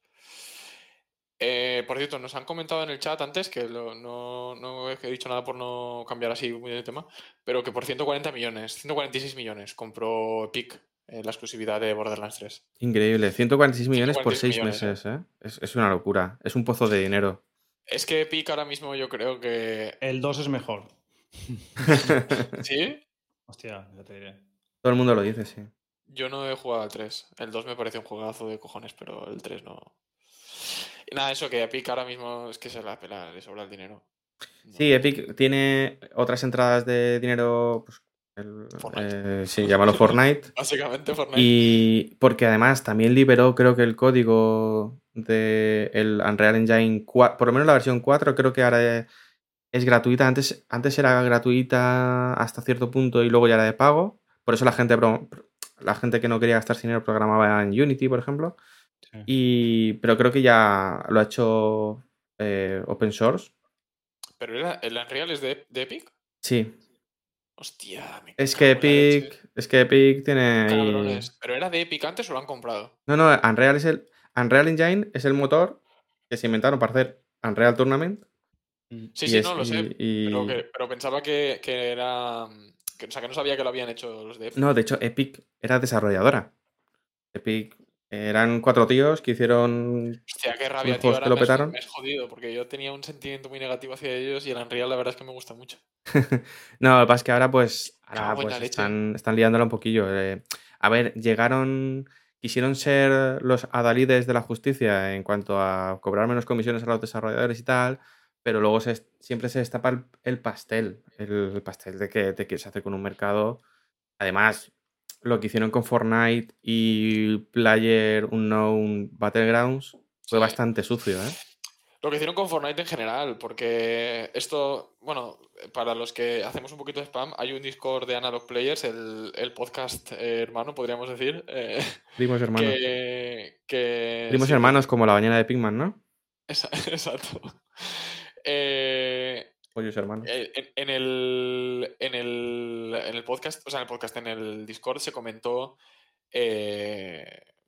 C: Eh, por cierto, nos han comentado en el chat antes que no, he dicho nada por no cambiar así muy de tema, pero que por 140 millones, 146 millones compró Epic eh, la exclusividad de Borderlands 3.
B: Increíble, 146 millones por 6 meses, ¿eh? Es, es, una locura, es un pozo de dinero.
C: Es que Epic ahora mismo yo creo que.
A: El 2 es mejor.
C: ¿Sí?
A: Hostia, ya te diré.
B: Todo el mundo lo dice, sí.
C: Yo no he jugado al 3. El 2 me parece un juegazo de cojones, pero el 3 no. Y nada, eso que Epic ahora mismo es que se la pela, le sobra el dinero.
B: Sí, Epic tiene otras entradas de dinero. Pues, eh, sí, llámalo Fortnite.
C: Básicamente Fortnite.
B: Y porque además también liberó, creo que el código del el Unreal Engine 4, por lo menos la versión 4 creo que ahora es, gratuita. Antes, antes era gratuita hasta cierto punto y luego ya era de pago. Por eso la gente, la gente que no quería gastar dinero programaba en Unity, por ejemplo. Y, pero creo que ya lo ha hecho eh, open source.
C: ¿Pero el Unreal es de, Epic?
B: Sí.
C: Hostia, me
B: es que Epic, es que Epic tiene.
C: ¿Pero era de Epic antes o lo han comprado?
B: No, no, Unreal es el. Unreal Engine es el motor que se inventaron para hacer Unreal Tournament.
C: Mm. Sí, sí, no lo sé. Pero, pensaba que, era. O sea, que no sabía que lo habían hecho los de Epic.
B: No, de hecho, Epic era desarrolladora. Epic eran cuatro tíos que hicieron.
C: Hostia, qué rabia, tío. Ahora lo petaron. Me, es jodido porque yo tenía un sentimiento muy negativo hacia ellos y el Unreal, la verdad es que me gusta mucho.
B: no, lo que pasa es que ahora, pues. Ahora, pues, están, están liándola un poquillo. Eh. a ver, llegaron quisieron ser los adalides de la justicia en cuanto a cobrar menos comisiones a los desarrolladores y tal, pero luego siempre se destapa el, pastel, el, pastel de que te quieres hacer con un mercado. Además, lo que hicieron con Fortnite y Player Unknown Battlegrounds fue bastante sucio, ¿eh?
C: Lo que hicieron con Fortnite en general, porque esto, bueno, para los que hacemos un poquito de spam, hay un Discord de Analog Players, el, podcast eh, hermano, podríamos decir. Eh,
B: Primos hermanos.
C: Que,
B: Primos hermanos como la bañera de Pigman, ¿no?
C: Exacto. Eh,
B: hermanos.
C: Eh, en, el, en, el, en el podcast, o sea, en el podcast, en el Discord se comentó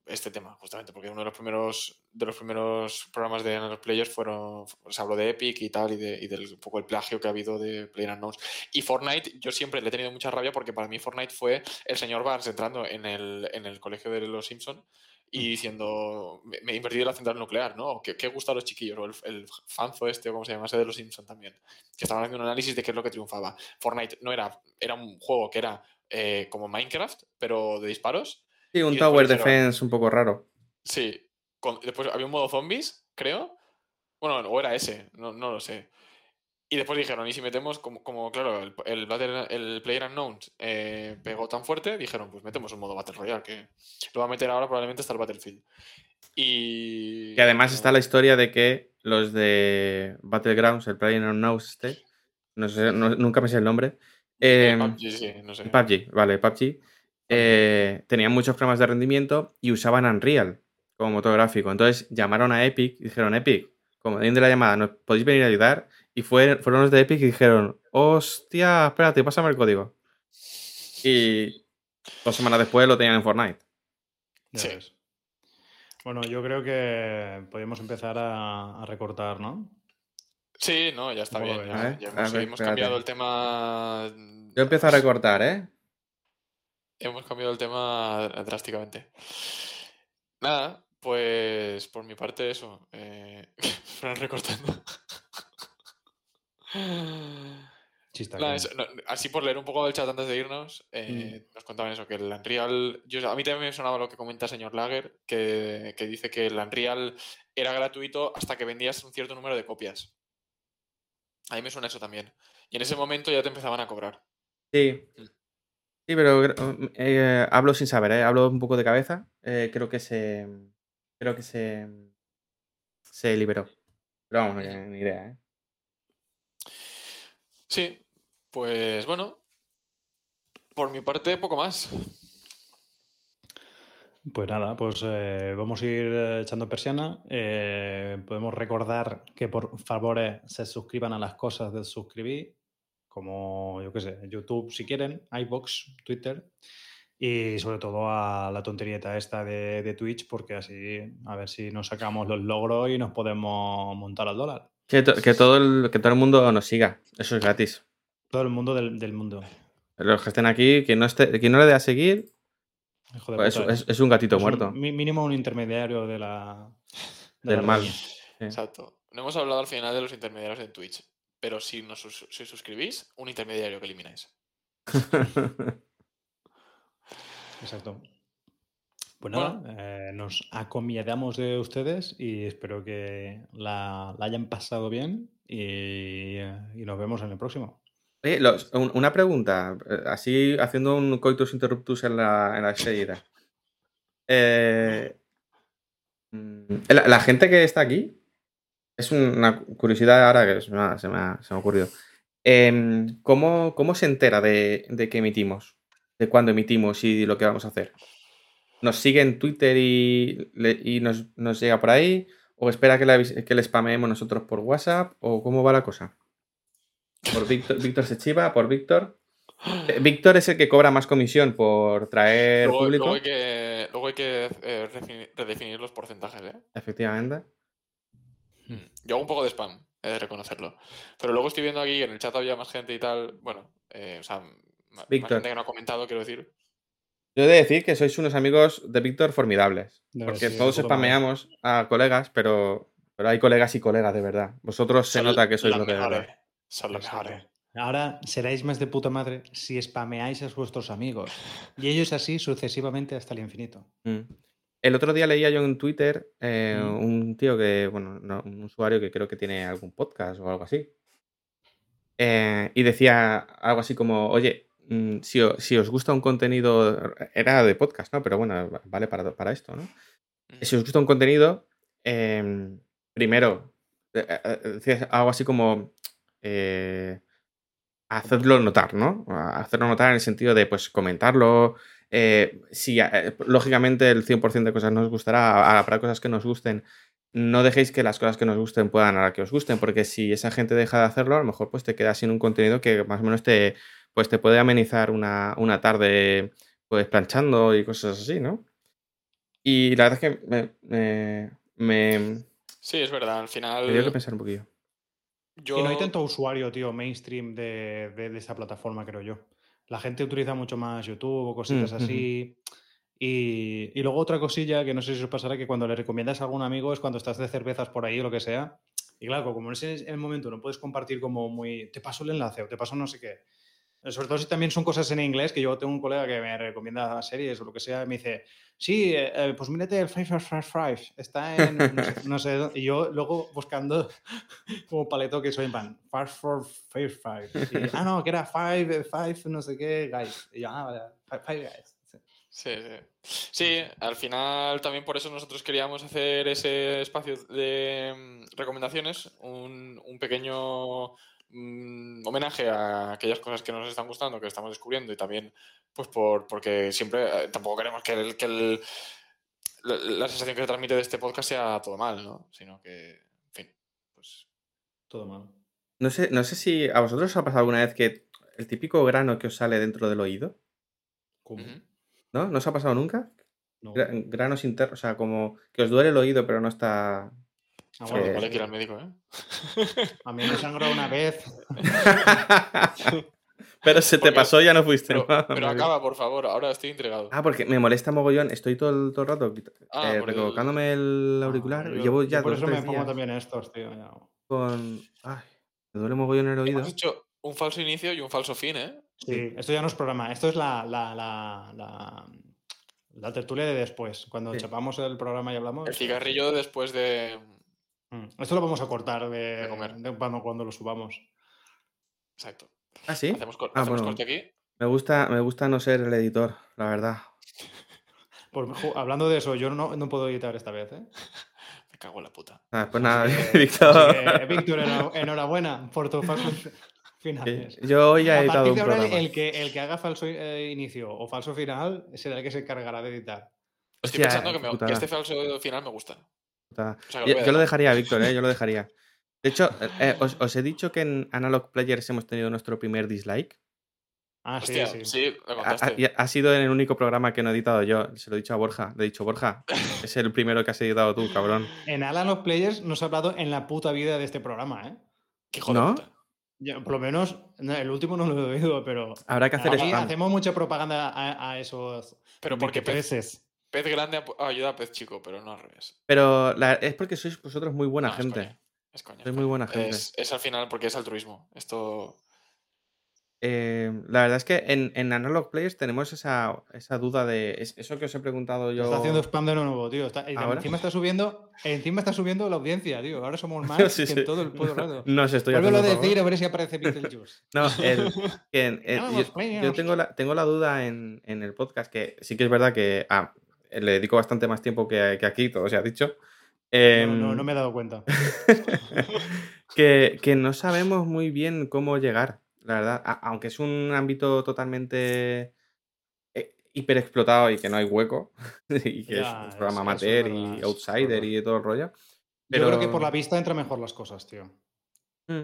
C: este tema, justamente, porque uno de los primeros, de los primeros programas de Analog Players fueron, se habló de Epic y tal, y, de, y del un poco el plagio que ha habido de PlayerUnknown's. Y Fortnite, yo siempre le he tenido mucha rabia porque para mí Fortnite fue el señor Barnes entrando en el, en el colegio de los Simpson y mm. diciendo, me, he invertido en la central nuclear, ¿no? ¿Qué, qué gusta a los chiquillos? O el, fanzo este, o como se llama, ese de los Simpson también. Que estaban haciendo un análisis de qué es lo que triunfaba. Fortnite no era, era un juego que era eh, como Minecraft, pero de disparos
B: Sí, un Tower Defense un poco raro.
C: Sí. después había un modo zombies, creo. Bueno, o era ese, no, lo sé. Y después dijeron, y si metemos, como, como claro, el, el, el Player Unknown eh, pegó tan fuerte, dijeron, pues metemos un modo Battle Royale, que lo va a meter ahora probablemente hasta el Battlefield. Y...
B: Y además está la historia de que los de Battlegrounds, el Player Unknown este, no sé, nunca me sé el nombre.
C: Eh, PUBG, sí, no sé.
B: PUBG, vale, PUBG eh, tenían muchos problemas de rendimiento y usaban Unreal como motor gráfico. Entonces llamaron a Epic y dijeron, Epic, como de la llamada, ¿nos podéis venir a ayudar? Y fueron los de Epic y dijeron, hostia, espérate, pásame el código. Y dos semanas después lo tenían en Fortnite.
A: Sí. Bueno, yo creo que podemos empezar a, recortar, ¿no?
C: Sí, no, ya está bien. Ya, hemos, cambiado el tema.
B: Yo empiezo a recortar, ¿eh?
C: hemos cambiado el tema drásticamente. Nada, pues por mi parte eso. Eh, recortando. Así por leer un poco del chat antes de irnos, eh, mm. nos contaban eso, que el Unreal, yo, a mí también me sonaba lo que comenta el señor Lager, que, que, dice que el Unreal era gratuito hasta que vendías un cierto número de copias. A mí me suena eso también. Y en ese momento ya te empezaban a cobrar.
B: Sí. Sí, pero eh, hablo sin saber, ¿eh? hablo un poco de cabeza. Creo que se. Creo que se. Se liberó. Pero vamos, ni idea, ¿eh?
C: Sí, pues bueno. Por mi parte, poco más.
A: Pues nada, pues vamos a ir echando persiana. podemos recordar que por favor se suscriban a las cosas de suscribir como yo qué sé, YouTube si quieren, iBox, Twitter y sobre todo a la tonterieta esta de, Twitch porque así a ver si nos sacamos los logros y nos podemos montar al dólar.
B: Que, todo, el, que todo el mundo nos siga, eso es gratis.
A: Todo el mundo del, mundo.
B: Los que estén aquí, quien no, esté, no le dé a seguir, pues es, un gatito muerto.
A: mínimo un intermediario de la,
B: del mal.
C: Exacto. No hemos hablado al final de los intermediarios en Twitch pero si, nos, suscribís, un intermediario que elimináis.
A: Exacto. Pues nada, eh, nos acomiadamos de ustedes y espero que la, hayan pasado bien y, nos vemos en el próximo.
B: una pregunta, eh, así haciendo un coitus interruptus en la, en la eh, mm, la, gente que está aquí, es una curiosidad ahora que se me ha, se me ha, ocurrido. Em, ¿cómo, se entera de, que emitimos? ¿De cuándo emitimos y lo que vamos a hacer? ¿Nos sigue en Twitter y, y nos, llega por ahí? ¿O espera que le, que le spameemos nosotros por WhatsApp? ¿O cómo va la cosa? ¿Por Víctor, Víctor se chiva? ¿Por Víctor? Eh, Víctor es el que cobra más comisión por traer público.
C: Luego hay que, luego hay que eh, redefinir los porcentajes, ¿eh?
B: Efectivamente.
C: Hmm. Yo hago un poco de spam, he de reconocerlo. Pero luego estoy viendo aquí que en el chat había más gente y tal. Bueno, eh, o sea, más gente que no ha comentado, quiero decir.
B: Yo he de decir que sois unos amigos de Víctor formidables. porque todos spameamos a colegas, pero, pero hay colegas y colegas de verdad. Vosotros se nota que sois los de verdad.
C: Son los mejores.
A: Ahora seréis más de puta madre si spameáis a vuestros amigos. Y ellos así sucesivamente hasta el infinito.
B: Mm. El otro día leía yo en Twitter eh, un tío que, bueno, un usuario que creo que tiene algún podcast o algo así. Eh, y decía algo así como, oye, mm, si, os gusta un contenido, era de podcast, ¿no? Pero bueno, vale para, para esto, ¿no? Si os gusta un contenido, em, primero, eh, eh, decías algo así como eh, hacerlo notar, ¿no? Hacerlo notar en el sentido de, pues, comentarlo. eh, si, eh, lógicamente, el 100% de cosas nos gustará, habrá cosas que nos gusten. No dejéis que las cosas que nos gusten puedan a que os gusten, porque si esa gente deja de hacerlo, a lo mejor pues te quedas sin un contenido que más o menos te, pues, te puede amenizar una, una tarde pues planchando y cosas así, ¿no? Y la verdad es que me, me, me-
C: Sí, es verdad. Al final.
B: me dio que pensar un poquillo.
C: Yo...
A: Y no hay tanto usuario, tío, mainstream de, de, de esta plataforma, creo yo. La gente utiliza mucho más YouTube o cositas
B: Mm,
A: así. Y, y luego otra cosilla que no sé si os pasará que cuando le recomiendas a algún amigo es cuando estás de cervezas por ahí o lo que sea. Y claro, como en ese el momento no puedes compartir como muy, te paso el enlace o te paso no sé qué. Sobre todo si también son cosas en inglés, que yo tengo un colega que me recomienda series o lo que sea, y me dice, sí, eh, eh, pues mírate el Five Five Five, está en no sé, no sé dónde". Y yo luego buscando como paleto que soy en plan, Five for Five Five. Y, ah, no, que era Five, eh, Five, no sé qué, guys. Y yo, ah, vale, Five, five Guys. Sí.
C: Sí, sí. Sí, al final también por eso nosotros queríamos hacer ese espacio de mm, recomendaciones, un, un pequeño mm, homenaje a aquellas cosas que nos están gustando, que estamos descubriendo y también pues por porque siempre eh, tampoco queremos que, el, que el- la, la sensación que se transmite de este podcast sea todo mal, ¿no? Sino que, en fin, pues
A: Todo mal.
B: No sé, no sé si a vosotros os ha pasado alguna vez que el típico grano que os sale dentro del oído,
A: ¿Cómo?
B: ¿no? ¿No os ha pasado nunca?
A: No.
B: Gra- granos internos, o sea, como que os duele el oído, pero no está.
A: Ah,
C: Bueno, hay que ir al médico, ¿eh?
A: A mí me sangró una vez.
B: pero se te
C: Porque-
B: pasó y ya no fuiste.
C: Pero,
B: ¿no?
C: pero acaba, por favor, ahora estoy intrigado.
B: Ah, porque me molesta mogollón. Estoy todo el, todo el rato
C: Ah,
B: eh,
C: por el-
B: recolocándome el auricular.
A: Ah, yo-
B: Llevo
A: yo
B: ya
A: por
B: dos
A: eso me pongo
B: días
A: también estos, tío. ya.
B: con. Ay, me duele mogollón el oído.
C: Hemos hecho un falso inicio y un falso fin, ¿eh?
A: Sí, esto ya no es programa, esto es la, la, la, la, la tertulia de después, cuando
B: Sí.
A: chapamos el programa y hablamos.
C: El cigarrillo después de.
A: Mm, Esto lo vamos a cortar de,
C: De comer.
A: de cuando, cuando lo subamos.
C: Exacto.
B: Ah, sí.
C: Hacemos, cor-
B: Ah,
C: hacemos
B: bueno.
C: corte aquí.
B: Me gusta, me gusta no ser el editor, la verdad.
A: Pues, hablando de eso, yo no, no puedo editar esta vez. ¿eh?
C: Me cago en la puta.
B: Ah, pues nada,
A: que-
B: Víctor.
A: que, Víctor, enhor- enhorabuena por tus falsos finales.
B: Sí, Yo hoy he editado un programa.
A: el que, el que haga falso eh, inicio o falso final será el que se encargará de editar.
C: Estoy pensando que, me- este falso final me gusta.
B: Yo, lo
C: dejar.
B: dejaría, Víctor, ¿eh? yo lo dejaría. De hecho, eh, eh, os, os he dicho que en Analog Players hemos tenido nuestro primer dislike.
A: Ah, sí,
C: Hostia,
A: sí.
B: Ha,
C: contaste.
B: ha- y ha sido en el único programa que no he editado yo. Se lo he dicho a Borja. Le he dicho, Borja, es el primero que has editado tú, cabrón.
A: En Alan of Players no se ha hablado en la puta vida de este programa, ¿eh?
C: Qué
B: ¿No?
A: por lo menos, no, el último no lo he oído, pero
B: Habrá que hacer
A: hacemos mucha propaganda a, a esos
C: Pero porque
A: peces.
C: Pez grande ayuda a pez chico, pero no al revés.
B: Pero la- es porque sois vosotros muy buena
C: No, es
B: gente.
C: coña, Es coña.
B: Sois
C: es
B: muy buena gente.
C: Es, es al final porque es altruismo. Esto.
B: Eh, la verdad es que en, en Analog Players tenemos esa, esa duda de. es- eso que os he preguntado yo.
A: Está haciendo spam de nuevo, tío. Está- encima está subiendo, encima está subiendo la audiencia, tío. Ahora somos más
B: Sí,
A: que
B: sí.
A: en todo el puto rato.
B: No os estoy
A: Vuélvelo a decir a ver si aparece Beetlejuice.
B: No, el, el- yo,
A: Players.
B: yo tengo, la, tengo la duda en, en el podcast, que sí que es verdad que ah, le dedico bastante más tiempo que, que aquí, todo se ha dicho.
A: No,
B: Em,
A: no, no me he dado cuenta.
B: que, que no sabemos muy bien cómo llegar, la verdad. A- aunque es un ámbito totalmente eh, hiperexplotado y que no hay hueco, y que
A: Ya,
B: es un programa amateur y outsider y todo el rollo.
A: Yo creo que
B: pero-
A: por la vista entra mejor las cosas, tío.
B: Mm,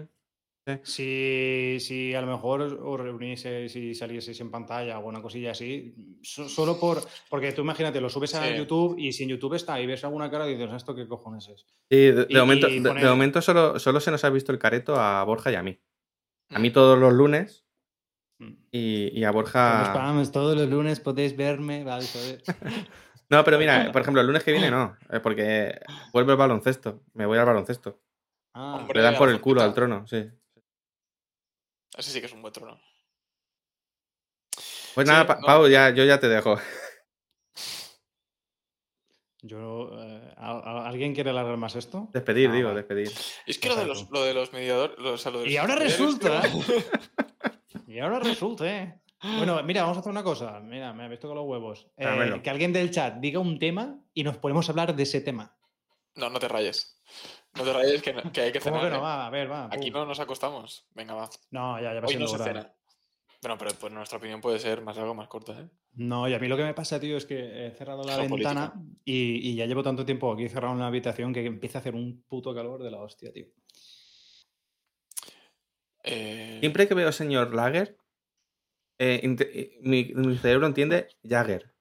A: Si, si a lo mejor os- reunieseis y salieseis en pantalla o una cosilla así, so- solo por. Porque tú imagínate, lo subes a
C: Sí.
A: YouTube y si en YouTube está y ves alguna cara y dices, ¿esto qué cojones es?
B: Sí, de, momento,
A: y
B: de- momento solo, solo se nos ha visto el careto a Borja y a mí. A mí
C: Mm.
B: todos los lunes
A: Mm.
B: y, y a Borja.
A: spams, todos los lunes podéis verme, vale, joder.
B: No, pero mira, por ejemplo, el lunes que viene no, eh, porque vuelve el baloncesto. Me voy al baloncesto.
A: Ah,
C: Hombre.
B: Le dan por el culo al trono, sí.
C: Ese sí que es un buen trono.
B: Pues
C: Sí,
B: nada, Pa-
C: no.
B: Pau, ya, yo ya te dejo.
A: yo, eh, ¿a- a- ¿Alguien quiere alargar más esto?
B: Despedir,
A: Ah,
B: digo,
A: vale.
B: despedir.
C: Es que lo de los, lo de los mediadores. Los, o sea, lo de
A: Y
C: los
A: ahora resulta. Y ahora resulta, ¿eh? Bueno, mira, vamos a hacer una cosa. Mira, me he visto con los huevos. Eh, que alguien del chat diga un tema y nos podemos hablar de ese tema.
C: No, no te rayes. No te rayes que, no- que hay que
A: ¿Cómo
C: cenar.
A: que no?
C: ¿eh?
A: Va, a ver, va.
C: Aquí
A: pum.
C: no nos acostamos. Venga, va.
A: No, ya, ya va
C: Hoy no
A: siendo
C: se
A: hora.
C: cena. Bueno, pero pues nuestra opinión puede ser más larga o más corta, ¿eh?
A: No, y a mí lo que me pasa, tío, es que he cerrado la
C: Geopolítica.
A: ventana y, y ya llevo tanto tiempo aquí cerrado en la habitación que empieza a hacer un puto calor de la hostia, tío.
C: Eh,
B: Siempre que veo señor Lager, eh, mi, mi cerebro entiende Jagger.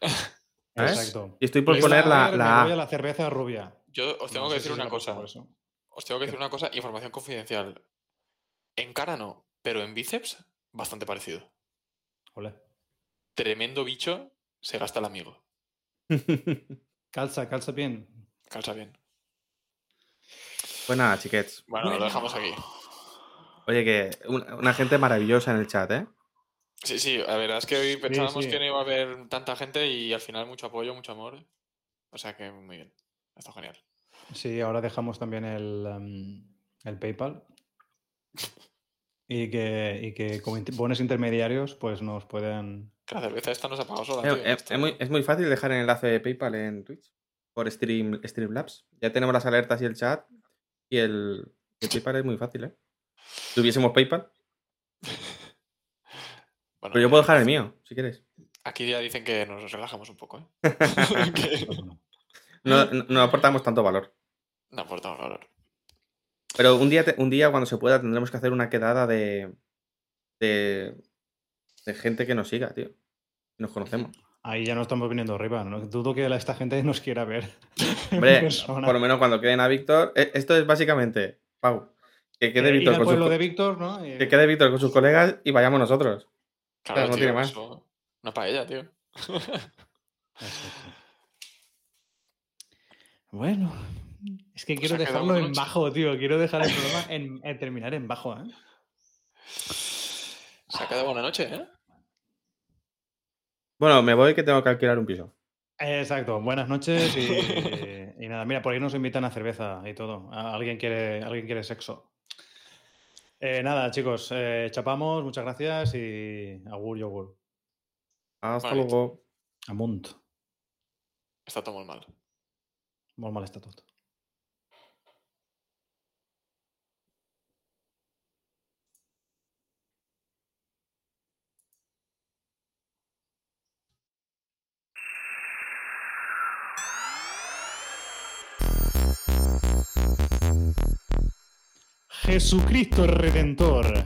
A: Exacto.
B: Y estoy por poner la, la
A: la cerveza rubia.
C: Yo os tengo
A: No
C: que
A: si
C: decir una cosa. Os tengo que decir una cosa, información confidencial. En cara no, pero en bíceps, bastante parecido.
A: Ole.
C: Tremendo bicho, se gasta el amigo.
A: Calza, calza bien.
C: Calza bien.
B: pues nada, chiquets.
C: Bueno, lo dejamos aquí.
B: Oye, que una, una gente maravillosa en el chat, ¿eh?
C: Sí, sí, la verdad es que hoy pensábamos
A: sí.
C: que no iba a haber tanta gente y al final mucho apoyo, mucho amor. O sea que muy bien. Está genial.
A: Sí, ahora dejamos también el, em, el PayPal. Y que, y que como inter- buenos intermediarios, pues nos pueden.
C: La cerveza esta nos ha pagado sola.
B: Eh, eh, es, muy, es muy fácil dejar el enlace de PayPal en Twitch por Stream, Streamlabs. Ya tenemos las alertas y el chat. Y el, el PayPal es muy fácil, ¿eh? Si tuviésemos PayPal.
C: Bueno,
B: Pero yo puedo dejar el mío, si quieres.
C: Aquí ya dicen que nos relajamos un poco, ¿eh? Que.
B: No, no- no aportamos tanto valor.
C: no aportamos valor.
B: Pero un día, te- un día cuando se pueda, tendremos que hacer una quedada de, de, de gente que nos siga, tío. Nos conocemos.
A: Ahí ya no estamos viniendo arriba. ¿no? Dudo que esta gente nos quiera ver.
B: Hombre, por lo menos cuando queden a Víctor. eh, Esto es básicamente, Pau, que quede
A: Eh,
B: Víctor con sus, que quede Víctor con sus colegas y vayamos nosotros.
C: Claro,
B: no
C: tío,
B: tiene más.
C: eso- Una paella, tío.
A: Bueno, es que
C: Pues
A: quiero dejarlo en bajo, tío. Quiero dejar el programa en, en terminar en bajo, ¿eh?
C: Se ha quedado buena noche, ¿eh?
B: Bueno, me voy que tengo que alquilar un piso.
A: Exacto, buenas noches y, y nada, mira, por ahí nos invitan a cerveza y todo. Alguien quiere, alguien quiere sexo. Eh, nada, chicos, eh, chapamos, muchas gracias y agur yogur.
B: Hasta
C: Vale.
B: luego.
A: Amunt.
C: Está todo muy mal.
A: Molt malesta tot. Jesucristo Redentor.